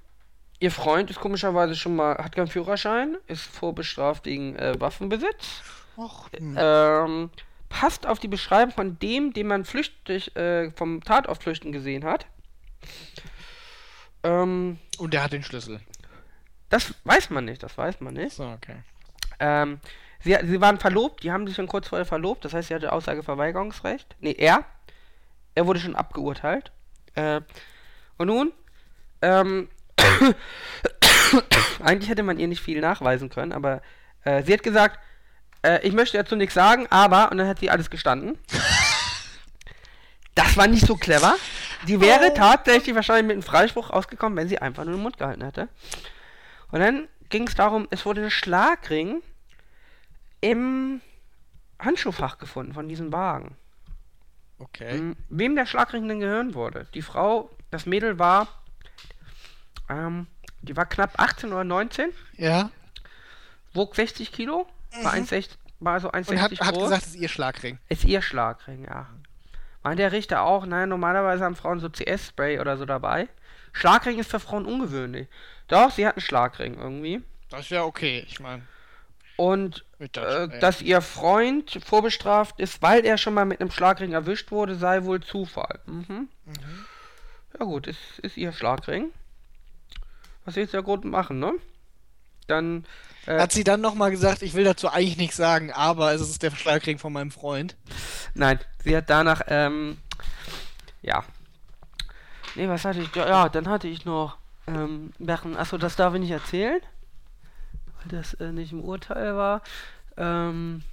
ihr Freund ist komischerweise schon mal, hat keinen Führerschein, ist vorbestraft wegen äh, Waffenbesitz. Och, hm. Ähm, passt auf die Beschreibung von dem, den man flüchtig äh, vom Tatort flüchten gesehen hat. Ähm, Und der hat den Schlüssel. das weiß man nicht, das weiß man nicht. So, okay. Ähm, sie, sie waren verlobt, die haben sich schon kurz vorher verlobt, das heißt, sie hatte Aussageverweigerungsrecht. Nee, er. Er wurde schon abgeurteilt. Äh, und nun, ähm, eigentlich hätte man ihr nicht viel nachweisen können, aber äh, sie hat gesagt, äh, ich möchte dazu nichts sagen, aber, und dann hat sie alles gestanden. Das war nicht so clever. Die wäre Oh. tatsächlich wahrscheinlich mit einem Freispruch ausgekommen, wenn sie einfach nur den Mund gehalten hätte. Und dann ging es darum, es wurde ein Schlagring im Handschuhfach gefunden von diesem Wagen. Okay. Ähm, Wem der Schlagring denn gehören wurde? Die Frau, das Mädel war, ähm, die war knapp 18 oder 19, Ja. wog 60 Kilo, war 1,60, war so 1,60 Und hat, hat groß. gesagt, es ist ihr Schlagring. ist ihr Schlagring, ja. Meint der Richter auch, naja, normalerweise haben Frauen so CS-Spray oder so dabei. Schlagring ist für Frauen ungewöhnlich. Doch, sie hat einen Schlagring irgendwie. Das ist ja okay, ich meine. Und äh, dass ihr Freund vorbestraft ist, weil er schon mal mit einem Schlagring erwischt wurde, sei wohl Zufall. Mhm. Ja gut, ist, ist ihr Schlagring. Was willst du ja gut machen, ne? Dann, äh, Hat sie dann nochmal gesagt, ich will dazu eigentlich nichts sagen, aber es ist der Schlagring von meinem Freund. nein, sie hat danach, ähm, ja. Nee, was hatte ich? Ja, ja dann hatte ich noch, ähm, Sachen, achso, das darf ich nicht erzählen, das äh, nicht im Urteil war. Ähm,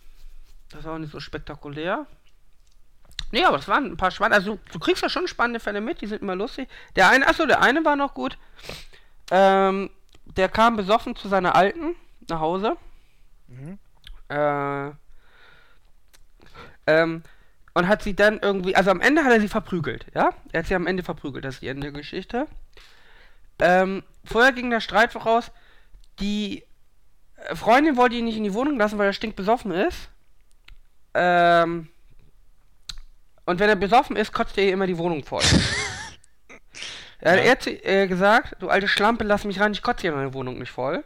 das war auch nicht so spektakulär. Nee, aber das waren ein paar spannende, also du kriegst ja schon spannende Fälle mit, die sind immer lustig. Der eine, achso, der eine war noch gut. Ähm, der kam besoffen zu seiner Alten nach Hause. Mhm. Äh, ähm, und hat sie dann irgendwie, also am Ende hat er sie verprügelt, ja? Er hat sie am Ende verprügelt, das ist die Ende der Geschichte. Ähm, vorher ging der Streit voraus, die Freundin wollte ihn nicht in die Wohnung lassen, weil er stinkbesoffen ist. Ähm, und wenn er besoffen ist, kotzt er ihr immer die Wohnung voll. Er hat Ja. sie, äh, gesagt, du alte Schlampe, lass mich rein, ich kotze hier meine Wohnung nicht voll.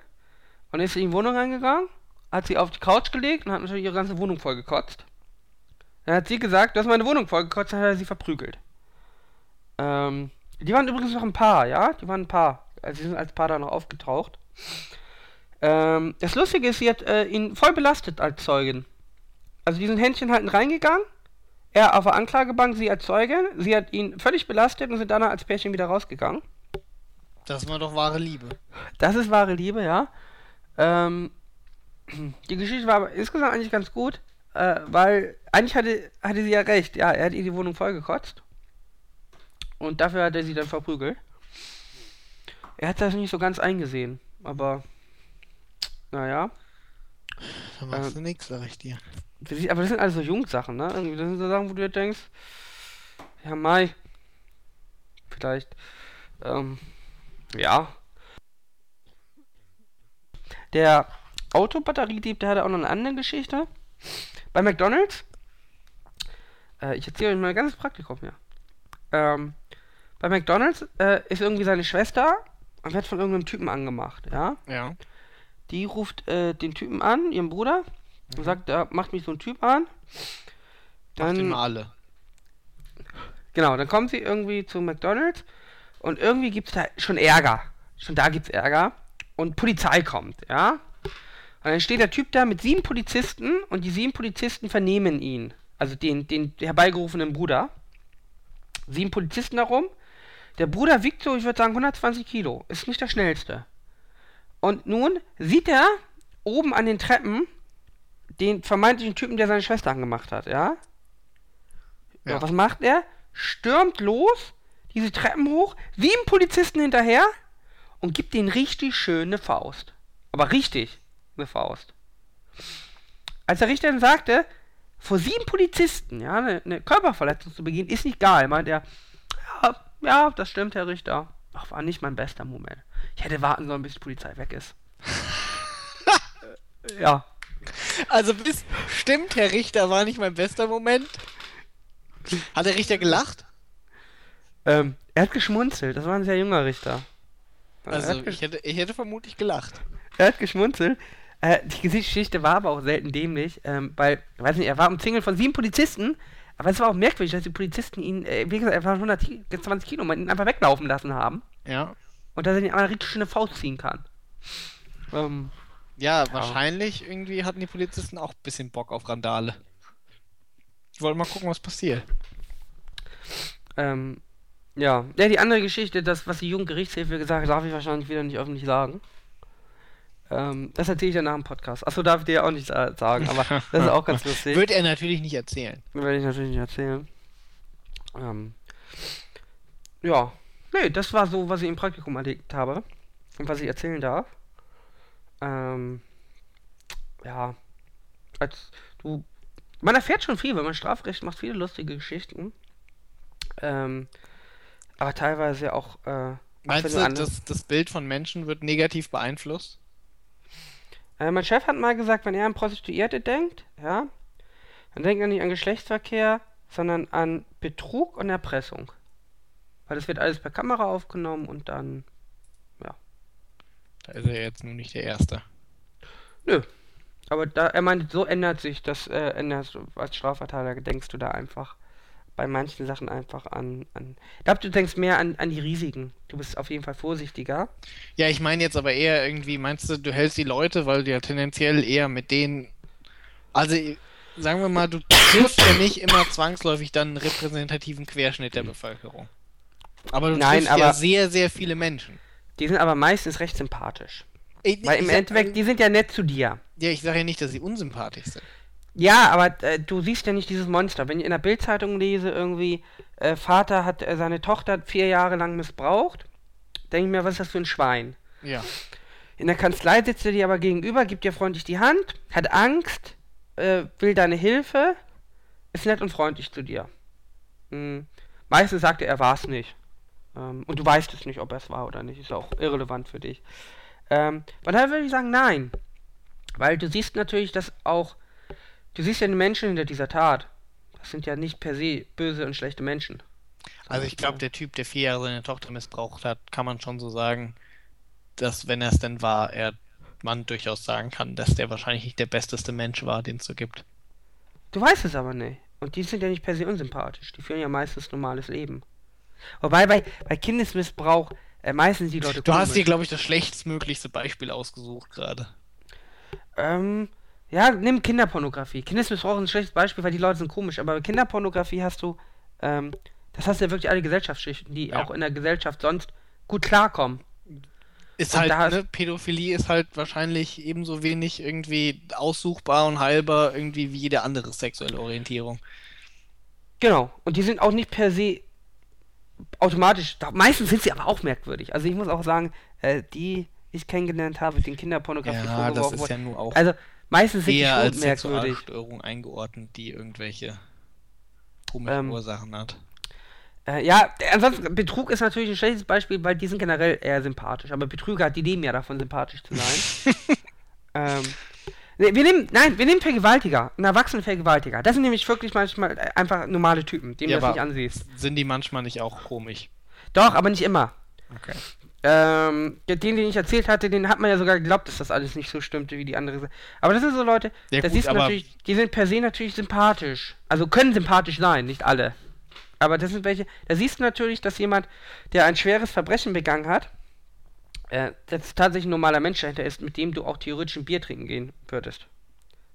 Und ist in die Wohnung reingegangen, hat sie auf die Couch gelegt und hat natürlich ihre ganze Wohnung voll gekotzt. Dann hat sie gesagt, du hast meine Wohnung voll gekotzt, dann hat er sie verprügelt. Ähm, die waren übrigens noch ein Paar, ja? Die waren ein Paar. Also sie sind als Paar da noch aufgetaucht. Ähm, das Lustige ist, sie hat äh, ihn voll belastet als Zeugin. Also die sind Händchen halten reingegangen, er auf der Anklagebank, sie als Zeugin, sie hat ihn völlig belastet und sind danach als Pärchen wieder rausgegangen. Das war doch wahre Liebe. Das ist wahre Liebe, ja. Ähm, die Geschichte war aber insgesamt eigentlich ganz gut, äh, weil eigentlich hatte, hatte sie ja recht. Ja, er hat ihr die Wohnung vollgekotzt. Und dafür hat er sie dann verprügelt. Er hat das nicht so ganz eingesehen, aber naja. Da machst du nix, sag ich dir. Aber das sind also Jungsachen, ne? Irgendwie, das sind so Sachen, wo du dir denkst, ja, Mai. Vielleicht. Ähm, ja. Der Autobatteriedieb, der hatte auch noch eine andere Geschichte. Bei McDonalds. Äh, ich erzähle euch mal ein ganzes Praktikum hier. Ähm, bei McDonalds äh, ist irgendwie seine Schwester und wird von irgendeinem Typen angemacht, ja? Ja. Die ruft äh, den Typen an, ihren Bruder, und sagt, da macht mich so ein Typ an. Dann, immer alle. genau, dann kommt sie irgendwie zu McDonalds und irgendwie gibt's da schon Ärger. Schon da gibt's Ärger. Und Polizei kommt, ja. Und dann steht der Typ da mit sieben Polizisten und die sieben Polizisten vernehmen ihn. Also den, den herbeigerufenen Bruder. Sieben Polizisten darum. Der Bruder wiegt so, ich würde sagen, 120 Kilo. Ist nicht der schnellste. Und nun sieht er oben an den Treppen den vermeintlichen Typen, der seine Schwester angemacht hat, ja? ja. Was macht er? Stürmt los, diese Treppen hoch, sieben Polizisten hinterher und gibt den richtig schön eine Faust. Aber richtig eine Faust. Als der Richter dann sagte, vor sieben Polizisten, ja, eine, eine Körperverletzung zu begehen, ist nicht geil, meint er. Ja, ja, das stimmt, Herr Richter. Ach, war nicht mein bester Moment. Ich hätte warten sollen, bis die Polizei weg ist. Ja. Also bis, stimmt, Herr Richter war nicht mein bester Moment. Hat der Richter gelacht? Ähm, er hat geschmunzelt. Das war ein sehr junger Richter. er, Also ich hätte, ich hätte vermutlich gelacht. er hat geschmunzelt. Äh, die Geschichte war aber auch selten dämlich, ähm, weil, ich weiß nicht, er war umzingelt von sieben Polizisten, aber es war auch merkwürdig, dass die Polizisten ihn, äh, wie gesagt, er war 120 Kilo, man ihn einfach weglaufen lassen haben Ja. Und dass er den einmal richtig schöne Faust ziehen kann. Ähm, Ja, wahrscheinlich irgendwie hatten die Polizisten auch ein bisschen Bock auf Randale. Ich wollte mal gucken, was passiert. ähm, ja. Ja, die andere Geschichte, das, was die Jugendgerichtshilfe gesagt hat, darf ich wahrscheinlich wieder nicht öffentlich sagen. Ähm, das erzähle ich dann nach dem Podcast. Achso, darf ich dir ja auch nicht sa- sagen, aber das ist auch ganz lustig. Wird er natürlich nicht erzählen. Werde ich natürlich nicht erzählen. Ähm, ja. Nee, das war so, was ich im Praktikum erlebt habe. Und was ich erzählen darf. Ähm, ja. Als du. Man erfährt schon viel, wenn man Strafrecht macht, viele lustige Geschichten. Ähm, aber teilweise auch. Äh, Meinst du, das, das Bild von Menschen wird negativ beeinflusst? Äh, mein Chef hat mal gesagt, wenn er an Prostituierte denkt, ja, dann denkt er nicht an Geschlechtsverkehr, sondern an Betrug und Erpressung. Weil das wird alles per Kamera aufgenommen und dann. Da ist er jetzt nun nicht der Erste. Nö. Aber da, er meint, so ändert sich das, äh, änderst du, als Strafverteidiger denkst du da einfach bei manchen Sachen einfach an. an ich glaube, du denkst mehr an, an die Risiken. Du bist auf jeden Fall vorsichtiger. Ja, ich meine jetzt aber eher irgendwie, meinst du, du hältst die Leute, weil du ja tendenziell eher mit denen. Also, sagen wir mal, du triffst ja nicht immer zwangsläufig dann einen repräsentativen Querschnitt der Bevölkerung. Aber du Nein, triffst ja aber- sehr, sehr viele Menschen. Die sind aber meistens recht sympathisch. Ich, Weil im ich Endeffekt, die sind ja nett zu dir. Ja, ich sage ja nicht, dass sie unsympathisch sind. Ja, aber äh, du siehst ja nicht dieses Monster. Wenn ich in der Bildzeitung lese, irgendwie, äh, Vater hat äh, seine Tochter vier Jahre lang missbraucht, denke ich mir, was ist das für ein Schwein? Ja. In der Kanzlei sitzt er dir aber gegenüber, gibt dir freundlich die Hand, hat Angst, äh, will deine Hilfe, ist nett und freundlich zu dir. Hm. Meistens sagt er, er war es nicht. Ähm, und du weißt es nicht, ob er es war oder nicht. Ist auch irrelevant für dich. Ähm, von daher würde ich sagen, nein. Weil du siehst natürlich, dass auch, du siehst ja den Menschen hinter dieser Tat. Das sind ja nicht per se böse und schlechte Menschen. Also ich glaube, der Typ, der vier Jahre seine Tochter missbraucht hat, kann man schon so sagen, dass wenn er es denn war, er man durchaus sagen kann, dass der wahrscheinlich nicht der besteste Mensch war, den es so gibt. Du weißt es aber nicht. Und die sind ja nicht per se unsympathisch. Die führen ja meistens normales Leben. Wobei bei, bei Kindesmissbrauch äh, meistens die Leute. Du hast dir, glaube ich, das schlechtstmöglichste Beispiel ausgesucht gerade. Ähm, ja, nimm Kinderpornografie. Kindesmissbrauch ist ein schlechtes Beispiel, weil die Leute sind komisch. Aber bei Kinderpornografie hast du, ähm, das hast du ja wirklich alle Gesellschaftsschichten, die ja. auch in der Gesellschaft sonst gut klarkommen. Ist und halt, ne, Pädophilie ist halt wahrscheinlich ebenso wenig irgendwie aussuchbar und heilbar irgendwie wie jede andere sexuelle Orientierung. Genau. Und die sind auch nicht per se automatisch, meistens sind sie aber auch merkwürdig. Also ich muss auch sagen, äh, die ich kennengelernt habe, den Kinderpornografie ja, das ist ja nur auch also meistens sind eher die als merkwürdig. Störung eingeordnet, die irgendwelche komischen ähm, Ursachen hat. Äh, ja, ansonsten, Betrug ist natürlich ein schlechtes Beispiel, weil die sind generell eher sympathisch. Aber Betrüger, die leben ja davon, sympathisch zu sein. ähm, wir nehmen, nein, wir nehmen Vergewaltiger, einen erwachsenen Vergewaltiger. Das sind nämlich wirklich manchmal äh, einfach normale Typen, denen ja, du das nicht ansiehst. Sind die manchmal nicht auch komisch? Doch, aber nicht immer. Okay. Ähm, den, den ich erzählt hatte, den hat man ja sogar geglaubt, dass das alles nicht so stimmte wie die andere. Aber das sind so Leute, ja, das gut, siehst du natürlich, die sind per se natürlich sympathisch. Also können sympathisch sein, nicht alle. Aber das sind welche, da siehst du natürlich, dass jemand, der ein schweres Verbrechen begangen hat, äh, das tatsächlich ein normaler Mensch dahinter ist, mit dem du auch theoretisch ein Bier trinken gehen würdest.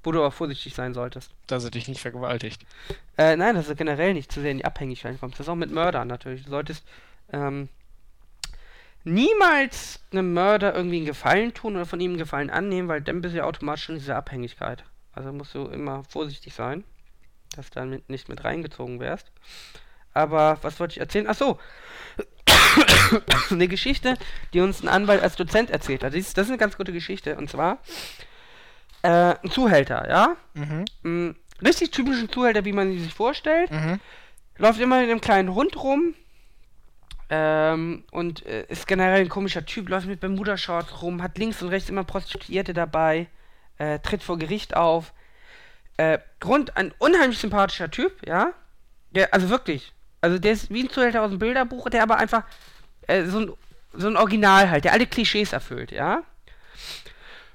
Wo du aber vorsichtig sein solltest. Dass er dich nicht vergewaltigt. Äh, nein, dass er generell nicht zu sehr in die Abhängigkeit kommt. Das ist auch mit Mördern natürlich. Du solltest ähm, niemals einem Mörder irgendwie einen Gefallen tun oder von ihm einen Gefallen annehmen, weil dann bist du ja automatisch in dieser Abhängigkeit. Also musst du immer vorsichtig sein, dass du damit nicht mit reingezogen wärst. Aber was wollte ich erzählen? Ach so. eine Geschichte, die uns ein Anwalt als Dozent erzählt hat. Das ist, das ist eine ganz gute Geschichte. Und zwar äh, ein Zuhälter, ja? Mhm. Ein richtig typischen Zuhälter, wie man sich vorstellt. Mhm. Läuft immer mit einem kleinen Hund rum. Ähm, und äh, ist generell ein komischer Typ, läuft mit Bermuda-Shorts rum, hat links und rechts immer Prostituierte dabei, äh, tritt vor Gericht auf. Äh, Grund, ein unheimlich sympathischer Typ, ja? Ja, also wirklich. Also der ist wie ein Zuhälter aus dem Bilderbuch, der aber einfach äh, so, ein, so ein Original halt, der alle Klischees erfüllt, ja.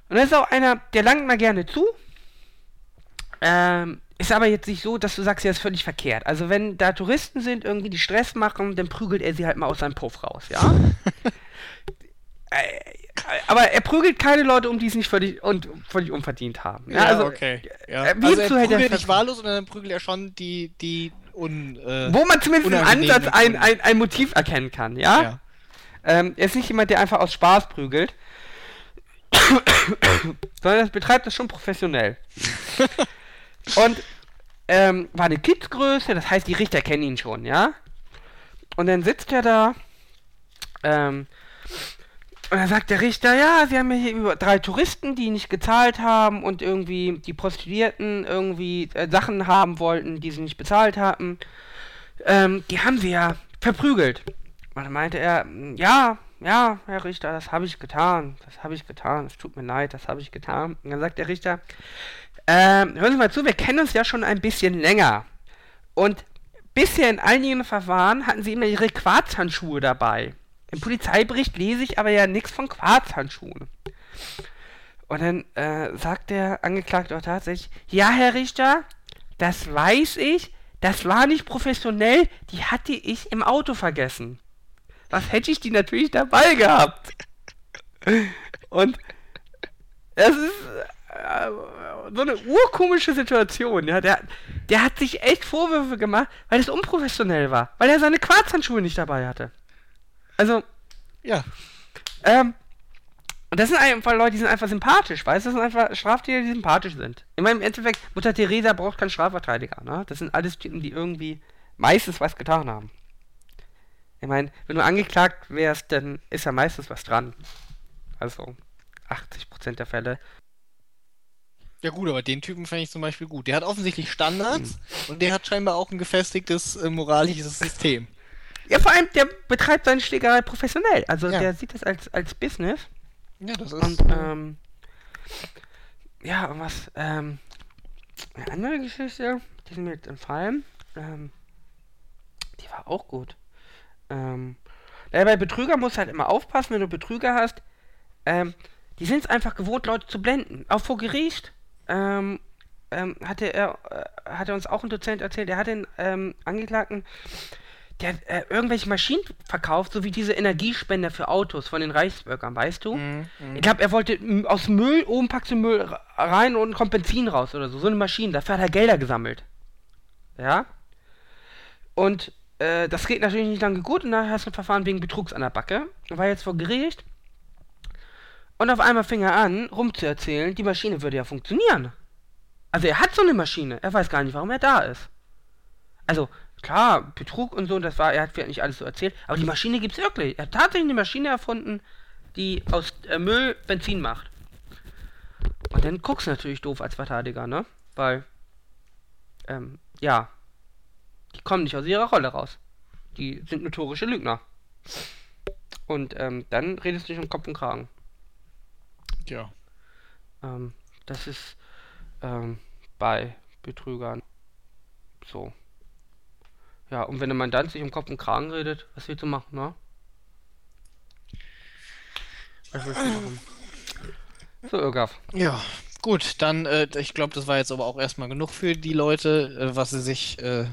Und das ist auch einer, der langt mal gerne zu. Ähm, ist aber jetzt nicht so, dass du sagst, ja, ist völlig verkehrt. Also wenn da Touristen sind, irgendwie die Stress machen, dann prügelt er sie halt mal aus seinem Puff raus, ja. äh, aber er prügelt keine Leute um, die es nicht völlig, und, völlig unverdient haben. Ja, ja also, okay. Ja. Äh, wie also er prügelt nicht wahllos, sondern dann prügelt er schon die, die un, äh, Wo man zumindest im Ansatz ein, ein, ein Motiv erkennen kann, ja? ja. Ähm, er ist nicht jemand, der einfach aus Spaß prügelt, sondern er betreibt das schon professionell. Und ähm, war eine Kidsgröße, das heißt, die Richter kennen ihn schon, ja? Und dann sitzt er da, ähm, und dann sagt der Richter, ja, sie haben hier über drei Touristen, die nicht gezahlt haben und irgendwie die Prostituierten irgendwie äh, Sachen haben wollten, die sie nicht bezahlt hatten. Ähm, die haben sie ja verprügelt. Und dann meinte er, ja, ja, Herr Richter, das habe ich getan. Das habe ich getan. Es tut mir leid, das habe ich getan. Und dann sagt der Richter, ähm, hören Sie mal zu, wir kennen uns ja schon ein bisschen länger. Und bisher in einigen Verfahren hatten Sie immer Ihre Quarzhandschuhe dabei. Im Polizeibericht lese ich aber ja nichts von Quarzhandschuhen. Und dann äh, sagt der Angeklagte auch tatsächlich, ja, Herr Richter, das weiß ich, das war nicht professionell, die hatte ich im Auto vergessen. Was hätte ich die natürlich dabei gehabt? Und es ist äh, so eine urkomische Situation, ja. Der, der hat sich echt Vorwürfe gemacht, weil es unprofessionell war, weil er seine Quarzhandschuhe nicht dabei hatte. Also, ja. Ähm, und das sind einfach Leute, die sind einfach sympathisch, weißt du? Das sind einfach Straftäter, die sympathisch sind. Ich meine, im Endeffekt, Mutter Teresa braucht keinen Strafverteidiger, ne? Das sind alles Typen, die irgendwie meistens was getan haben. Ich meine, wenn du angeklagt wärst, dann ist ja meistens was dran. Also, 80% der Fälle. Ja gut, aber den Typen fände ich zum Beispiel gut. Der hat offensichtlich Standards und der hat scheinbar auch ein gefestigtes äh, moralisches System. Ja, vor allem, der betreibt seine Schlägerei professionell. Also Ja. der sieht das als, als Business. Ja, das Und, ähm, ja, und was, ähm, eine andere Geschichte, die ist mir jetzt entfallen, ähm, die war auch gut. Ähm, bei Betrüger musst du halt immer aufpassen, wenn du Betrüger hast, ähm, die sind es einfach gewohnt, Leute zu blenden. Auch vor Gericht, ähm, ähm, hatte er, äh, hatte uns auch ein Dozent erzählt, er hat den, ähm, Angeklagten, der hat, äh, irgendwelche Maschinen verkauft, so wie diese Energiespender für Autos von den Reichsbürgern, weißt du? Mhm, mhm. Ich glaube, er wollte aus Müll, oben packst du Müll rein und kommt Benzin raus oder so. So eine Maschine, dafür hat er Gelder gesammelt. Ja? Und äh, das geht natürlich nicht lange gut und dann hast du ein Verfahren wegen Betrugs an der Backe. Er war jetzt vor Gericht. Und auf einmal fing er an, rumzuerzählen, die Maschine würde ja funktionieren. Also er hat so eine Maschine, er weiß gar nicht, warum er da ist. Also, klar, Betrug und so, das war, er hat vielleicht nicht alles so erzählt, aber die Maschine gibt's wirklich. Er hat tatsächlich eine Maschine erfunden, die aus äh, Müll Benzin macht. Und dann guckst du natürlich doof als Verteidiger, ne? Weil, ähm, ja, die kommen nicht aus ihrer Rolle raus. Die sind notorische Lügner. Und ähm, dann redest du dich um Kopf und Kragen. Ja. Ähm, das ist ähm, bei Betrügern so. Ja, und wenn der Mandant sich um Kopf und Kragen redet, was willst du machen, ne? Was willst du machen? So, Irgaf. Ja, gut, dann, äh, ich glaube, das war jetzt aber auch erstmal genug für die Leute, äh, was sie sich äh,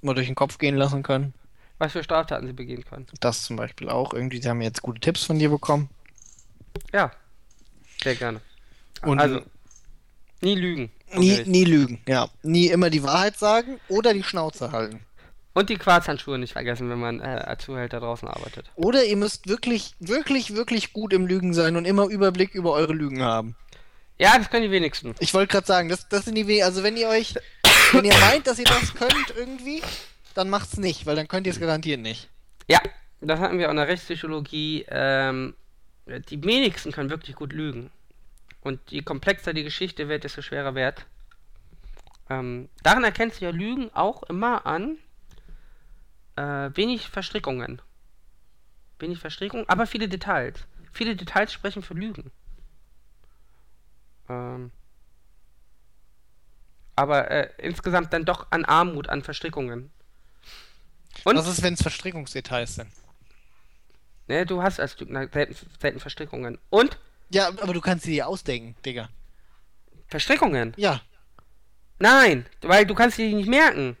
mal durch den Kopf gehen lassen können. Was für Straftaten sie begehen können. Das zum Beispiel auch. Irgendwie, sie haben jetzt gute Tipps von dir bekommen. Ja, sehr gerne. Und also, nie lügen. nie, nie lügen, ja. Nie immer die Wahrheit sagen oder die Schnauze halten. Und die Quarzhandschuhe nicht vergessen, wenn man äh, als Zuhälter draußen arbeitet. Oder ihr müsst wirklich, wirklich, wirklich gut im Lügen sein und immer Überblick über eure Lügen haben. Ja, das können die wenigsten. Ich wollte gerade sagen, das, das sind die We Also wenn ihr euch, wenn ihr meint, dass ihr das könnt irgendwie, dann macht's nicht, weil dann könnt ihr es garantiert nicht. Ja, das hatten wir auch in der Rechtspsychologie. Ähm, die wenigsten können wirklich gut lügen. Und je komplexer die Geschichte wird, desto schwerer wird. Ähm, daran erkennst du ja Lügen auch immer an äh, wenig Verstrickungen. Wenig Verstrickungen, aber viele Details. Viele Details sprechen für Lügen. Ähm, aber äh, insgesamt dann doch an Armut, an Verstrickungen. Und? Was ist, wenn es Verstrickungsdetails sind? Ne, du hast als Lügner selten, selten Verstrickungen. Und Ja, aber du kannst sie dir ausdenken, Digga. Verstrickungen. Ja. Nein, weil du kannst die nicht merken.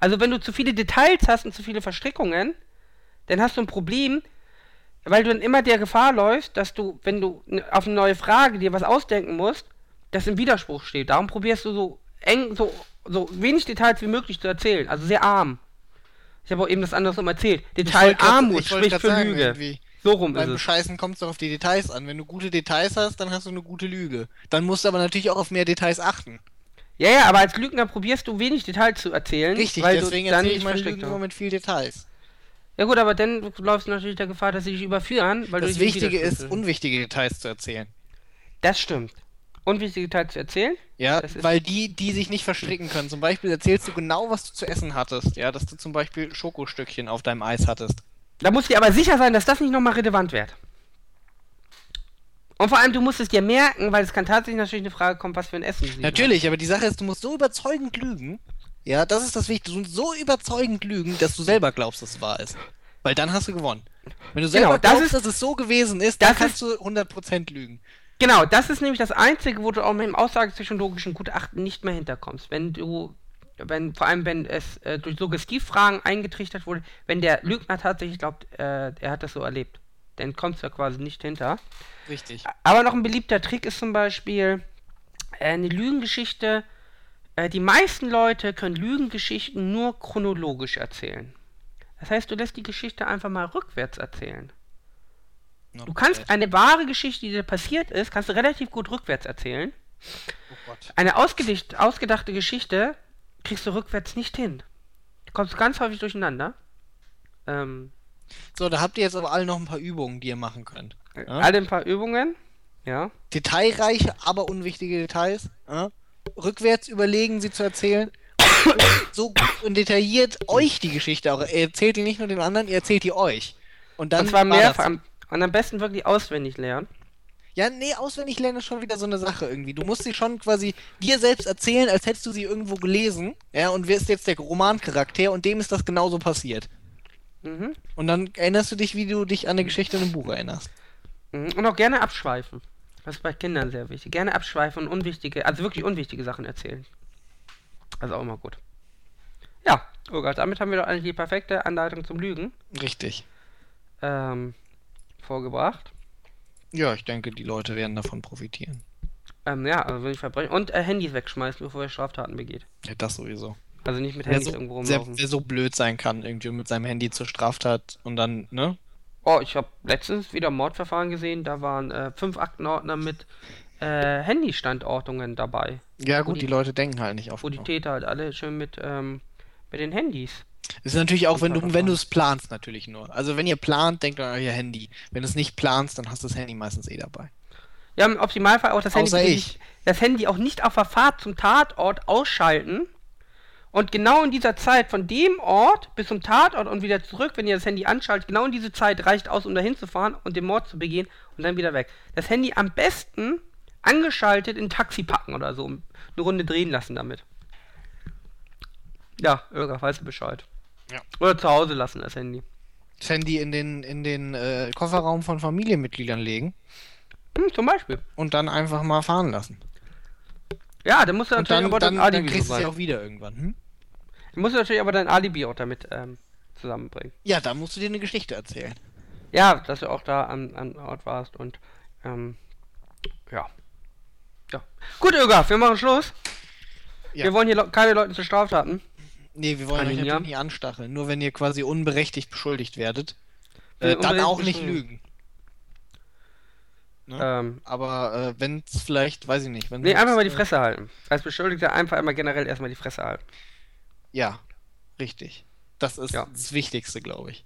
Also wenn du zu viele Details hast und zu viele Verstrickungen, dann hast du ein Problem, weil du dann immer der Gefahr läufst, dass du, wenn du auf eine neue Frage dir was ausdenken musst, das im Widerspruch steht. Darum probierst du so eng, so, so wenig Details wie möglich zu erzählen. Also sehr arm. Ich habe auch eben das andere so erzählt. Ich Detail wollt grad- Armut ich wollt spricht für sagen, Lüge. irgendwie. So rum ist Beim es. Bescheißen kommt es doch auf die Details an. Wenn du gute Details hast, dann hast du eine gute Lüge. Dann musst du aber natürlich auch auf mehr Details achten. Ja, ja, aber als Lügner probierst du wenig Details zu erzählen. Richtig, weil deswegen du dann erzähle ich nicht meine Lügen immer mit viel Details. Ja gut, aber dann läufst du natürlich der Gefahr, dass sie dich überführen, weil Das du in Wichtige ist, unwichtige Details zu erzählen. Das stimmt. Unwichtige Details zu erzählen? Ja, Das weil die, die sich nicht verstricken können. Zum Beispiel erzählst du genau, was du zu essen hattest. Ja, dass du zum Beispiel Schokostückchen auf deinem Eis hattest. Da musst du dir aber sicher sein, dass das nicht nochmal relevant wird. Und vor allem, du musst es dir merken, weil es kann tatsächlich natürlich eine Frage kommen, was für ein Essen sie Natürlich, aber die Sache ist, du musst so überzeugend lügen. Ja, das ist das Wichtige. Du musst so überzeugend lügen, dass du selber glaubst, dass es wahr ist. Weil dann hast du gewonnen. Wenn du selber Genau, das glaubst, ist- dass es so gewesen ist, dann kannst du 100% lügen. Genau, das ist nämlich das Einzige, wo du auch mit dem aussagepsychologischen Gutachten nicht mehr hinterkommst. Wenn du, wenn, vor allem wenn es äh, durch Suggestivfragen eingetrichtert wurde, wenn der Lügner tatsächlich glaubt, äh, er hat das so erlebt, dann kommst du da quasi nicht hinter. Richtig. Aber noch ein beliebter Trick ist zum Beispiel äh, eine Lügengeschichte. Äh, die meisten Leute können Lügengeschichten nur chronologisch erzählen. Das heißt, du lässt die Geschichte einfach mal rückwärts erzählen. Du kannst eine wahre Geschichte, die dir passiert ist, kannst du relativ gut rückwärts erzählen. Oh Gott. Eine ausgedachte Geschichte kriegst du rückwärts nicht hin. Du kommst ganz häufig durcheinander. Ähm, So, da habt ihr jetzt aber alle noch ein paar Übungen, die ihr machen könnt. Ja? Alle ein paar Übungen. Ja? Detailreiche, aber unwichtige Details. Ja? Rückwärts überlegen, sie zu erzählen. so gut und detailliert euch die Geschichte auch. Er erzählt die nicht nur den anderen, er erzählt die euch. Und dann Und zwar war mehr, das- am, und am besten wirklich auswendig lernen. Ja, nee, auswendig lernen ist schon wieder so eine Sache irgendwie. Du musst sie schon quasi dir selbst erzählen, als hättest du sie irgendwo gelesen. Ja, und wirst jetzt der Romancharakter und dem ist das genauso passiert. Mhm. Und dann erinnerst du dich, wie du dich an eine Geschichte in einem Buch erinnerst. Mhm. Und auch gerne abschweifen. Das ist bei Kindern sehr wichtig. Gerne abschweifen und unwichtige, also wirklich unwichtige Sachen erzählen. Also auch immer gut. Ja, oh Gott, damit haben wir doch eigentlich die perfekte Anleitung zum Lügen Richtig. ähm, vorgebracht. Ja, ich denke, die Leute werden davon profitieren. Ähm, ja, also wenn ich verbrechen. Und äh, Handys wegschmeißen, bevor ihr Straftaten begeht. Ja, das sowieso. Also nicht mit Wer Handys so, irgendwo wer, rumlaufen. wer so blöd sein kann, irgendwie mit seinem Handy zur Straftat und dann, ne? Oh, ich habe letztens wieder ein Mordverfahren gesehen, da waren äh, fünf Aktenordner mit äh, Handystandortungen dabei. Ja, gut, die- die Leute denken halt nicht auf. Wo die Täter halt alle schön mit, ähm, mit den Handys. Ist natürlich auch, wenn du, wenn du es planst, natürlich nur. Also wenn ihr plant, denkt an euer Handy. Wenn du es nicht planst, dann hast du das Handy meistens eh dabei. Ja, im Optimalfall auch das Handy, Außer bitte ich. Nicht, das Handy auch nicht auf der Fahrt zum Tatort ausschalten. Und genau in dieser Zeit von dem Ort bis zum Tatort und wieder zurück, wenn ihr das Handy anschaltet, genau in diese Zeit reicht aus, um dahin zu fahren und den Mord zu begehen und dann wieder weg. Das Handy am besten angeschaltet in ein Taxi packen oder so, eine Runde drehen lassen damit. Ja, Irga, weißt du Bescheid. Ja. Oder zu Hause lassen das Handy. Das Handy in den, in den äh, Kofferraum von Familienmitgliedern legen Hm, zum Beispiel. und dann einfach mal fahren lassen. Ja, dann musst du natürlich dann, dann, dann Alibi kriegst du es ja auch wieder irgendwann. Hm? Du musst natürlich aber dein Alibi auch damit ähm, zusammenbringen. Ja, da musst du dir eine Geschichte erzählen. Ja, dass du auch da am, am Ort warst und ähm, ja. Ja. Gut, Öger, wir machen Schluss. Ja. Wir wollen hier keine Leute zu Straftaten. Nee, wir wollen euch natürlich nicht anstacheln. Nur wenn ihr quasi unberechtigt beschuldigt werdet, äh, dann auch nicht lügen. Ne? Ähm, Aber äh, wenn es vielleicht, weiß ich nicht. Wenn nee, einfach mal die äh, Fresse halten. Als Beschuldigter einfach einmal generell erstmal die Fresse halten. Ja, richtig. Das ist Ja. das Wichtigste, glaube ich.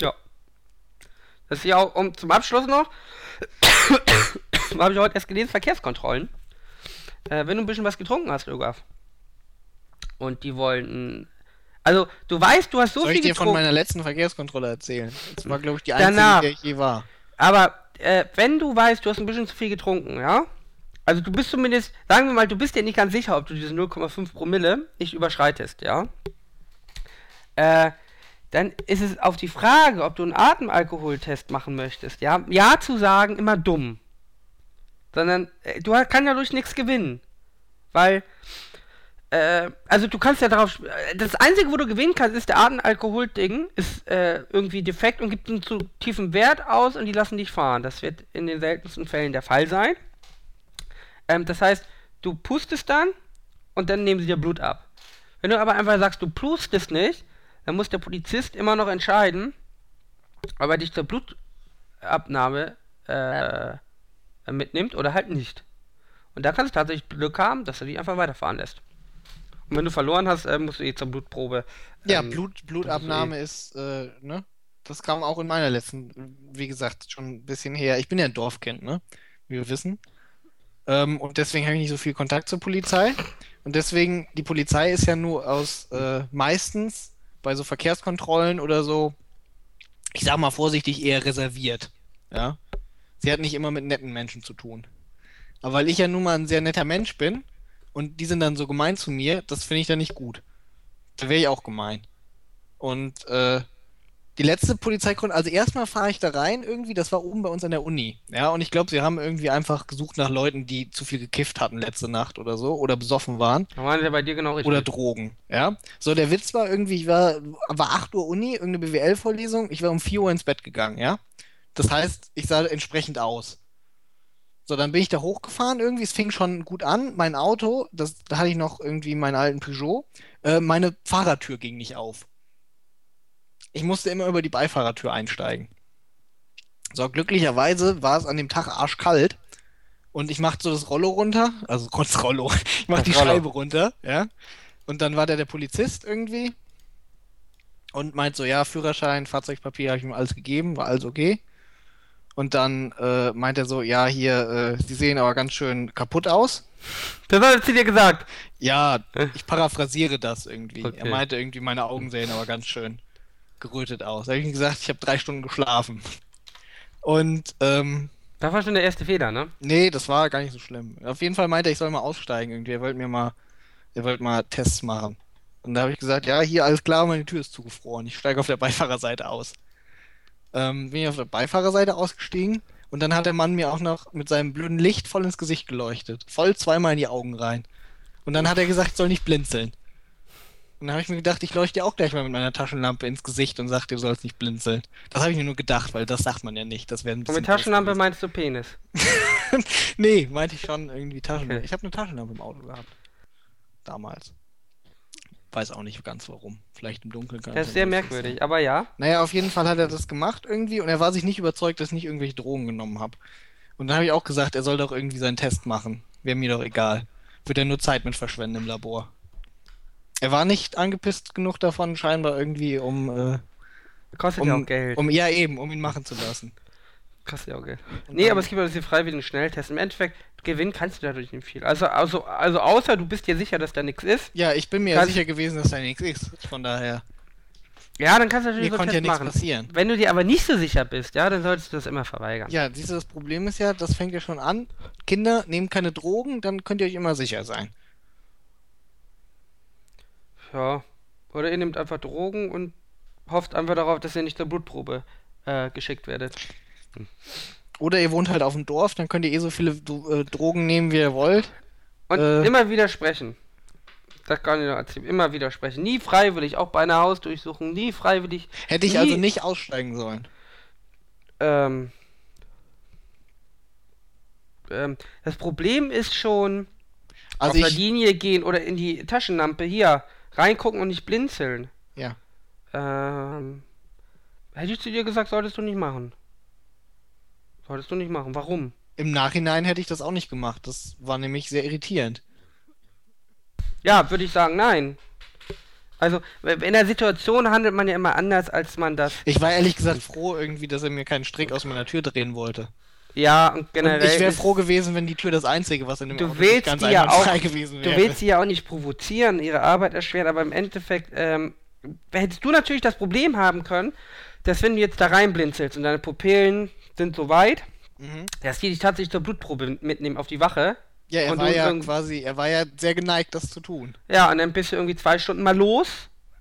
Ja. Das ist ja auch, um zum Abschluss noch, habe ich heute erst gelesen, Verkehrskontrollen. Äh, wenn du ein bisschen was getrunken hast, Ögaf. Und die wollten. Also, du weißt, du hast so Soll viel ich dir von getrunken. meiner letzten Verkehrskontrolle erzählen? Das war, glaube ich, die einzige, Danach. der ich je war. Aber äh, wenn du weißt, du hast ein bisschen zu viel getrunken, ja? Also du bist zumindest, sagen wir mal, du bist dir nicht ganz sicher, ob du diese 0,5 Promille nicht überschreitest, ja? Äh, dann ist es auf die Frage, ob du einen Atemalkoholtest machen möchtest, ja? Ja zu sagen, immer dumm. Sondern, äh, du kannst dadurch nichts gewinnen. Weil, äh, also du kannst ja darauf, äh, das Einzige, wo du gewinnen kannst, ist der Atemalkohol-Ding, ist äh, irgendwie defekt und gibt einen zu tiefen Wert aus und die lassen dich fahren. Das wird in den seltensten Fällen der Fall sein. Ähm, das heißt, du pustest dann und dann nehmen sie dir Blut ab. Wenn du aber einfach sagst, du pustest nicht, dann muss der Polizist immer noch entscheiden, ob er dich zur Blutabnahme äh, mitnimmt oder halt nicht. Und da kannst du tatsächlich Glück haben, dass er dich einfach weiterfahren lässt. Und wenn du verloren hast, äh, musst du eh zur Blutprobe. Ja, ähm, Blut, Blutabnahme ist, äh, ne? Das kam auch in meiner letzten, wie gesagt, schon ein bisschen her. Ich bin ja ein Dorfkind, ne? Wie wir wissen. Ähm, und deswegen habe ich nicht so viel Kontakt zur Polizei. Und deswegen, die Polizei ist ja nur aus, äh, meistens bei so Verkehrskontrollen oder so, ich sag mal vorsichtig, eher reserviert. Ja. Sie hat nicht immer mit netten Menschen zu tun. Aber weil ich ja nun mal ein sehr netter Mensch bin und die sind dann so gemein zu mir, das finde ich dann nicht gut. Da wäre ich auch gemein. Und äh, die letzte Polizeikontrolle, also erstmal fahre ich da rein irgendwie, das war oben bei uns an der Uni. Ja, und ich glaube, sie haben irgendwie einfach gesucht nach Leuten, die zu viel gekifft hatten letzte Nacht oder so oder besoffen waren Da waren sie bei dir genau richtig. oder Drogen. Ja, so der Witz war irgendwie, ich war, war 8 Uhr Uni, irgendeine BWL-Vorlesung, ich war um 4 Uhr ins Bett gegangen, ja. Das heißt, ich sah entsprechend aus. So, dann bin ich da hochgefahren irgendwie, es fing schon gut an. Mein Auto, das, da hatte ich noch irgendwie meinen alten Peugeot, äh, meine Fahrertür ging nicht auf. Ich musste immer über die Beifahrertür einsteigen. So, glücklicherweise war es an dem Tag arschkalt und ich machte so das Rollo runter, also kurz Rollo, ich mach Das die Rollo. Scheibe runter, ja. Und dann war da der Polizist irgendwie und meint so, ja, Führerschein, Fahrzeugpapier habe ich ihm alles gegeben, war alles okay. Und dann äh, meint er so, ja, hier, äh, Sie sehen aber ganz schön kaputt aus. Das hat er zu dir gesagt. Ja, ich paraphrasiere das irgendwie. Okay. Er meinte irgendwie, meine Augen sehen aber ganz schön gerötet aus. Da habe ich ihm gesagt, ich habe drei Stunden geschlafen. Und, ähm, Das war schon der erste Fehler, ne? nee, das war gar nicht so schlimm. Auf jeden Fall meinte er, ich soll mal aussteigen irgendwie. Er wollte mir mal, er wollte mal Tests machen. Und da habe ich gesagt, ja, hier, alles klar, meine Tür ist zugefroren. Ich steige auf der Beifahrerseite aus. Ähm, bin ich auf der Beifahrerseite ausgestiegen und dann hat der Mann mir auch noch mit seinem blöden Licht voll ins Gesicht geleuchtet. Voll zweimal in die Augen rein. Und dann hat er gesagt, ich soll nicht blinzeln. Und dann habe ich mir gedacht, ich leuchte dir auch gleich mal mit meiner Taschenlampe ins Gesicht und sag, du sollst nicht blinzeln. Das habe ich mir nur gedacht, weil das sagt man ja nicht. Das bisschen mit Taschenlampe doof meinst du Penis. nee, meinte ich schon irgendwie Taschenlampe. Okay. Ich habe eine Taschenlampe im Auto gehabt. Damals. Weiß auch nicht ganz warum. Vielleicht im Dunkeln kann Das ist sehr merkwürdig, aber ja. Naja, auf jeden Fall hat er das gemacht irgendwie und er war sich nicht überzeugt, dass ich nicht irgendwelche Drogen genommen habe. Und dann habe ich auch gesagt, er soll doch irgendwie seinen Test machen. Wäre mir doch egal. Wird er nur Zeit mit verschwenden im Labor. Er war nicht angepisst genug davon, scheinbar irgendwie, um, äh, Kostet ja um, auch Geld. um, ja eben, um ihn machen zu lassen. Kostet ja auch Geld. Nee, aber es gibt ja diese freiwilligen Schnelltests. Im Endeffekt, gewinnen kannst du dadurch nicht viel. Also, also, also außer du bist dir sicher, dass da nichts ist. Ja, ich bin mir ja sicher gewesen, dass da nichts ist. Von daher, Ja, dann kannst du natürlich mir so konnte ja nichts machen. passieren. Wenn du dir aber nicht so sicher bist, ja, dann solltest du das immer verweigern. Ja, das Problem ist ja, das fängt ja schon an. Kinder, nehmt keine Drogen, dann könnt ihr euch immer sicher sein. Ja. Oder ihr nehmt einfach Drogen und hofft einfach darauf, dass ihr nicht zur Blutprobe äh, geschickt werdet. Oder ihr wohnt halt auf dem Dorf, dann könnt ihr eh so viele äh, Drogen nehmen, wie ihr wollt. Und Äh. immer widersprechen. Das kann ich noch erzählen. Immer widersprechen. Nie freiwillig, auch bei einer Hausdurchsuchung, nie freiwillig. Hätte ich Nie- also nicht aussteigen sollen. Ähm, ähm, das Problem ist schon, Also auf der ich, Linie gehen oder in die Taschenlampe hier reingucken und nicht blinzeln. ja. Ähm, hätte ich zu dir gesagt, solltest du nicht machen. Solltest du nicht machen. Warum? Im Nachhinein hätte ich das auch nicht gemacht. Das war nämlich sehr irritierend. Ja, würde ich sagen, nein. Also, in der Situation handelt man ja immer anders, als man das. Ich war ehrlich gesagt froh irgendwie, dass er mir keinen Strick aus meiner Tür drehen wollte. Ja, und Und generell. ich wäre froh gewesen, wenn die Tür das einzige, was in dem Du Auto willst ganz die ja auch- gewesen Du wäre. willst sie ja auch nicht provozieren, ihre Arbeit erschweren, aber im Endeffekt ähm, hättest du natürlich das Problem haben können, dass wenn du jetzt da reinblinzelst und deine Pupillen sind so weit, Mhm. dass die dich tatsächlich zur Blutprobe mitnehmen auf die Wache. Ja, er Und war du ja quasi, er war ja sehr geneigt, das zu tun. Ja, und dann bist du irgendwie zwei Stunden mal los,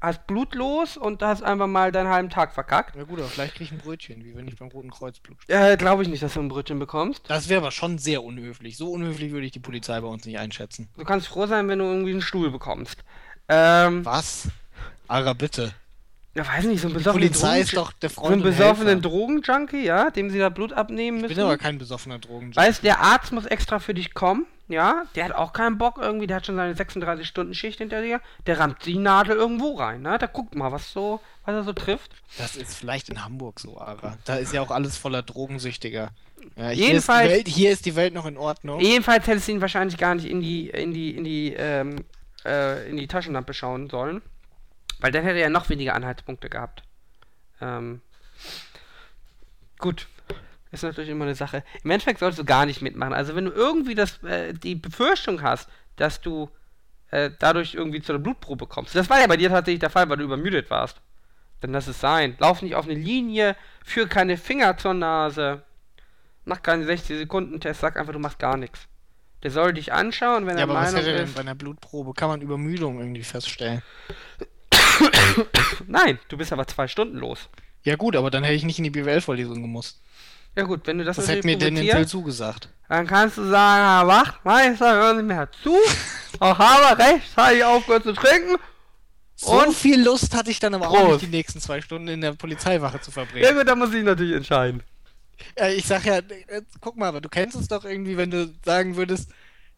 hast Blut los und hast einfach mal deinen halben Tag verkackt. Na gut, aber vielleicht krieg ich ein Brötchen, wie wenn ich beim Roten Kreuz Blut Äh, glaube ich nicht, dass du ein Brötchen bekommst. Das wäre aber schon sehr unhöflich. So unhöflich würde ich die Polizei bei uns nicht einschätzen. Du kannst froh sein, wenn du irgendwie einen Stuhl bekommst. Ähm, Was? Ara, bitte. Ja, weiß nicht, so ein besoffenen Polizei ist doch der so Freund einen und besoffenen. Drogenjunkie, ja, dem sie da Blut abnehmen Ich müssen. bin aber kein besoffener Drogen. Weißt, der Arzt muss extra für dich kommen, ja, der hat auch keinen Bock irgendwie, der hat schon seine 36-Stunden-Schicht hinter dir, der rammt die Nadel irgendwo rein, ne, der guckt mal, was so, was er so trifft. Das ist vielleicht in Hamburg so, Ara. Da ist ja auch alles voller Drogensüchtiger. Ja, hier, Jedenfalls- ist die Welt, hier ist die Welt noch in Ordnung. Jedenfalls hättest du ihn wahrscheinlich gar nicht in die, in die, in die, ähm, äh, in die Taschenlampe schauen sollen, weil dann hätte er ja noch weniger Anhaltspunkte gehabt. Ähm, gut. Ist natürlich immer eine Sache. Im Endeffekt solltest du gar nicht mitmachen. Also wenn du irgendwie das, äh, die Befürchtung hast, dass du äh, dadurch irgendwie zu einer Blutprobe kommst. Das war ja bei dir tatsächlich der Fall, weil du übermüdet warst. Dann lass es sein. Lauf nicht auf eine Linie, führ keine Finger zur Nase, mach keinen 60-Sekunden-Test, sag einfach, du machst gar nichts. Der soll dich anschauen, wenn ja, er aber was Meinung hätte er denn ist. bei einer Blutprobe? Kann man Übermüdung irgendwie feststellen? Nein, du bist aber zwei Stunden los. Ja gut, aber dann hätte ich nicht in die BWL-Vorlesung gemusst. Ja gut, wenn du das, Das natürlich hätte mir provozierst, Denentel zugesagt. Dann kannst du sagen, Herr Wachtmeister, hören Sie mir zu. Auch habe recht, habe ich aufgehört zu trinken. So Und- viel Lust hatte ich dann aber auch Prost. nicht, die nächsten zwei Stunden in der Polizeiwache zu Ja verbringen. gut, da muss ich natürlich entscheiden. Ja, ich sag ja, äh, guck mal, aber du kennst es doch irgendwie, wenn du sagen würdest,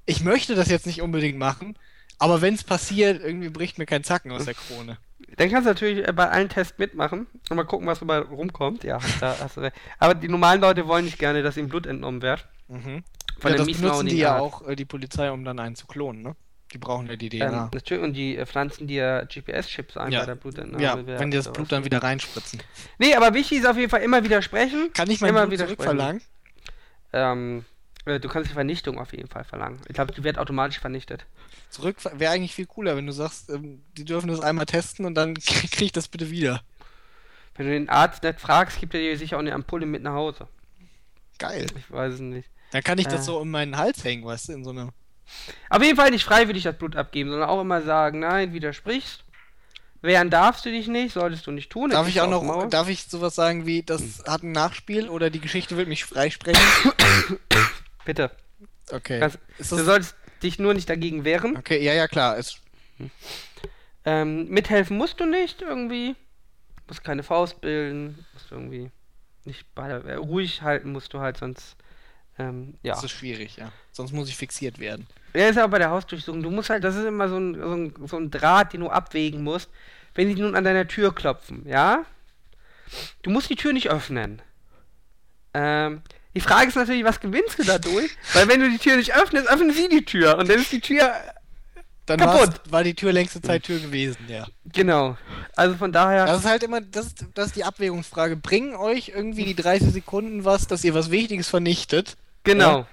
ich möchte das jetzt nicht unbedingt machen, aber wenn es passiert, irgendwie bricht mir kein Zacken aus der Krone. Dann kannst du natürlich äh, bei allen Tests mitmachen und mal gucken, was dabei rumkommt. Ja, da hast du recht. Aber die normalen Leute wollen nicht gerne, dass ihnen Blut entnommen wird. Mhm. Von ja, das benutzen die ja auch, äh, die Polizei, um dann einen zu klonen, ne? Die brauchen ja die DNA. Ähm, natürlich, und die äh, pflanzen dir GPS-Chips ein Ja. bei der Blutentnahme. ja, wer- wenn die das Blut dann wieder reinspritzen. Nee, aber wichtig ist auf jeden Fall immer widersprechen. Kann ich mein immer Blut zurückverlangen? Ähm, äh, du kannst die Vernichtung auf jeden Fall verlangen. Ich glaube, die wird automatisch vernichtet. Zurück wäre eigentlich viel cooler, wenn du sagst, ähm, die dürfen das einmal testen und dann krieg ich das bitte wieder. Wenn du den Arzt nicht fragst, gibt er dir sicher auch eine Ampulle mit nach Hause. Geil. Ich weiß es nicht. Dann kann ich das Äh. so um meinen Hals hängen, weißt du, in so eine. Auf jeden Fall nicht freiwillig das Blut abgeben, sondern auch immer sagen, nein, widersprichst. Wehren darfst du dich nicht, solltest du nicht tun. Darf ich auch noch, Maul. darf ich sowas sagen wie, das hat ein Nachspiel oder die Geschichte wird mich freisprechen? Bitte. Okay. Ist du das, sollst dich nur nicht dagegen wehren. okay, ja, ja, klar. Ist, Ähm, mithelfen musst du nicht irgendwie. Musst keine Faust bilden. Musst du irgendwie nicht bei der, äh, ruhig halten musst du halt, sonst. Ähm, ja. Das ist schwierig, ja. Sonst muss ich fixiert werden. Ja, ist aber bei der Hausdurchsuchung. Du musst halt, das ist immer so ein, so ein, so ein Draht, den du abwägen musst. Wenn sie nun an deiner Tür klopfen, ja? Du musst die Tür nicht öffnen. Ähm, die Frage ist natürlich, was gewinnst du dadurch? Weil wenn du die Tür nicht öffnest, öffnen sie die Tür. Und dann ist die Tür. Dann Kaputt. war die Tür längste Zeit Tür gewesen, ja. Genau. Also von daher. Das ist halt immer, das ist, das ist die Abwägungsfrage. Bringen euch irgendwie die 30 Sekunden was, dass ihr was Wichtiges vernichtet? genau.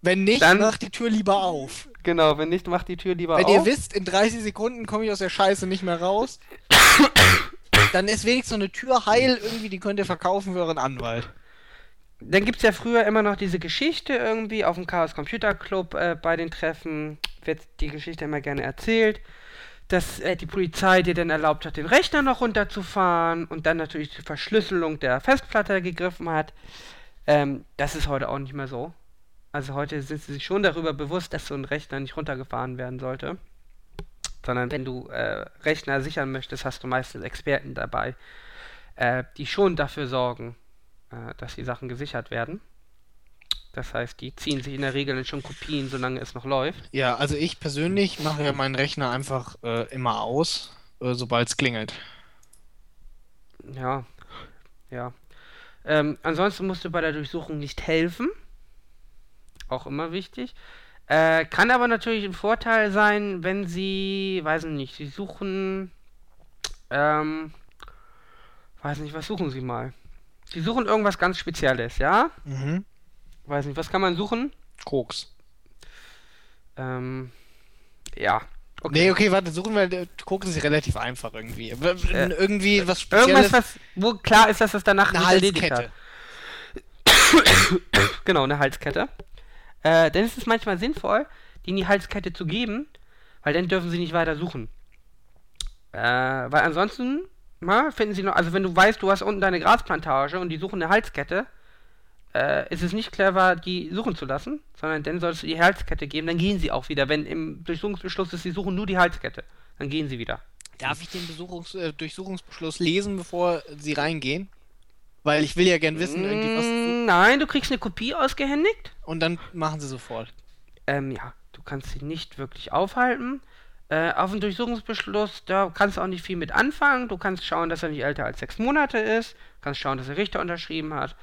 Wenn nicht, Dann- macht die Tür lieber auf. Genau. Wenn nicht, mach die Tür lieber Wenn auf. ihr wisst, in 30 Sekunden komme ich aus der Scheiße nicht mehr raus, dann ist wenigstens so eine Tür heil irgendwie, die könnt ihr verkaufen für euren Anwalt. Dann gibt es ja früher immer noch diese Geschichte irgendwie auf dem Chaos Computer Club äh, bei den Treffen, wird die Geschichte immer gerne erzählt, dass äh, die Polizei dir dann erlaubt hat, den Rechner noch runterzufahren und dann natürlich die Verschlüsselung der Festplatte gegriffen hat. Ähm, das ist heute auch nicht mehr so. Also heute sind sie sich schon darüber bewusst, dass so ein Rechner nicht runtergefahren werden sollte. Sondern wenn du äh, Rechner sichern möchtest, hast du meistens Experten dabei, äh, die schon dafür sorgen, äh, dass die Sachen gesichert werden. Das heißt, die ziehen sich in der Regel dann schon Kopien, solange es noch läuft. Ja, also ich persönlich mache ja meinen Rechner einfach äh, immer aus, äh, sobald es klingelt. Ja, ja. Ähm, ansonsten musst du bei der Durchsuchung nicht helfen. Auch immer wichtig. Äh, kann aber natürlich ein Vorteil sein, wenn sie, weiß nicht, sie suchen, ähm, weiß nicht, was suchen sie mal? Sie suchen irgendwas ganz Spezielles, ja? Mhm. Weiß nicht, was kann man suchen? Koks. Ähm, ja. Nee, okay, warte, suchen wir, äh, Koks ist relativ einfach irgendwie. Äh, irgendwie was Spezielles. Irgendwas, was, wo klar ist, dass das danach eine Halskette. Genau, eine Halskette. Äh, dann ist es manchmal sinnvoll, denen die Halskette zu geben, weil dann dürfen sie nicht weiter suchen. Äh, weil ansonsten, na, finden sie noch, also wenn du weißt, du hast unten deine Grasplantage und die suchen eine Halskette, äh, ist es nicht clever, die suchen zu lassen, sondern dann solltest du die Halskette geben, dann gehen sie auch wieder. Wenn im Durchsuchungsbeschluss ist, sie suchen nur die Halskette, dann gehen sie wieder. Darf ich den Besuchungs äh, Durchsuchungsbeschluss lesen, bevor sie reingehen? Weil ich will ja gern wissen, irgendwie was. Mm, Nein, du kriegst eine Kopie ausgehändigt. Und dann machen sie sofort. Ähm, ja, du kannst sie nicht wirklich aufhalten. Äh, auf den Durchsuchungsbeschluss, da kannst du auch nicht viel mit anfangen. Du kannst schauen, dass er nicht älter als sechs Monate ist. Du kannst schauen, dass der Richter unterschrieben hat.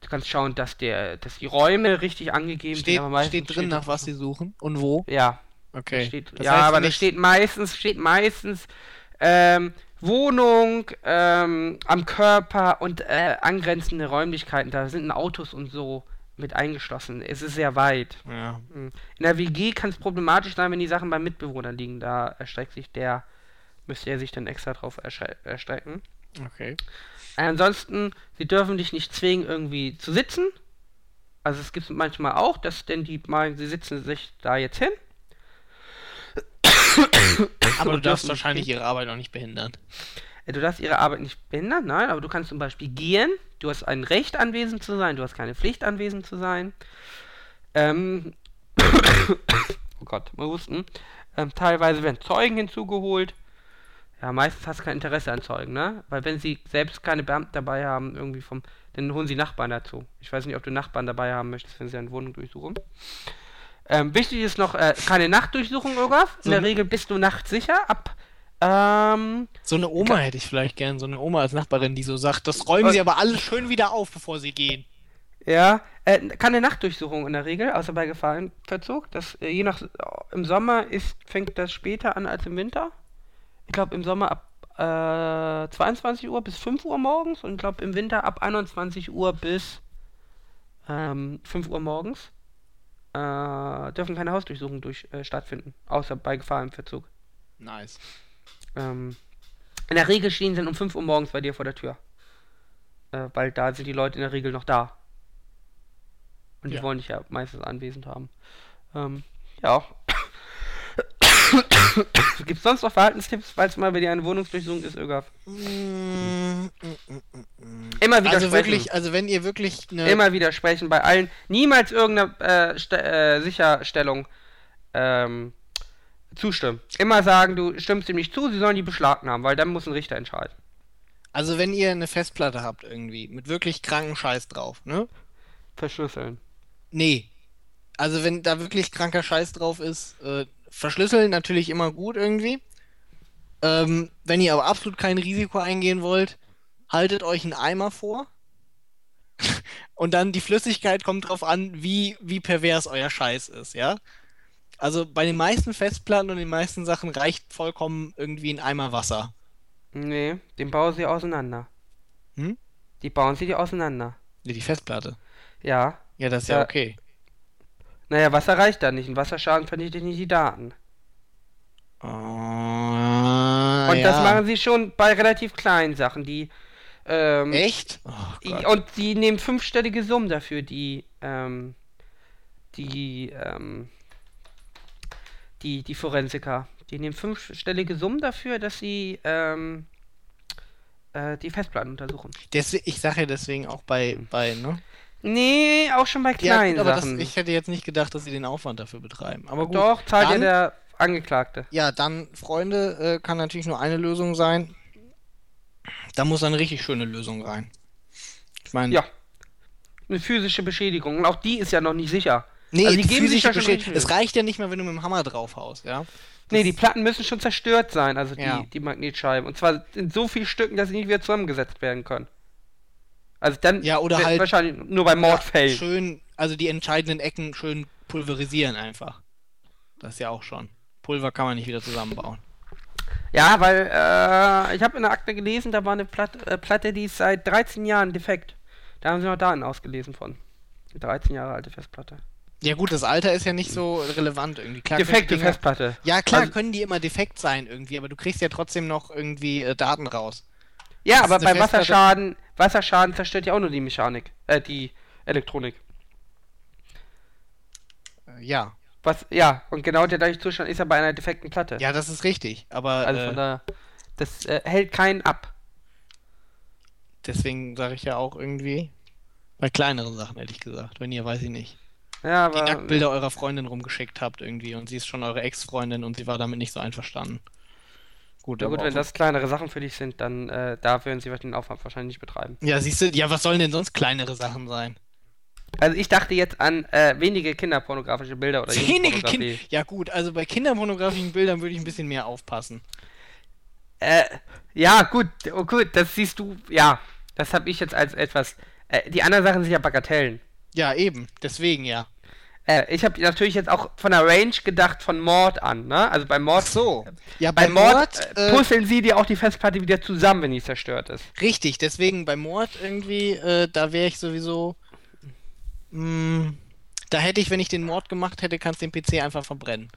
Du kannst schauen, dass der, dass die Räume richtig angegeben Steht, aber meistens steht drin, nach was sie suchen und wo. Ja, Okay. steht, ja, aber da steht meistens, steht meistens ähm, Wohnung ähm, am Körper und äh, angrenzende Räumlichkeiten. Da sind Autos und so mit eingeschlossen. Es ist sehr weit. Ja. In der WG kann es problematisch sein, wenn die Sachen beim Mitbewohner liegen. Da erstreckt sich der, müsste er sich dann extra drauf erstrecken. Okay. Ansonsten, sie dürfen dich nicht zwingen, irgendwie zu sitzen. Also es gibt manchmal auch, dass denn die meinen, sie sitzen sich da jetzt hin. Aber du darfst wahrscheinlich ihre Arbeit auch nicht behindern. Äh, Du darfst ihre Arbeit nicht behindern, nein, aber du kannst zum Beispiel gehen. Du hast ein Recht anwesend zu sein, du hast keine Pflicht anwesend zu sein. Ähm, oh Gott, mal husten. Ähm, teilweise werden Zeugen hinzugeholt. Ja, meistens hast du kein Interesse an Zeugen, ne? Weil wenn sie selbst keine Beamten dabei haben, irgendwie vom, dann holen sie Nachbarn dazu. Ich weiß nicht, ob du Nachbarn dabei haben möchtest, wenn sie eine Wohnung durchsuchen. Ähm, wichtig ist noch, äh, keine Nachtdurchsuchung, Olaf. In So der ne- Regel bist du nachts sicher. Ab, ähm, So eine Oma hätte ich vielleicht gern, so eine Oma als Nachbarin, die so sagt, das räumen sie aber alles schön wieder auf, bevor sie gehen. Ja, äh, keine Nachtdurchsuchung in der Regel, außer bei Gefahrenverzug. Das, äh, je nach, im Sommer ist, fängt das später an als im Winter. Ich glaube im Sommer ab äh, 22 Uhr bis 5 Uhr morgens und ich glaube im Winter ab 21 Uhr bis ähm, 5 Uhr morgens. Äh, dürfen keine Hausdurchsuchungen durch, äh, stattfinden, außer bei Gefahrenverzug. Nice. Ähm, in der Regel stehen sie um 5 Uhr morgens bei dir vor der Tür. Äh, weil da sind die Leute in der Regel noch da. Und die Ja. wollen dich ja meistens anwesend haben. Ähm, ja. Gibt es sonst noch Verhaltenstipps, falls mal bei dir eine Wohnungsdurchsuchung ist, Ögaf? Mm, Immer wieder Also sprechen. wirklich, also wenn ihr wirklich eine. Immer widersprechen bei allen. Niemals irgendeine äh, äh, Sicherstellung ähm, zustimmen. Immer sagen, du stimmst ihm nicht zu, sie sollen die beschlagnahmen, weil dann muss ein Richter entscheiden. Also wenn ihr eine Festplatte habt irgendwie, mit wirklich kranken Scheiß drauf, ne? Verschlüsseln. Nee. Also wenn da wirklich kranker Scheiß drauf ist, äh, verschlüsseln natürlich immer gut irgendwie. Ähm, wenn ihr aber absolut kein Risiko eingehen wollt, haltet euch einen Eimer vor. Und dann die Flüssigkeit kommt drauf an, wie, wie pervers euer Scheiß ist, ja? Also bei den meisten Festplatten und den meisten Sachen reicht vollkommen irgendwie ein Eimer Wasser. Nee, den bauen sie auseinander. Hm? Die bauen sie dir auseinander. Nee, die Festplatte. Ja. Ja, das ist ja Ja. okay. Naja, Wasser reicht da nicht. Ein Wasserschaden vernichtet nicht die Daten. Ah, Und das ja. machen sie schon bei relativ kleinen Sachen, die. Ähm, Echt? Oh die- und die nehmen fünfstellige Summen dafür, die. Ähm, die. Ähm, die, die Forensiker. Die nehmen fünfstellige Summen dafür, dass sie. Ähm, äh, die Festplatten untersuchen. Deswegen, ich sage ja deswegen auch bei, bei, ne? Nee, auch schon bei Ja, kleinen gut, aber das, Sachen. ich hätte jetzt nicht gedacht, dass sie den Aufwand dafür betreiben. Aber gut. Doch, zahlt ja dann, der Angeklagte. ja, dann, Freunde, äh, kann natürlich nur eine Lösung sein. Da muss eine richtig schöne Lösung rein. Ich meine, Ja. Eine physische Beschädigung. Und auch die ist ja noch nicht sicher. Nee, also die die geben sich ja schon Beschä- richtig Es reicht ja nicht mehr, wenn du mit dem Hammer draufhaust, ja? Nee, die Platten müssen schon zerstört sein, also die, Ja. die Magnetscheiben. Und zwar in so vielen Stücken, dass sie nicht wieder zusammengesetzt werden können. Also dann Ja, oder halt- wahrscheinlich nur bei Mordfällen. Schön, also die entscheidenden Ecken schön pulverisieren einfach. Das ist ja auch schon. Pulver kann man nicht wieder zusammenbauen. Ja, weil äh, ich habe in der Akte gelesen, da war eine Platte, äh, Platte, die ist seit 13 Jahren defekt. Da haben sie noch Daten ausgelesen von. 13 Jahre alte Festplatte. Ja gut, das Alter ist ja nicht so relevant irgendwie. Klar, Defekte Dinger- Festplatte. Ja, klar, Also- können die immer defekt sein irgendwie, aber du kriegst ja trotzdem noch irgendwie äh, Daten raus. Ja, Das aber bei Festplatte- Wasserschaden, Wasserschaden zerstört ja auch nur die Mechanik, äh, die Elektronik. Äh, ja. Was, ja, und genau der gleiche Zustand ist ja bei einer defekten Platte. Ja, das ist richtig, aber Also äh, von daher, das äh, hält keinen ab. deswegen sage ich ja auch irgendwie bei kleineren Sachen, ehrlich gesagt, wenn ihr, weiß ich nicht, Ja, die Nacktbilder eurer Freundin rumgeschickt habt irgendwie und sie ist schon eure Ex-Freundin und sie war damit nicht so einverstanden. Gut, ja gut, wenn das kleinere Sachen für dich sind, dann äh, da würden sie den Aufwand wahrscheinlich nicht betreiben. Ja, siehst du, ja, was sollen denn sonst kleinere Sachen sein? Also ich dachte jetzt an äh, wenige kinderpornografische Bilder oder Wenige Kinder. Ja gut, also bei kinderpornografischen Bildern würde ich ein bisschen mehr aufpassen. Äh, ja, gut, oh, gut, das siehst du, ja, das habe ich jetzt als etwas. Äh, die anderen Sachen sind ja Bagatellen. Ja, eben, deswegen ja. Äh, ich habe natürlich jetzt auch von der Range gedacht von Mord an, ne? Also bei Mord. Ach so. Ja, Bei bei Mord, Mord, äh, äh, puzzeln sie dir auch die Festplatte wieder zusammen, wenn die zerstört ist. Richtig, deswegen bei Mord irgendwie, äh, da wäre ich sowieso. Mh, da hätte ich, wenn ich den Mord gemacht hätte, kannst du den PC einfach verbrennen.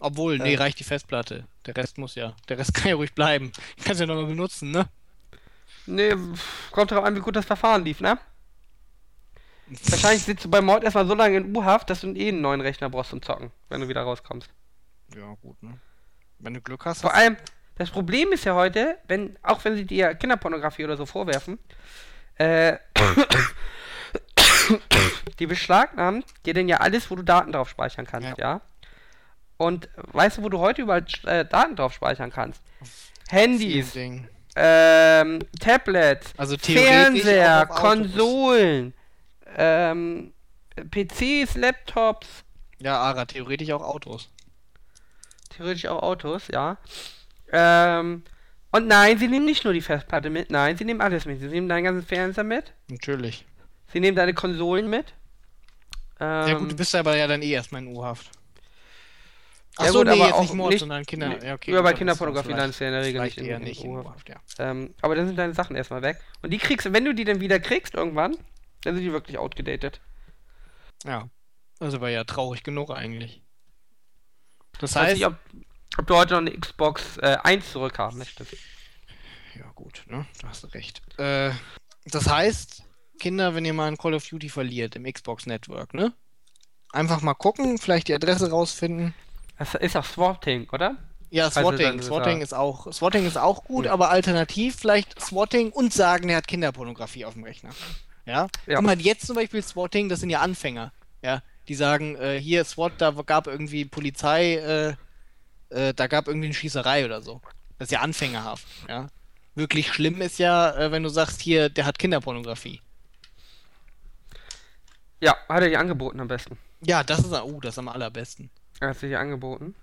Obwohl, nee, Äh. reicht die Festplatte. Der Rest muss ja. Der Rest kann ja ruhig bleiben. Kannst ja nochmal benutzen, ne? Nee, kommt darauf an, wie gut das Verfahren lief, ne? Wahrscheinlich sitzt du beim Mord erstmal so lange in U-Haft, dass du eh einen neuen Rechner brauchst zum Zocken, wenn du wieder rauskommst. Ja, gut, ne? Wenn du Glück hast. Vor allem, das Problem ist ja heute, wenn, auch wenn sie dir Kinderpornografie oder so vorwerfen, äh, die beschlagnahmen dir denn ja alles, wo du Daten drauf speichern kannst, ja? Ja. Und weißt du, wo du heute überall äh, Daten drauf speichern kannst? Handys, ähm, Tablets, Also Fernseher. Konsolen, ähm, PCs, Laptops, Ja, Ara, theoretisch auch Autos. theoretisch auch Autos, ja. Ähm, Und nein, sie nehmen nicht nur die Festplatte mit, nein, sie nehmen alles mit. Sie nehmen deinen ganzen Fernseher mit, Natürlich. sie nehmen deine Konsolen mit. Ähm, Ja gut, du bist aber ja dann eh erstmal in U-Haft. Ja Achso, gut, nee, aber auch nicht Mord, nicht- sondern Kinder. Ja, okay, gut, bei Kinderpornografie landest du ja in der Regel nicht in- in in U-Haft. U-Haft, ja. Ähm, aber dann sind deine Sachen erstmal weg. Und die kriegst du, wenn du die dann wieder kriegst irgendwann, dann sind die wirklich outgedatet. Ja. Also war ja traurig genug eigentlich. Das weiß heißt, nicht, ob, ob du heute noch eine Xbox äh, 1 zurückhaben möchtest. Ja, gut, ne? Da hast du recht. Äh, das heißt, Kinder, wenn ihr mal ein Call of Duty verliert im Xbox Network, ne? Einfach mal gucken, vielleicht die Adresse rausfinden. Das ist auch Swatting, oder? Ja, Also Swatting. ist Swatting er- ist auch, Swatting ist auch gut, Ja. aber alternativ vielleicht Swatting und sagen, der hat Kinderpornografie auf dem Rechner. Ja? Ja. Guck mal, jetzt zum Beispiel Swatting, das sind ja Anfänger. Ja, die sagen, äh, hier SWAT, da gab irgendwie Polizei, äh, äh, da gab irgendwie eine Schießerei oder so. Das ist ja anfängerhaft, ja. Wirklich schlimm ist ja, äh, wenn du sagst, hier, der hat Kinderpornografie. Ja, hat er dir angeboten am besten. Ja, das ist, uh, das ist am allerbesten. Er hat sich dir angeboten.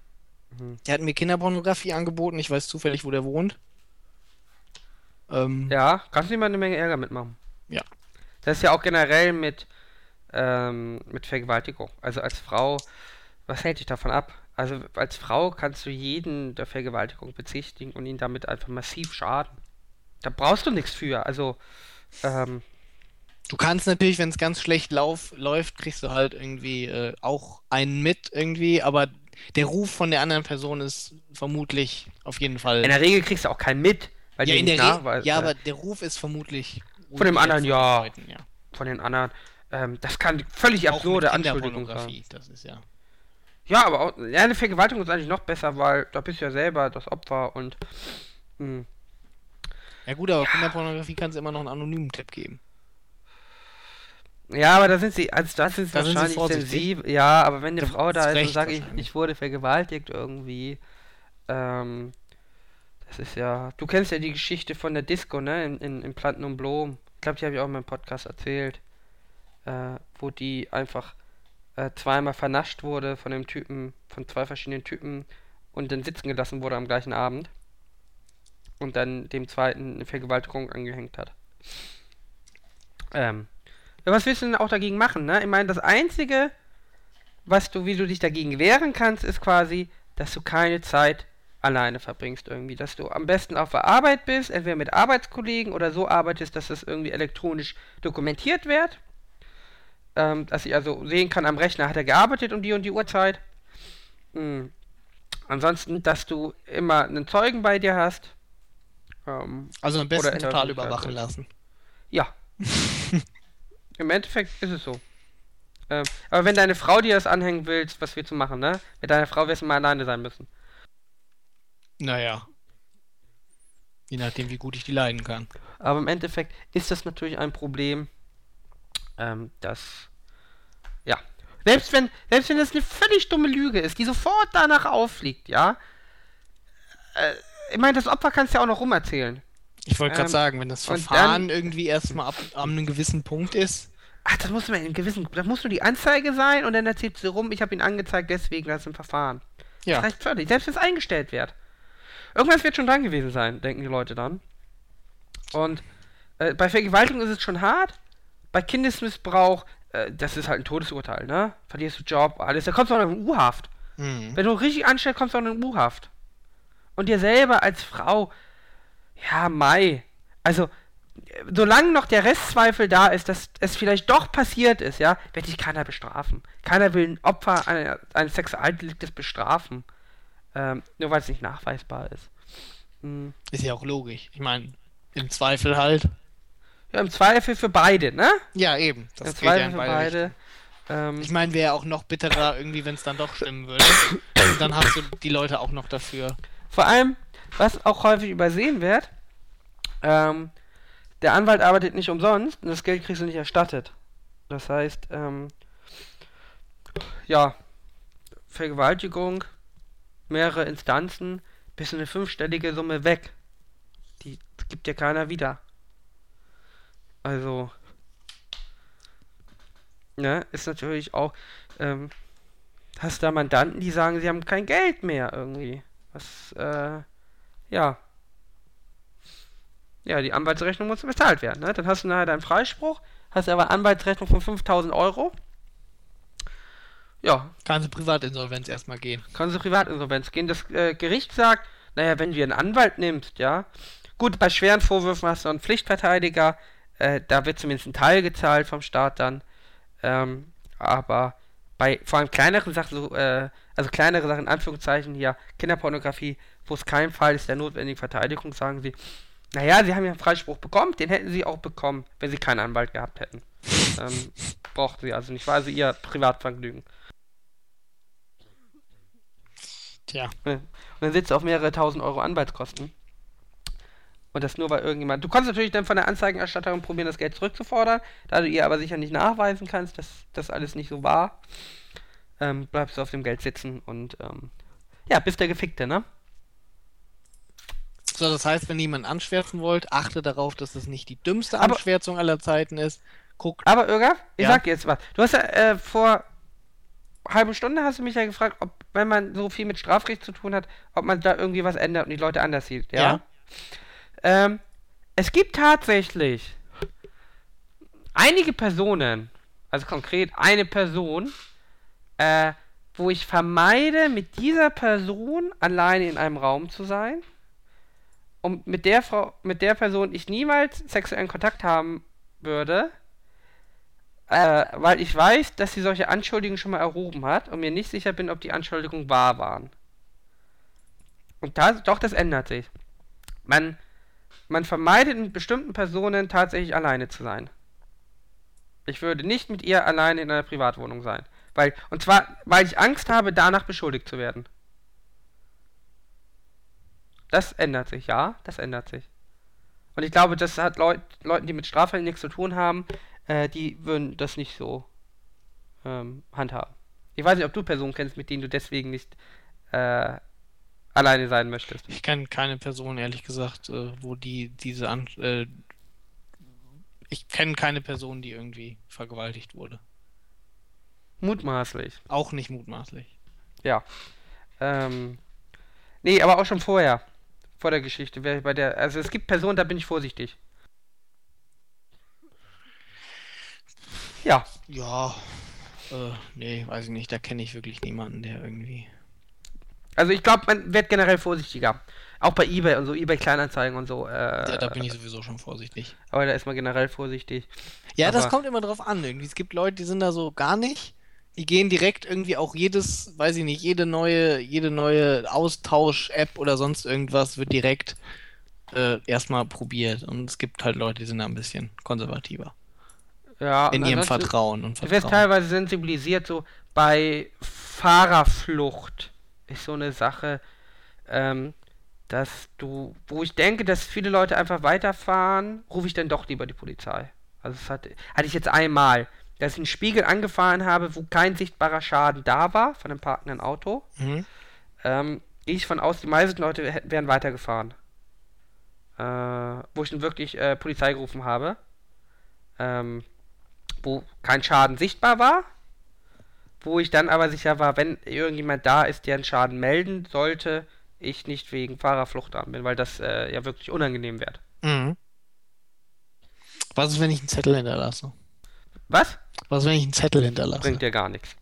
Der hat mir Kinderpornografie angeboten, ich weiß zufällig, wo der wohnt. Ähm, Ja, kannst du ihm mal eine Menge Ärger mitmachen. Ja. Das ist ja auch generell mit, ähm, mit Vergewaltigung. Also als Frau, was hält dich davon ab? Also als Frau kannst du jeden der Vergewaltigung bezichtigen und ihn damit einfach massiv schaden. Da brauchst du nichts für. Also, ähm, Du kannst natürlich, wenn es ganz schlecht lauf, läuft, kriegst du halt irgendwie äh, auch einen mit irgendwie, aber der Ruf von der anderen Person ist vermutlich auf jeden Fall. in der Regel kriegst du auch keinen mit, weil ja, die in der nicht Re nachweisen. ja, aber der Ruf ist vermutlich Von dem anderen, ja. Leuten, ja. von den anderen. Ähm, das kann völlig Auch absurde Anschuldigung sein. Das ist ja. Ja, aber auch, ja, eine Vergewaltigung ist eigentlich noch besser, weil da bist du ja selber das Opfer und hm, Ja gut, aber Kinderpornografie kann es immer noch einen anonymen Tipp geben. ja, aber da sind sie, also da sind sie Da sind wahrscheinlich vorsichtig. sensibel. Ja, aber wenn eine Frau da ist und sagt, ich, ich wurde vergewaltigt irgendwie, ähm, das ist ja, du kennst ja die Geschichte von der Disco, ne, in, in, in Planten und Blumen. Ich glaube, die habe ich auch in meinem Podcast erzählt, äh, wo die einfach äh, zweimal vernascht wurde von dem Typen, von zwei verschiedenen Typen und dann sitzen gelassen wurde am gleichen Abend und dann dem zweiten eine Vergewaltigung angehängt hat. Ähm, ja, was willst du denn auch dagegen machen, ne? Ich meine, das Einzige, was du, wie du dich dagegen wehren kannst, ist quasi, dass du keine Zeit alleine verbringst irgendwie. Dass du am besten auf der Arbeit bist, entweder mit Arbeitskollegen oder so arbeitest, dass das irgendwie elektronisch dokumentiert wird. Ähm, dass ich also sehen kann, am Rechner hat er gearbeitet um die und die Uhrzeit. Hm. Ansonsten, dass du immer einen Zeugen bei dir hast. Ähm, Also am besten total überwachen lassen. ja. Im Endeffekt ist es so. Ähm, aber wenn deine Frau dir das anhängen willst, was willst du machen, ne? Mit deiner Frau wirst du mal alleine sein müssen. Naja. Je nachdem, wie gut ich die leiden kann. Aber im Endeffekt ist das natürlich ein Problem, ähm, das, ja, selbst wenn, selbst wenn das eine völlig dumme Lüge ist, die sofort danach auffliegt, ja, äh, ich meine, das Opfer kannst du ja auch noch rumerzählen. Ich wollte gerade Ähm, sagen, wenn das Verfahren irgendwie erstmal ab an einem gewissen Punkt ist. Ach, das muss man in gewissen, das muss nur die Anzeige sein und dann erzählst du rum, ich habe ihn angezeigt, deswegen, das ist ein Verfahren. Ja. Das reicht völlig, selbst wenn es eingestellt wird. Irgendwas wird schon dran gewesen sein, denken die Leute dann. Und äh, bei Vergewaltigung ist es schon hart. Bei Kindesmissbrauch, äh, das ist halt ein Todesurteil, ne? Verlierst du Job, alles. Da kommst du auch noch in U-Haft. Mhm. Wenn du richtig anstellst, kommst du auch noch in U-Haft. Und dir selber als Frau, ja, Mai. Also, solange noch der Restzweifel da ist, dass es vielleicht doch passiert ist, ja, wird dich keiner bestrafen. Keiner will ein Opfer eine- eines Sexualdeliktes bestrafen. Ähm, nur weil es nicht nachweisbar ist. Hm. Ist ja auch logisch. Ich meine, im Zweifel halt. Ja, im Zweifel für beide, ne? Ja, eben. Das Im ja Zweifel in für beide. Ähm, Ich meine, wäre auch noch bitterer irgendwie, wenn es dann doch stimmen würde. Und dann hast du die Leute auch noch dafür. Vor allem, was auch häufig übersehen wird, ähm, der Anwalt arbeitet nicht umsonst und das Geld kriegst du nicht erstattet. Das heißt, ähm, ja, Vergewaltigung, mehrere Instanzen, bis eine fünfstellige Summe weg. Die gibt dir keiner wieder. Also, ne, ist natürlich auch, ähm, hast da Mandanten, die sagen, sie haben kein Geld mehr irgendwie. Was, äh, ja. Ja, die Anwaltsrechnung muss bezahlt werden. Ne? Dann hast du nachher deinen Freispruch, hast aber Anwaltsrechnung von 5000 Euro. Ja. Kannst du Privatinsolvenz erstmal gehen. Kannst du Privatinsolvenz gehen. Das äh, Gericht sagt, naja, wenn du einen Anwalt nimmst, ja. Gut, bei schweren Vorwürfen hast du einen Pflichtverteidiger, äh, da wird zumindest ein Teil gezahlt vom Staat dann. Ähm, aber bei vor allem kleineren Sachen, so, äh, also kleinere Sachen, in Anführungszeichen hier, Kinderpornografie, wo es kein Fall ist der notwendigen Verteidigung, sagen sie, naja, sie haben ja einen Freispruch bekommen, den hätten sie auch bekommen, wenn sie keinen Anwalt gehabt hätten. ähm, brauchten sie also nicht, war also ihr Privatvergnügen. Tja. Und dann sitzt du auf mehrere tausend Euro Anwaltskosten. Und das nur, weil irgendjemand. Du kannst natürlich dann von der Anzeigenerstatterin probieren, das Geld zurückzufordern. Da du ihr aber sicher nicht nachweisen kannst, dass das alles nicht so war, ähm, bleibst du auf dem Geld sitzen und ähm, ja, bist der Gefickte, ne? So, das heißt, wenn jemand anschwärzen wollt, achte darauf, dass das nicht die dümmste aber, Anschwärzung aller Zeiten ist. Guck. Aber Irga, ich ja? sag dir jetzt was. Du hast ja äh, vor halben Stunde hast du mich ja gefragt, ob, wenn man so viel mit Strafrecht zu tun hat, ob man da irgendwie was ändert und die Leute anders sieht, ja? ja. Ähm, es gibt tatsächlich einige Personen, also konkret eine Person, äh, wo ich vermeide, mit dieser Person alleine in einem Raum zu sein. Und mit der Frau, mit der Person ich niemals sexuellen Kontakt haben würde, äh, weil ich weiß, dass sie solche Anschuldigungen schon mal erhoben hat und mir nicht sicher bin, ob die Anschuldigungen wahr waren. Und da, doch, das ändert sich. Man man vermeidet in bestimmten Personen tatsächlich alleine zu sein. Ich würde nicht mit ihr alleine in einer Privatwohnung sein. Weil, und zwar, weil ich Angst habe, danach beschuldigt zu werden. Das ändert sich, ja, das ändert sich. Und ich glaube, das hat Leut, Leuten, die mit Straffällen nichts zu tun haben, äh, die würden das nicht so ähm, handhaben. Ich weiß nicht, ob du Personen kennst, mit denen du deswegen nicht äh, alleine sein möchtest. Ich kenne keine Person, ehrlich gesagt, äh, wo die diese An äh, ich kenne keine Person, die irgendwie vergewaltigt wurde. Mutmaßlich. Auch nicht mutmaßlich. Ja. Ähm, nee, aber auch schon vorher. Vor der Geschichte. Bei der, also es gibt Personen, da bin ich vorsichtig. Ja. Ja. Äh, nee, weiß ich nicht. Da kenne ich wirklich niemanden, der irgendwie also ich glaube, man wird generell vorsichtiger. Auch bei eBay und so, eBay Kleinanzeigen und so. Äh, ja, da bin ich sowieso schon vorsichtig. Aber da ist man generell vorsichtig. Ja, aber das kommt immer drauf an. Irgendwie. Es gibt Leute, die sind da so gar nicht. Die gehen direkt irgendwie auch jedes, weiß ich nicht, jede neue, jede neue Austausch-App oder sonst irgendwas wird direkt äh, erstmal probiert. Und es gibt halt Leute, die sind da ein bisschen konservativer. Ja, in ihrem Vertrauen und Vertrauen. Du wirst teilweise sensibilisiert, so bei Fahrerflucht ist so eine Sache, ähm, dass du, wo ich denke, dass viele Leute einfach weiterfahren, rufe ich dann doch lieber die Polizei. Also das hatte, hatte ich jetzt einmal, dass ich einen Spiegel angefahren habe, wo kein sichtbarer Schaden da war von einem parkenden Auto. Mhm. Ähm, gehe ich von aus, die meisten Leute wären weitergefahren. Äh, wo ich dann wirklich äh, Polizei gerufen habe. Ähm, wo kein Schaden sichtbar war, wo ich dann aber sicher war, wenn irgendjemand da ist, der einen Schaden melden sollte, ich nicht wegen Fahrerflucht dran bin, weil das äh, ja wirklich unangenehm wird. Mhm. Was ist, wenn ich einen Zettel hinterlasse? Was? Was, wenn ich einen Zettel hinterlasse? Bringt dir gar nichts.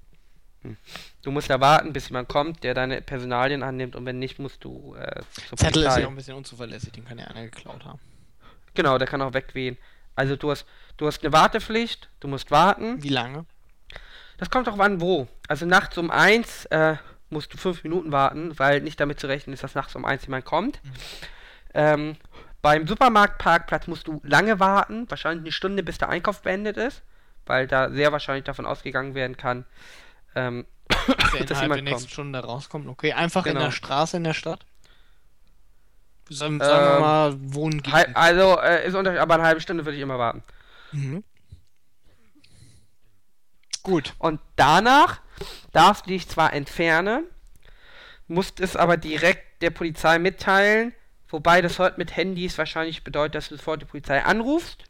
Hm. Du musst ja warten, bis jemand kommt, der deine Personalien annimmt und wenn nicht, musst du äh, Zettel Polizei. ist ja auch ein bisschen unzuverlässig, den kann ja einer geklaut haben. Genau, der kann auch wegwehen. Also du hast, du hast eine Wartepflicht, du musst warten. Wie lange? Das kommt auch an, wo. Also nachts um eins äh, musst du fünf Minuten warten, weil nicht damit zu rechnen ist, dass nachts um eins jemand kommt. Mhm. Ähm, beim Supermarktparkplatz musst du lange warten, wahrscheinlich eine Stunde, bis der Einkauf beendet ist, weil da sehr wahrscheinlich davon ausgegangen werden kann, ähm, dass, dass jemand der nächsten Stunde rauskommt. Okay, einfach genau. in der Straße in der Stadt. Sagen, sagen ähm, wir mal, wohnen. Also äh, ist unter, aber eine halbe Stunde würde ich immer warten. Mhm. Gut. Und danach darfst du dich zwar entfernen, musst es aber direkt der Polizei mitteilen, wobei das heute mit Handys wahrscheinlich bedeutet, dass du sofort die Polizei anrufst.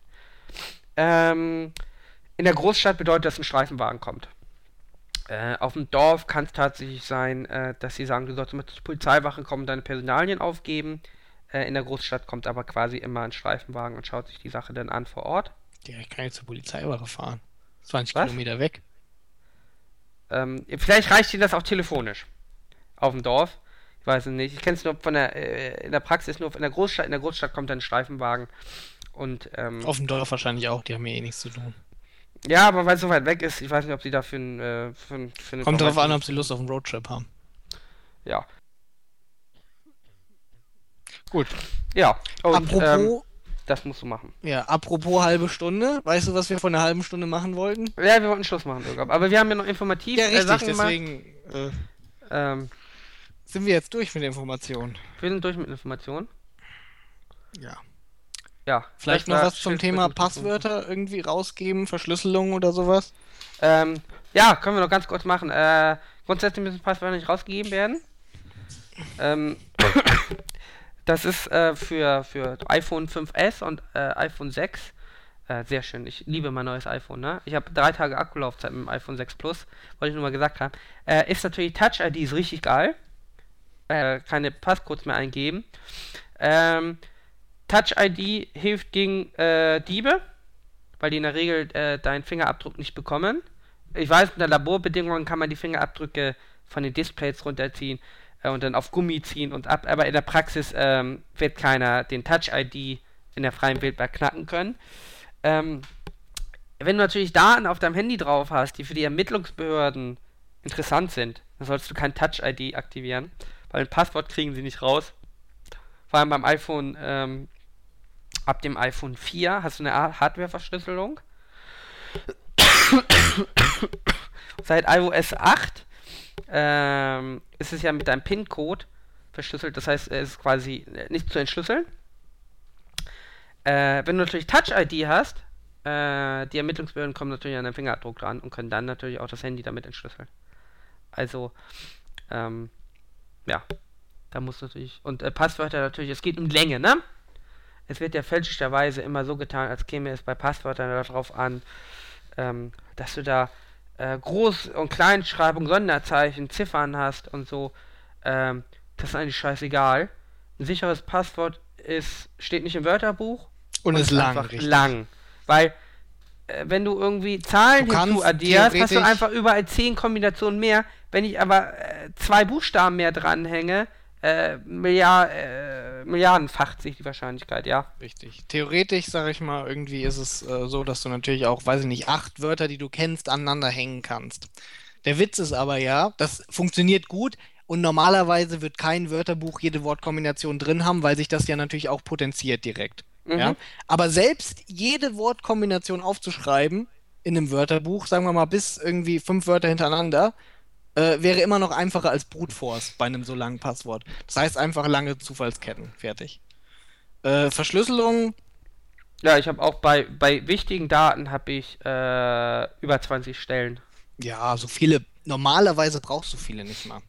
Ähm, in der Großstadt bedeutet das, ein Streifenwagen kommt. Äh, auf dem Dorf kann es tatsächlich sein, äh, dass sie sagen, du sollst mal zur Polizeiwache kommen und deine Personalien aufgeben. Äh, in der Großstadt kommt aber quasi immer ein Streifenwagen und schaut sich die Sache dann an vor Ort. Direkt kann ich zur Polizeiwache fahren. 20 Was? Kilometer weg. Ähm, vielleicht reicht Ihnen das auch telefonisch. Auf dem Dorf. Ich weiß es nicht. Ich kenne es nur von der, äh, in der Praxis, nur in der Großstadt. In der Großstadt kommt dann ein Streifenwagen. Und, ähm, Auf dem Dorf wahrscheinlich auch, die haben ja eh nichts zu tun. ja, aber weil es so weit weg ist, ich weiß nicht, ob Sie dafür ein, äh, für, ein- für eine Kommt drauf an, ob sie Lust auf einen Roadtrip haben. Ja. Gut. Ja. Und, apropos, ähm, das musst du machen. ja, apropos halbe Stunde, weißt du, was wir von einer halben Stunde machen wollten? Ja, wir wollten Schluss machen, Irgab. Aber wir haben ja noch informativ Ja, äh, richtig, Sachen gemacht. deswegen äh, Ähm, sind wir jetzt durch mit der Information. wir sind durch mit Informationen. Ja. Ja. Vielleicht noch was zum Thema Passwörter irgendwie rausgeben, Verschlüsselung oder sowas? Ähm, ja, können wir noch ganz kurz machen. Äh, grundsätzlich müssen Passwörter nicht rausgegeben werden. Ähm, das ist äh, für, für iPhone 5S und äh, iPhone 6 äh, sehr schön. Ich liebe mein neues iPhone. Ne? Ich habe drei Tage Akkulaufzeit mit dem iPhone 6 Plus, wollte ich nur mal gesagt haben. Äh, ist natürlich Touch ID ist richtig geil. Äh, keine Passcodes mehr eingeben. Ähm, Touch ID hilft gegen äh, Diebe, weil die in der Regel deinen Fingerabdruck nicht bekommen. Ich weiß, unter Laborbedingungen kann man die Fingerabdrücke von den Displays runterziehen äh, und dann auf Gummi ziehen und ab, aber in der Praxis ähm, wird keiner den Touch ID in der freien Wildbahn knacken können. Ähm, wenn du natürlich Daten auf deinem Handy drauf hast, die für die Ermittlungsbehörden interessant sind, dann solltest du kein Touch ID aktivieren, weil ein Passwort kriegen sie nicht raus. Vor allem beim iPhone, ähm, ab dem iPhone 4 hast du eine Ar- Hardware-Verschlüsselung. Seit iOS 8 ähm, ist es ja mit deinem PIN-Code verschlüsselt, das heißt, es ist quasi äh, nicht zu entschlüsseln. Äh, wenn du natürlich Touch-ID hast, äh, die Ermittlungsbehörden kommen natürlich an deinen Fingerabdruck dran und können dann natürlich auch das Handy damit entschlüsseln. Also, ähm, ja, da muss natürlich. Und äh, Passwörter natürlich, es geht um Länge, ne? Es wird ja fälschlicherweise immer so getan, als käme es bei Passwörtern darauf an, ähm, dass du da äh, Groß- und Kleinschreibung, Sonderzeichen, Ziffern hast und so. Ähm, das ist eigentlich scheißegal. Ein sicheres Passwort ist, steht nicht im Wörterbuch Und, ist lang, einfach richtig. lang. Weil, äh, wenn du irgendwie Zahlen Du hinzu addierst, hast du einfach überall zehn Kombinationen mehr. Wenn ich aber äh, zwei Buchstaben mehr dranhänge, äh, Milliard, äh, milliardenfacht sich die Wahrscheinlichkeit, ja. Richtig. Theoretisch, sage ich mal, irgendwie ist es äh, so, dass du natürlich auch, weiß ich nicht, acht Wörter, die du kennst, aneinander hängen kannst. Der Witz ist aber ja, das funktioniert gut und normalerweise wird kein Wörterbuch jede Wortkombination drin haben, weil sich das ja natürlich auch potenziert direkt. Mhm. Ja? Aber selbst jede Wortkombination aufzuschreiben in einem Wörterbuch, sagen wir mal bis irgendwie fünf Wörter hintereinander, äh, wäre immer noch einfacher als Brute Force bei einem so langen Passwort. Das heißt einfach lange Zufallsketten. Fertig. Äh, Verschlüsselung, Ja, ich habe auch bei, bei wichtigen Daten habe ich äh, über 20 Stellen. ja, so viele. Normalerweise brauchst du viele nicht mal.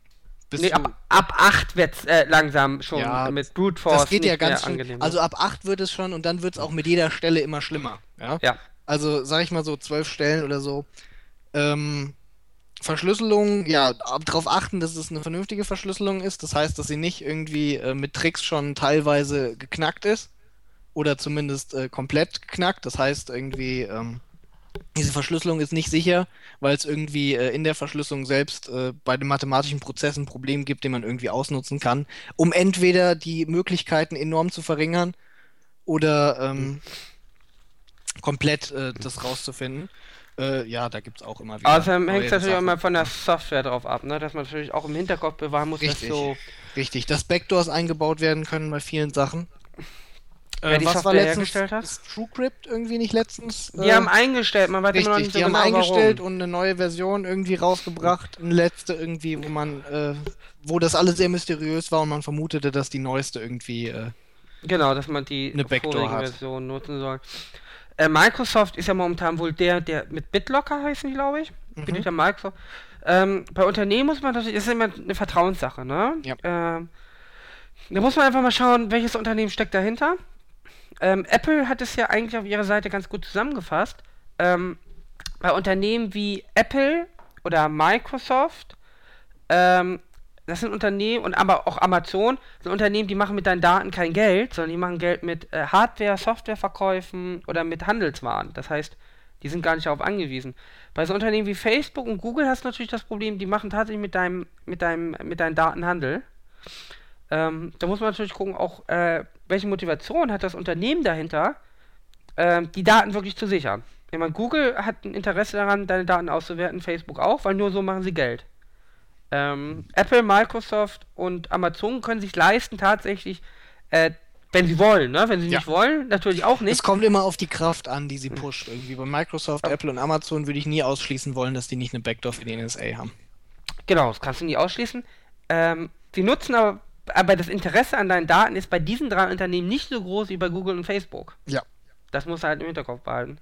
Bis Nee, ab, ab 8 wird es äh, langsam schon Ja, mit Brute Force das geht ja ganz schön. angenehm. Also ab 8 wird es schon und dann wird es auch mit jeder Stelle immer schlimmer. Ja. ja. Also sag ich mal so zwölf Stellen oder so. Ähm, Verschlüsselung, ja, darauf achten, dass es eine vernünftige Verschlüsselung ist. Das heißt, dass sie nicht irgendwie äh, mit Tricks schon teilweise geknackt ist. Oder zumindest äh, komplett geknackt. Das heißt, irgendwie, ähm, diese Verschlüsselung ist nicht sicher, weil es irgendwie äh, in der Verschlüsselung selbst äh, bei den mathematischen Prozessen ein Problem gibt, den man irgendwie ausnutzen kann, um entweder die Möglichkeiten enorm zu verringern oder ähm, komplett äh, das rauszufinden. Äh, ja, da gibt es auch immer wieder. Außerdem hängt es natürlich auch immer von der Software drauf ab, ne? dass man natürlich auch im Hinterkopf bewahren muss, dass Richtig. so. Richtig, dass Backdoors eingebaut werden können bei vielen Sachen. Wer die was war Software letztens? hergestellt hat? TrueCrypt irgendwie nicht letztens? Die äh, haben eingestellt, man weiß immer noch Richtig, nicht so die haben genau eingestellt warum. und eine neue Version irgendwie rausgebracht. Eine letzte irgendwie, wo man, äh, wo das alles sehr mysteriös war und man vermutete, dass die neueste irgendwie. Äh, Genau, dass man die Eine Backdoor hat. Version nutzen soll. Äh, Microsoft ist ja momentan wohl der, der mit BitLocker heißen glaube ich. Mhm. Bin ich der Microsoft. Ähm, bei Unternehmen muss man natürlich, ist immer eine Vertrauenssache, ne? Ja. Ähm, da muss man einfach mal schauen, welches Unternehmen steckt dahinter. Ähm, Apple hat es ja eigentlich auf ihrer Seite ganz gut zusammengefasst. Ähm, bei Unternehmen wie Apple oder Microsoft ähm, das sind Unternehmen und aber auch Amazon sind Unternehmen, die machen mit deinen Daten kein Geld, sondern die machen Geld mit äh, Hardware, Softwareverkäufen oder mit Handelswaren. Das heißt, die sind gar nicht darauf angewiesen. Bei so Unternehmen wie Facebook und Google hast du natürlich das Problem, die machen tatsächlich mit deinem, mit deinem, mit deinen Daten Handel. Ähm, da muss man natürlich gucken, auch äh, welche Motivation hat das Unternehmen dahinter, äh, die Daten wirklich zu sichern. Ich meine, Google hat ein Interesse daran, deine Daten auszuwerten, Facebook auch, weil nur so machen sie Geld. Ähm, Apple, Microsoft und Amazon können sich leisten, tatsächlich, äh, wenn sie wollen, ne? Wenn sie Ja. nicht wollen, natürlich auch nicht. Es kommt immer auf die Kraft an, die sie pusht. Irgendwie bei Microsoft, Ja. Apple und Amazon würde ich nie ausschließen wollen, dass die nicht eine Backdoor für die NSA haben. Genau, das kannst du nie ausschließen. Ähm, sie nutzen aber, aber das Interesse an deinen Daten ist bei diesen drei Unternehmen nicht so groß wie bei Google und Facebook. Ja. Das muss halt im Hinterkopf behalten.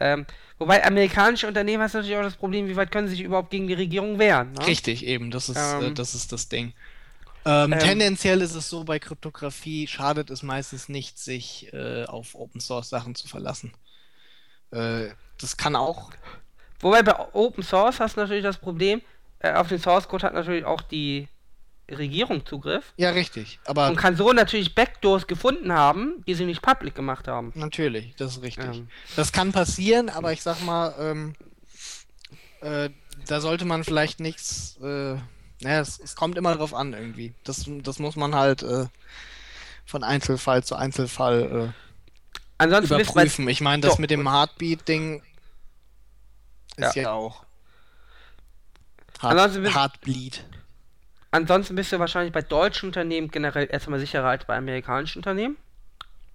Ähm, wobei amerikanische Unternehmen hast natürlich auch das Problem, wie weit können sie sich überhaupt gegen die Regierung wehren. Ne? Richtig, eben. Das ist, Ähm. äh, das, ist das Ding. Ähm, Ähm. tendenziell ist es so, bei Kryptographie schadet es meistens nicht, sich äh, auf Open Source Sachen zu verlassen. Äh, das kann auch. Wobei bei Open Source hast du natürlich das Problem, äh, auf den Source Code hat natürlich auch die Regierung Zugriff Ja, richtig. Aber und kann so natürlich Backdoors gefunden haben, die sie nicht public gemacht haben. natürlich, das ist richtig. Ähm. Das kann passieren, aber ich sag mal, ähm, äh, da sollte man vielleicht nichts. Äh, naja, es, es kommt immer drauf an irgendwie. Das, das muss man halt äh, von Einzelfall zu Einzelfall äh, Ansonsten überprüfen. Ich meine, das So. mit dem Heartbeat-Ding ist Ja. ja, auch. Ansonsten Heart, bist- Heartbleed. Ansonsten bist du wahrscheinlich bei deutschen Unternehmen generell erstmal sicherer als bei amerikanischen Unternehmen,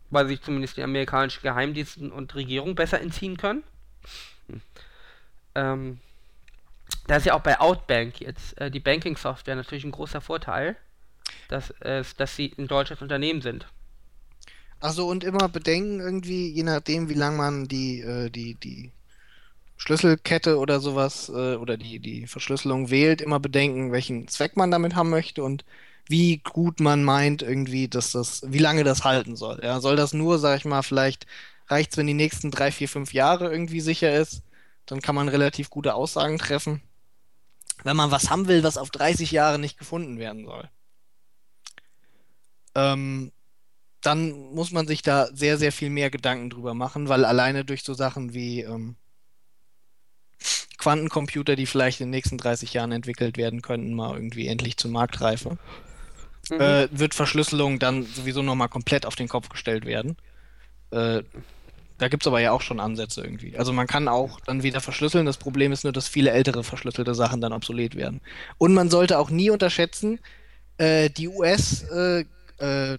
weil sich zumindest die amerikanischen Geheimdienste und Regierung besser entziehen können. Hm. Ähm, da ist ja auch bei Outbank jetzt äh, die Banking-Software natürlich ein großer Vorteil, dass, äh, dass sie ein deutsches Unternehmen sind. Achso, und immer bedenken irgendwie, je nachdem, wie lang man die, äh, die, die Schlüsselkette oder sowas äh, oder die, die Verschlüsselung wählt, immer bedenken, welchen Zweck man damit haben möchte und wie gut man meint irgendwie, dass das, wie lange das halten soll. Ja, soll das nur, sag ich mal, vielleicht reicht's, wenn die nächsten drei, vier, fünf Jahre irgendwie sicher ist, dann kann man relativ gute Aussagen treffen. Wenn man was haben will, was auf 30 Jahre nicht gefunden werden soll. Ähm, dann muss man sich da sehr, sehr viel mehr Gedanken drüber machen, weil alleine durch so Sachen wie ähm, Quantencomputer, die vielleicht in den nächsten 30 Jahren entwickelt werden könnten, mal irgendwie endlich zur Marktreife, Mhm. äh, wird Verschlüsselung dann sowieso nochmal komplett auf den Kopf gestellt werden. Äh, da gibt es aber ja auch schon Ansätze irgendwie. Also man kann auch dann wieder verschlüsseln. Das Problem ist nur, dass viele ältere verschlüsselte Sachen dann obsolet werden. Und man sollte auch nie unterschätzen, äh, die US- äh, äh,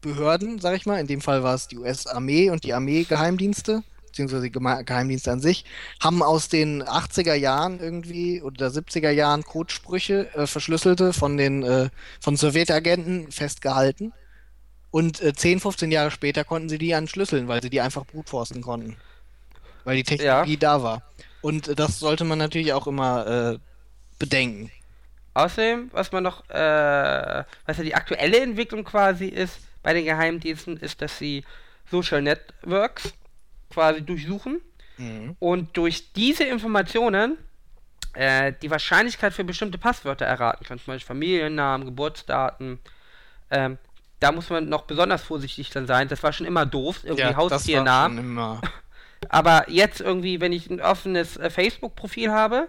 Behörden, sag ich mal, in dem Fall war es die US-Armee und die Armee-Geheimdienste, beziehungsweise die Geheimdienste an sich, haben aus den 80er Jahren irgendwie oder 70er Jahren Codesprüche, äh, verschlüsselte von den äh, von Sowjetagenten festgehalten. Und äh, 10, 15 Jahre später konnten sie die entschlüsseln, weil sie die einfach brutforsten konnten. Weil die Technologie da war. Und äh, das sollte man natürlich auch immer äh, bedenken. Außerdem, was man noch, äh, was ja die aktuelle Entwicklung quasi ist bei den Geheimdiensten, ist, dass sie Social Networks quasi durchsuchen Mhm. und durch diese Informationen äh, die Wahrscheinlichkeit für bestimmte Passwörter erraten können, zum Beispiel Familiennamen, Geburtsdaten. Ähm, da muss man noch besonders vorsichtig dann sein. Das war schon immer doof, irgendwie war Haustiernamen. Aber jetzt irgendwie, wenn ich ein offenes äh, Facebook-Profil habe,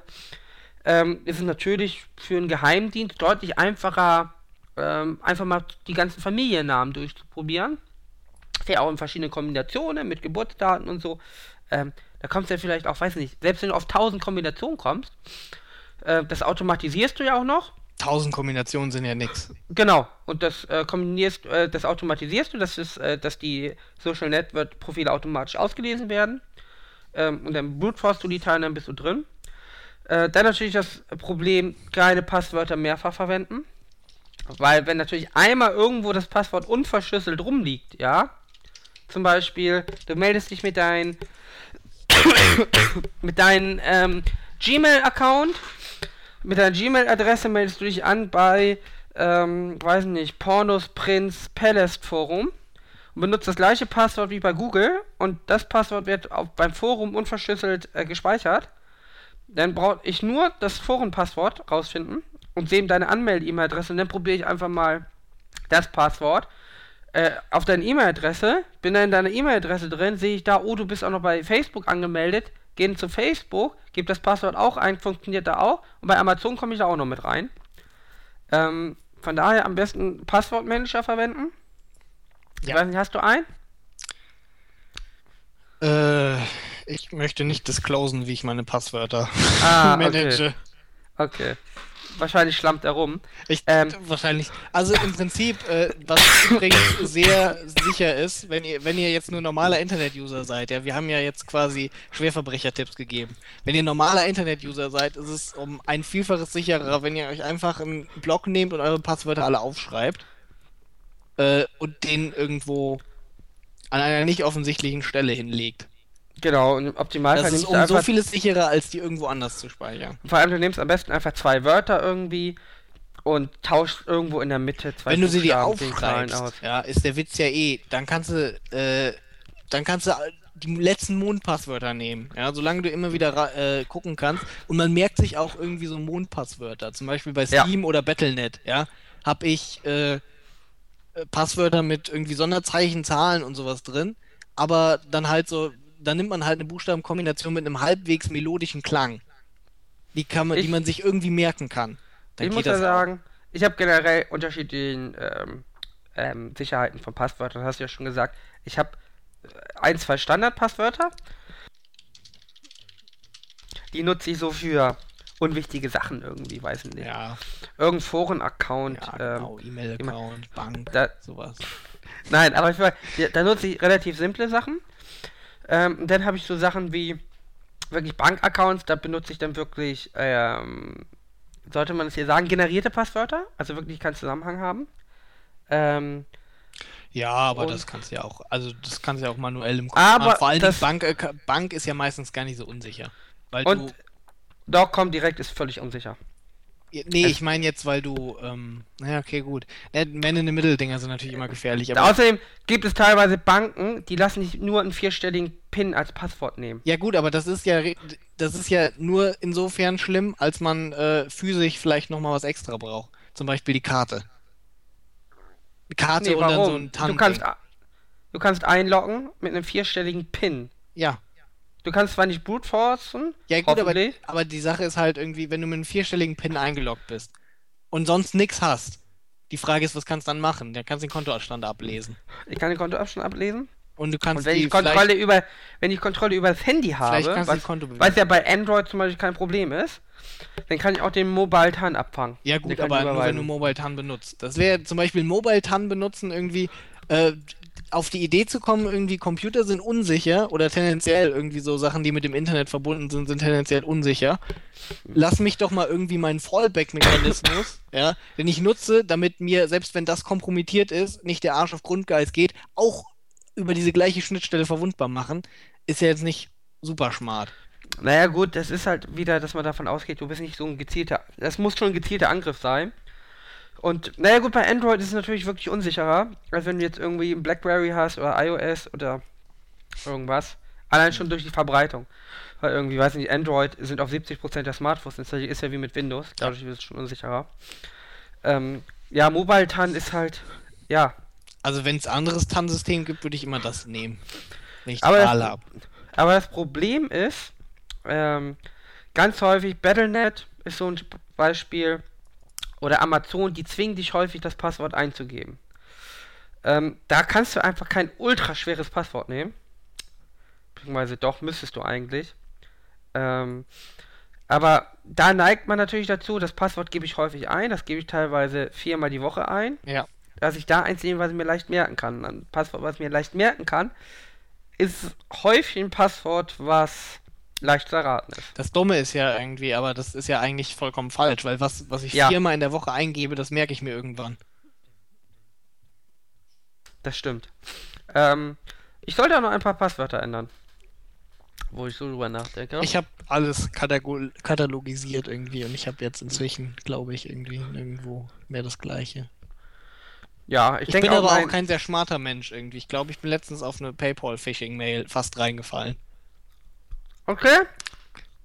ähm, ist es natürlich für einen Geheimdienst deutlich einfacher, ähm, einfach mal die ganzen Familiennamen durchzuprobieren. Ist ja auch in verschiedenen Kombinationen mit Geburtsdaten und so. Ähm, da kommst du ja vielleicht auch, weiß nicht, selbst wenn du auf 1000 Kombinationen kommst, äh, das automatisierst du ja auch noch. Tausend Kombinationen sind ja nix. Genau, und das äh, kombinierst, äh, das automatisierst du, dass, es, äh, dass die Social Network Profile automatisch ausgelesen werden. Ähm, und dann brutforst du die Teile, dann bist du drin. Äh, dann natürlich das Problem, keine Passwörter mehrfach verwenden. Weil wenn natürlich einmal irgendwo das Passwort unverschlüsselt rumliegt, ja, zum Beispiel, du meldest dich mit deinem mit deinem ähm, Gmail-Account, mit deiner Gmail-Adresse meldest du dich an bei, ähm, weiß nicht, Pornos Prince Palace Forum und benutzt das gleiche Passwort wie bei Google und das Passwort wird auf, beim Forum unverschlüsselt äh, gespeichert. Dann brauche ich nur das Forenpasswort rausfinden und sehe deine Anmelde-E-Mail-Adresse und dann probiere ich einfach mal das Passwort äh, auf deine E-Mail-Adresse, bin dann in deiner E-Mail-Adresse drin, sehe ich da, oh, du bist auch noch bei Facebook angemeldet, gehe zu Facebook, gebe das Passwort auch ein, funktioniert da auch und bei Amazon komme ich da auch noch mit rein. Ähm, von daher am besten Passwortmanager verwenden. Ja. Ich weiß nicht, hast du einen? Äh, ich möchte nicht disclosen, wie ich meine Passwörter ah, manage. Okay. okay. Wahrscheinlich schlammt er rum. Ich, ähm, wahrscheinlich. Also im Prinzip, äh, was übrigens sehr sicher ist, wenn ihr, wenn ihr jetzt nur normaler Internet-User seid, ja, wir haben ja jetzt quasi Schwerverbrecher-Tipps gegeben. Wenn ihr normaler Internet-User seid, ist es um ein Vielfaches sicherer, wenn ihr euch einfach einen Blog nehmt und eure Passwörter alle aufschreibt äh, und den irgendwo an einer nicht offensichtlichen Stelle hinlegt. Genau, und im Optimalfall das ist um so vieles sicherer, als die irgendwo anders zu speichern. Vor allem, du nimmst am besten einfach zwei Wörter irgendwie und tauschst irgendwo in der Mitte zwei Wenn du sie dir aufschreibst, ja, ist der Witz ja eh, dann kannst du, äh, dann kannst du die letzten Mondpasswörter nehmen, ja, solange du immer wieder äh, gucken kannst. Und man merkt sich auch irgendwie so Mondpasswörter, zum Beispiel bei Steam ja. oder Battle.net, ja, hab ich äh, Passwörter mit irgendwie Sonderzeichen, Zahlen und sowas drin, aber dann halt so dann nimmt man halt eine Buchstabenkombination mit einem halbwegs melodischen Klang. Die, kann man, ich, die man sich irgendwie merken kann. Dann ich muss ja sagen, ich habe generell unterschiedliche ähm, ähm, Sicherheiten von Passwörtern, hast du ja schon gesagt. Ich habe äh, ein, zwei Standardpasswörter. Die nutze ich so für unwichtige Sachen irgendwie, weiß ich nicht. Ja. Irgendein Foren-Account. Ja, genau, ähm, E-Mail-Account, Bank, da, sowas. Nein, aber ich, da nutze ich relativ simple Sachen. Ähm, dann habe ich so Sachen wie wirklich Bankaccounts, da benutze ich dann wirklich, ähm, sollte man es hier sagen, generierte Passwörter, also wirklich keinen Zusammenhang haben. Ähm, ja, aber das kannst du ja auch, also das kannst du ja auch manuell im Code aber Vor allem die Bank, äh, Bank ist ja meistens gar nicht so unsicher. Weil und du, doch, komm direkt ist völlig unsicher. Nee, ich meine jetzt, weil du, ähm, naja, okay, gut. Man in the Middle Dinger sind natürlich immer gefährlich. Außerdem gibt es teilweise Banken, die lassen nicht nur einen vierstelligen PIN als Passwort nehmen. Ja gut, aber das ist ja, das ist ja nur insofern schlimm, als man äh, physisch vielleicht nochmal was extra braucht. Zum Beispiel die Karte. Die Karte nee, und dann so ein Tan du kannst, du kannst einloggen mit einem vierstelligen PIN. Ja. Du kannst zwar nicht brute forcen. Ja, gut, aber, aber, die Sache ist halt irgendwie, wenn du mit einem vierstelligen PIN eingeloggt bist und sonst nichts hast, die Frage ist, was kannst du dann machen? Dann kannst du den Kontoabstand ablesen. Ich kann den Kontoabstand ablesen. Und du kannst und wenn ich Kontrolle über wenn ich Kontrolle über das Handy habe, was, es ja bei Android zum Beispiel kein Problem ist, dann kann ich auch den Mobile TAN abfangen. Ja gut, aber nur wenn du Mobile TAN benutzt. Das wäre zum Beispiel Mobile TAN benutzen irgendwie. Äh, auf die Idee zu kommen, irgendwie Computer sind unsicher oder tendenziell irgendwie so Sachen, die mit dem Internet verbunden sind, sind tendenziell unsicher. Lass mich doch mal irgendwie meinen Fallback-Mechanismus, ja, den ich nutze, damit mir, selbst wenn das kompromittiert ist, nicht der Arsch auf Grundgeist geht, auch über diese gleiche Schnittstelle verwundbar machen, ist ja jetzt nicht super smart. Naja, gut, das ist halt wieder, dass man davon ausgeht, du bist nicht so ein gezielter. Das muss schon ein gezielter Angriff sein. Und naja gut, bei Android ist es natürlich wirklich unsicherer, als wenn du jetzt irgendwie ein Blackberry hast oder iOS oder irgendwas. Allein schon durch die Verbreitung. Weil irgendwie, weiß nicht, Android sind auf 70% der Smartphones installiert, ist ja wie mit Windows, dadurch wird es schon unsicherer. Ähm, ja, Mobile TAN ist halt, ja. Also wenn es anderes TAN-System gibt, würde ich immer das nehmen. Wenn ich aber, das, aber das Problem ist, ähm, ganz häufig Battle.net ist so ein Beispiel, oder Amazon, die zwingen dich häufig, das Passwort einzugeben. Ähm, da kannst du einfach kein ultra schweres Passwort nehmen. Beziehungsweise doch, müsstest du eigentlich. Ähm, aber da neigt man natürlich dazu, das Passwort gebe ich häufig ein, das gebe ich teilweise viermal die Woche ein. Ja. Dass ich da eins nehme, was ich mir leicht merken kann. Ein Passwort, was ich mir leicht merken kann, ist häufig ein Passwort, was leicht zu erraten ist. Das Dumme ist ja irgendwie, aber das ist ja eigentlich vollkommen falsch, weil was, was ich ja. viermal in der Woche eingebe, das merke ich mir irgendwann. Das stimmt. Ähm, ich sollte auch noch ein paar Passwörter ändern. Wo ich so drüber nachdenke. Ich habe alles katalogisiert irgendwie und ich habe jetzt inzwischen, glaube ich, irgendwie irgendwo mehr das Gleiche. Ja, ich, ich bin aber auch kein sehr smarter Mensch irgendwie. Ich glaube, ich bin letztens auf eine PayPal-Phishing-Mail fast reingefallen. Okay.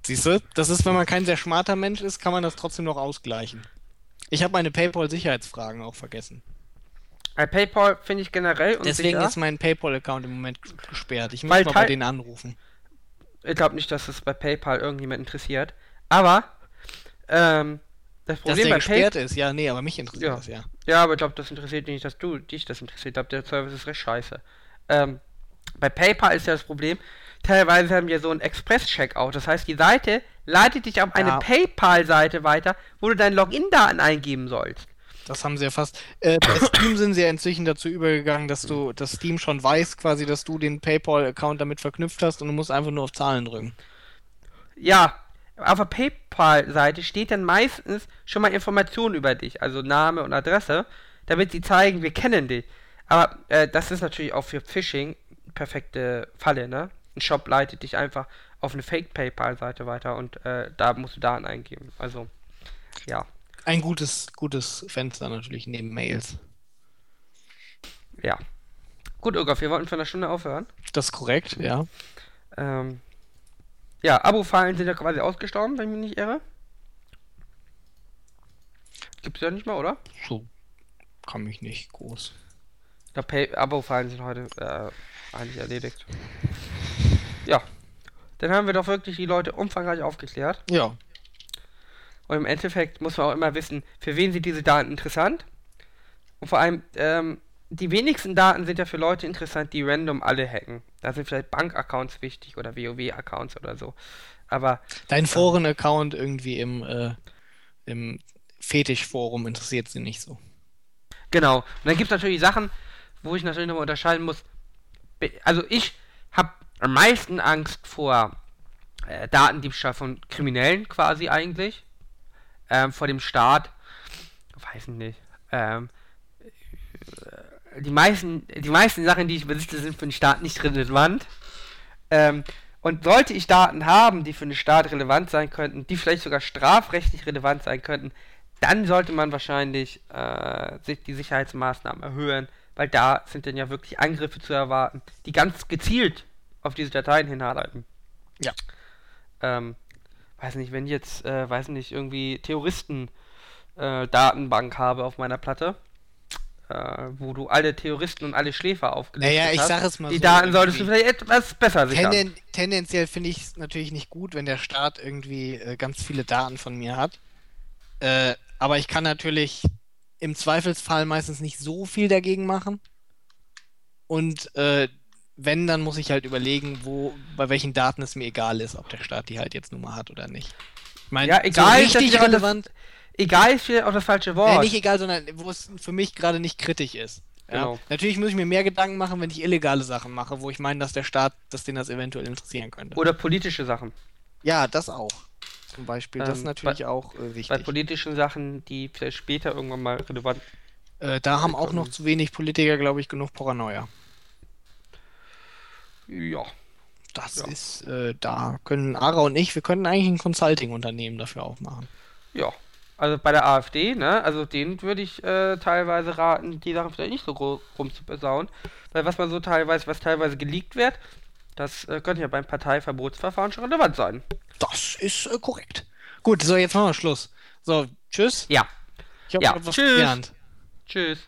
Siehst du, das ist, wenn man kein sehr smarter Mensch ist, kann man das trotzdem noch ausgleichen. Ich habe meine PayPal-Sicherheitsfragen auch vergessen. Bei PayPal finde ich generell Deswegen unsicher. ist mein PayPal-Account im Moment gesperrt. Ich muss Weil mal bei denen anrufen. Ich glaube nicht, dass es bei PayPal irgendjemand interessiert. Aber ähm, das Dass Problem der bei PayPal. ist, ja, nee, aber mich interessiert Ja. das ja. Ja, aber ich glaube, das interessiert nicht, dass du dich das interessiert. Ich glaube, der Service ist recht scheiße. Ähm, bei PayPal ist ja das Problem, teilweise haben wir so ein Express-Checkout. Das heißt, die Seite leitet dich auf eine Ja. PayPal-Seite weiter, wo du deine Login-Daten eingeben sollst. Das haben sie ja fast. Äh, bei Steam sind sie ja inzwischen dazu übergegangen, dass du, dass Steam schon weiß, quasi, dass du den PayPal-Account damit verknüpft hast und du musst einfach nur auf Zahlen drücken. Ja, auf der PayPal-Seite steht dann meistens schon mal Informationen über dich, also Name und Adresse, damit sie zeigen, wir kennen dich. Aber äh, das ist natürlich auch für Phishing perfekte Falle, ne? Ein Shop leitet dich einfach auf eine Fake-PayPal-Seite weiter und äh, da musst du Daten eingeben. Also, ja, Ein gutes, gutes Fenster natürlich neben Mails. ja. Gut, Irgoff, wir wollten für eine Stunde aufhören. Das ist korrekt, ja. Ähm, ja, Abo-Fallen sind ja quasi ausgestorben, wenn ich mich nicht irre. Gibt's ja nicht mehr, oder? So kann mich nicht groß. Ich glaube, Pay- Abo-Fallen sind heute äh, eigentlich erledigt. Ja. Dann haben wir doch wirklich die Leute umfangreich aufgeklärt. Ja, Und im Endeffekt muss man auch immer wissen, für wen sind diese Daten interessant. Und vor allem, ähm, die wenigsten Daten sind ja für Leute interessant, die random alle hacken. Da sind vielleicht Bankaccounts wichtig oder WoW-Accounts oder so. Aber dein Foren-Account irgendwie im, äh, im Fetisch-Forum interessiert sie nicht so. Genau. Und dann gibt es natürlich Sachen, wo ich natürlich nochmal unterscheiden muss. Also ich habe am meisten Angst vor äh, Datendiebstahl von Kriminellen quasi eigentlich. Ähm, vor dem Staat. Weiß ich nicht. Ähm, äh, die meisten, die meisten Sachen, die ich besitze, sind für den Staat nicht relevant. Ähm, und sollte ich Daten haben, die für den Staat relevant sein könnten, die vielleicht sogar strafrechtlich relevant sein könnten, dann sollte man wahrscheinlich äh, sich die Sicherheitsmaßnahmen erhöhen, weil da sind dann ja wirklich Angriffe zu erwarten, die ganz gezielt auf diese Dateien hinarbeiten. Ja. Ähm, weiß nicht, wenn ich jetzt, äh, weiß nicht, irgendwie Terroristen äh, Datenbank habe auf meiner Platte, äh, wo du alle Terroristen und alle Schläfer aufgelistet Naja, ich hast, sag es mal die so, Daten solltest du vielleicht etwas besser sichern. Tenden, tendenziell finde ich es natürlich nicht gut, wenn der Staat irgendwie äh, ganz viele Daten von mir hat. Äh, aber ich kann natürlich im Zweifelsfall meistens nicht so viel dagegen machen. Und äh, wenn, dann muss ich halt überlegen, wo, bei welchen Daten es mir egal ist, ob der Staat die halt jetzt nun mal hat oder nicht. Ich meine, Ja, egal, so richtig auch das- relevant. Egal ist vielleicht auch das falsche Wort. nicht egal, sondern wo es für mich gerade nicht kritisch ist. Ja? Genau. Natürlich muss ich mir mehr Gedanken machen, wenn ich illegale Sachen mache, wo ich meine, dass der Staat, dass den das eventuell interessieren könnte. Oder politische Sachen. Ja, das auch. Zum Beispiel. Das Ähm, ist natürlich bei- auch äh, Bei wichtig. politischen Sachen, die vielleicht später irgendwann mal relevant Äh, da haben auch noch zu wenig Politiker, glaube ich, genug Paranoia. Ja. Das Ja. ist, äh, da können Ara und ich, wir können eigentlich ein Consulting-Unternehmen dafür aufmachen. Ja. Also bei der AfD, ne, also denen würde ich äh, teilweise raten, die Sachen vielleicht nicht so groß rumzubesauen. Weil was man so teilweise, was teilweise geleakt wird, das äh, könnte ja beim Parteiverbotsverfahren schon relevant sein. Das ist äh, korrekt. Gut, so, jetzt machen wir Schluss. So, tschüss. Ja. Ich habe Ja, was tschüss. gelernt. Tschüss.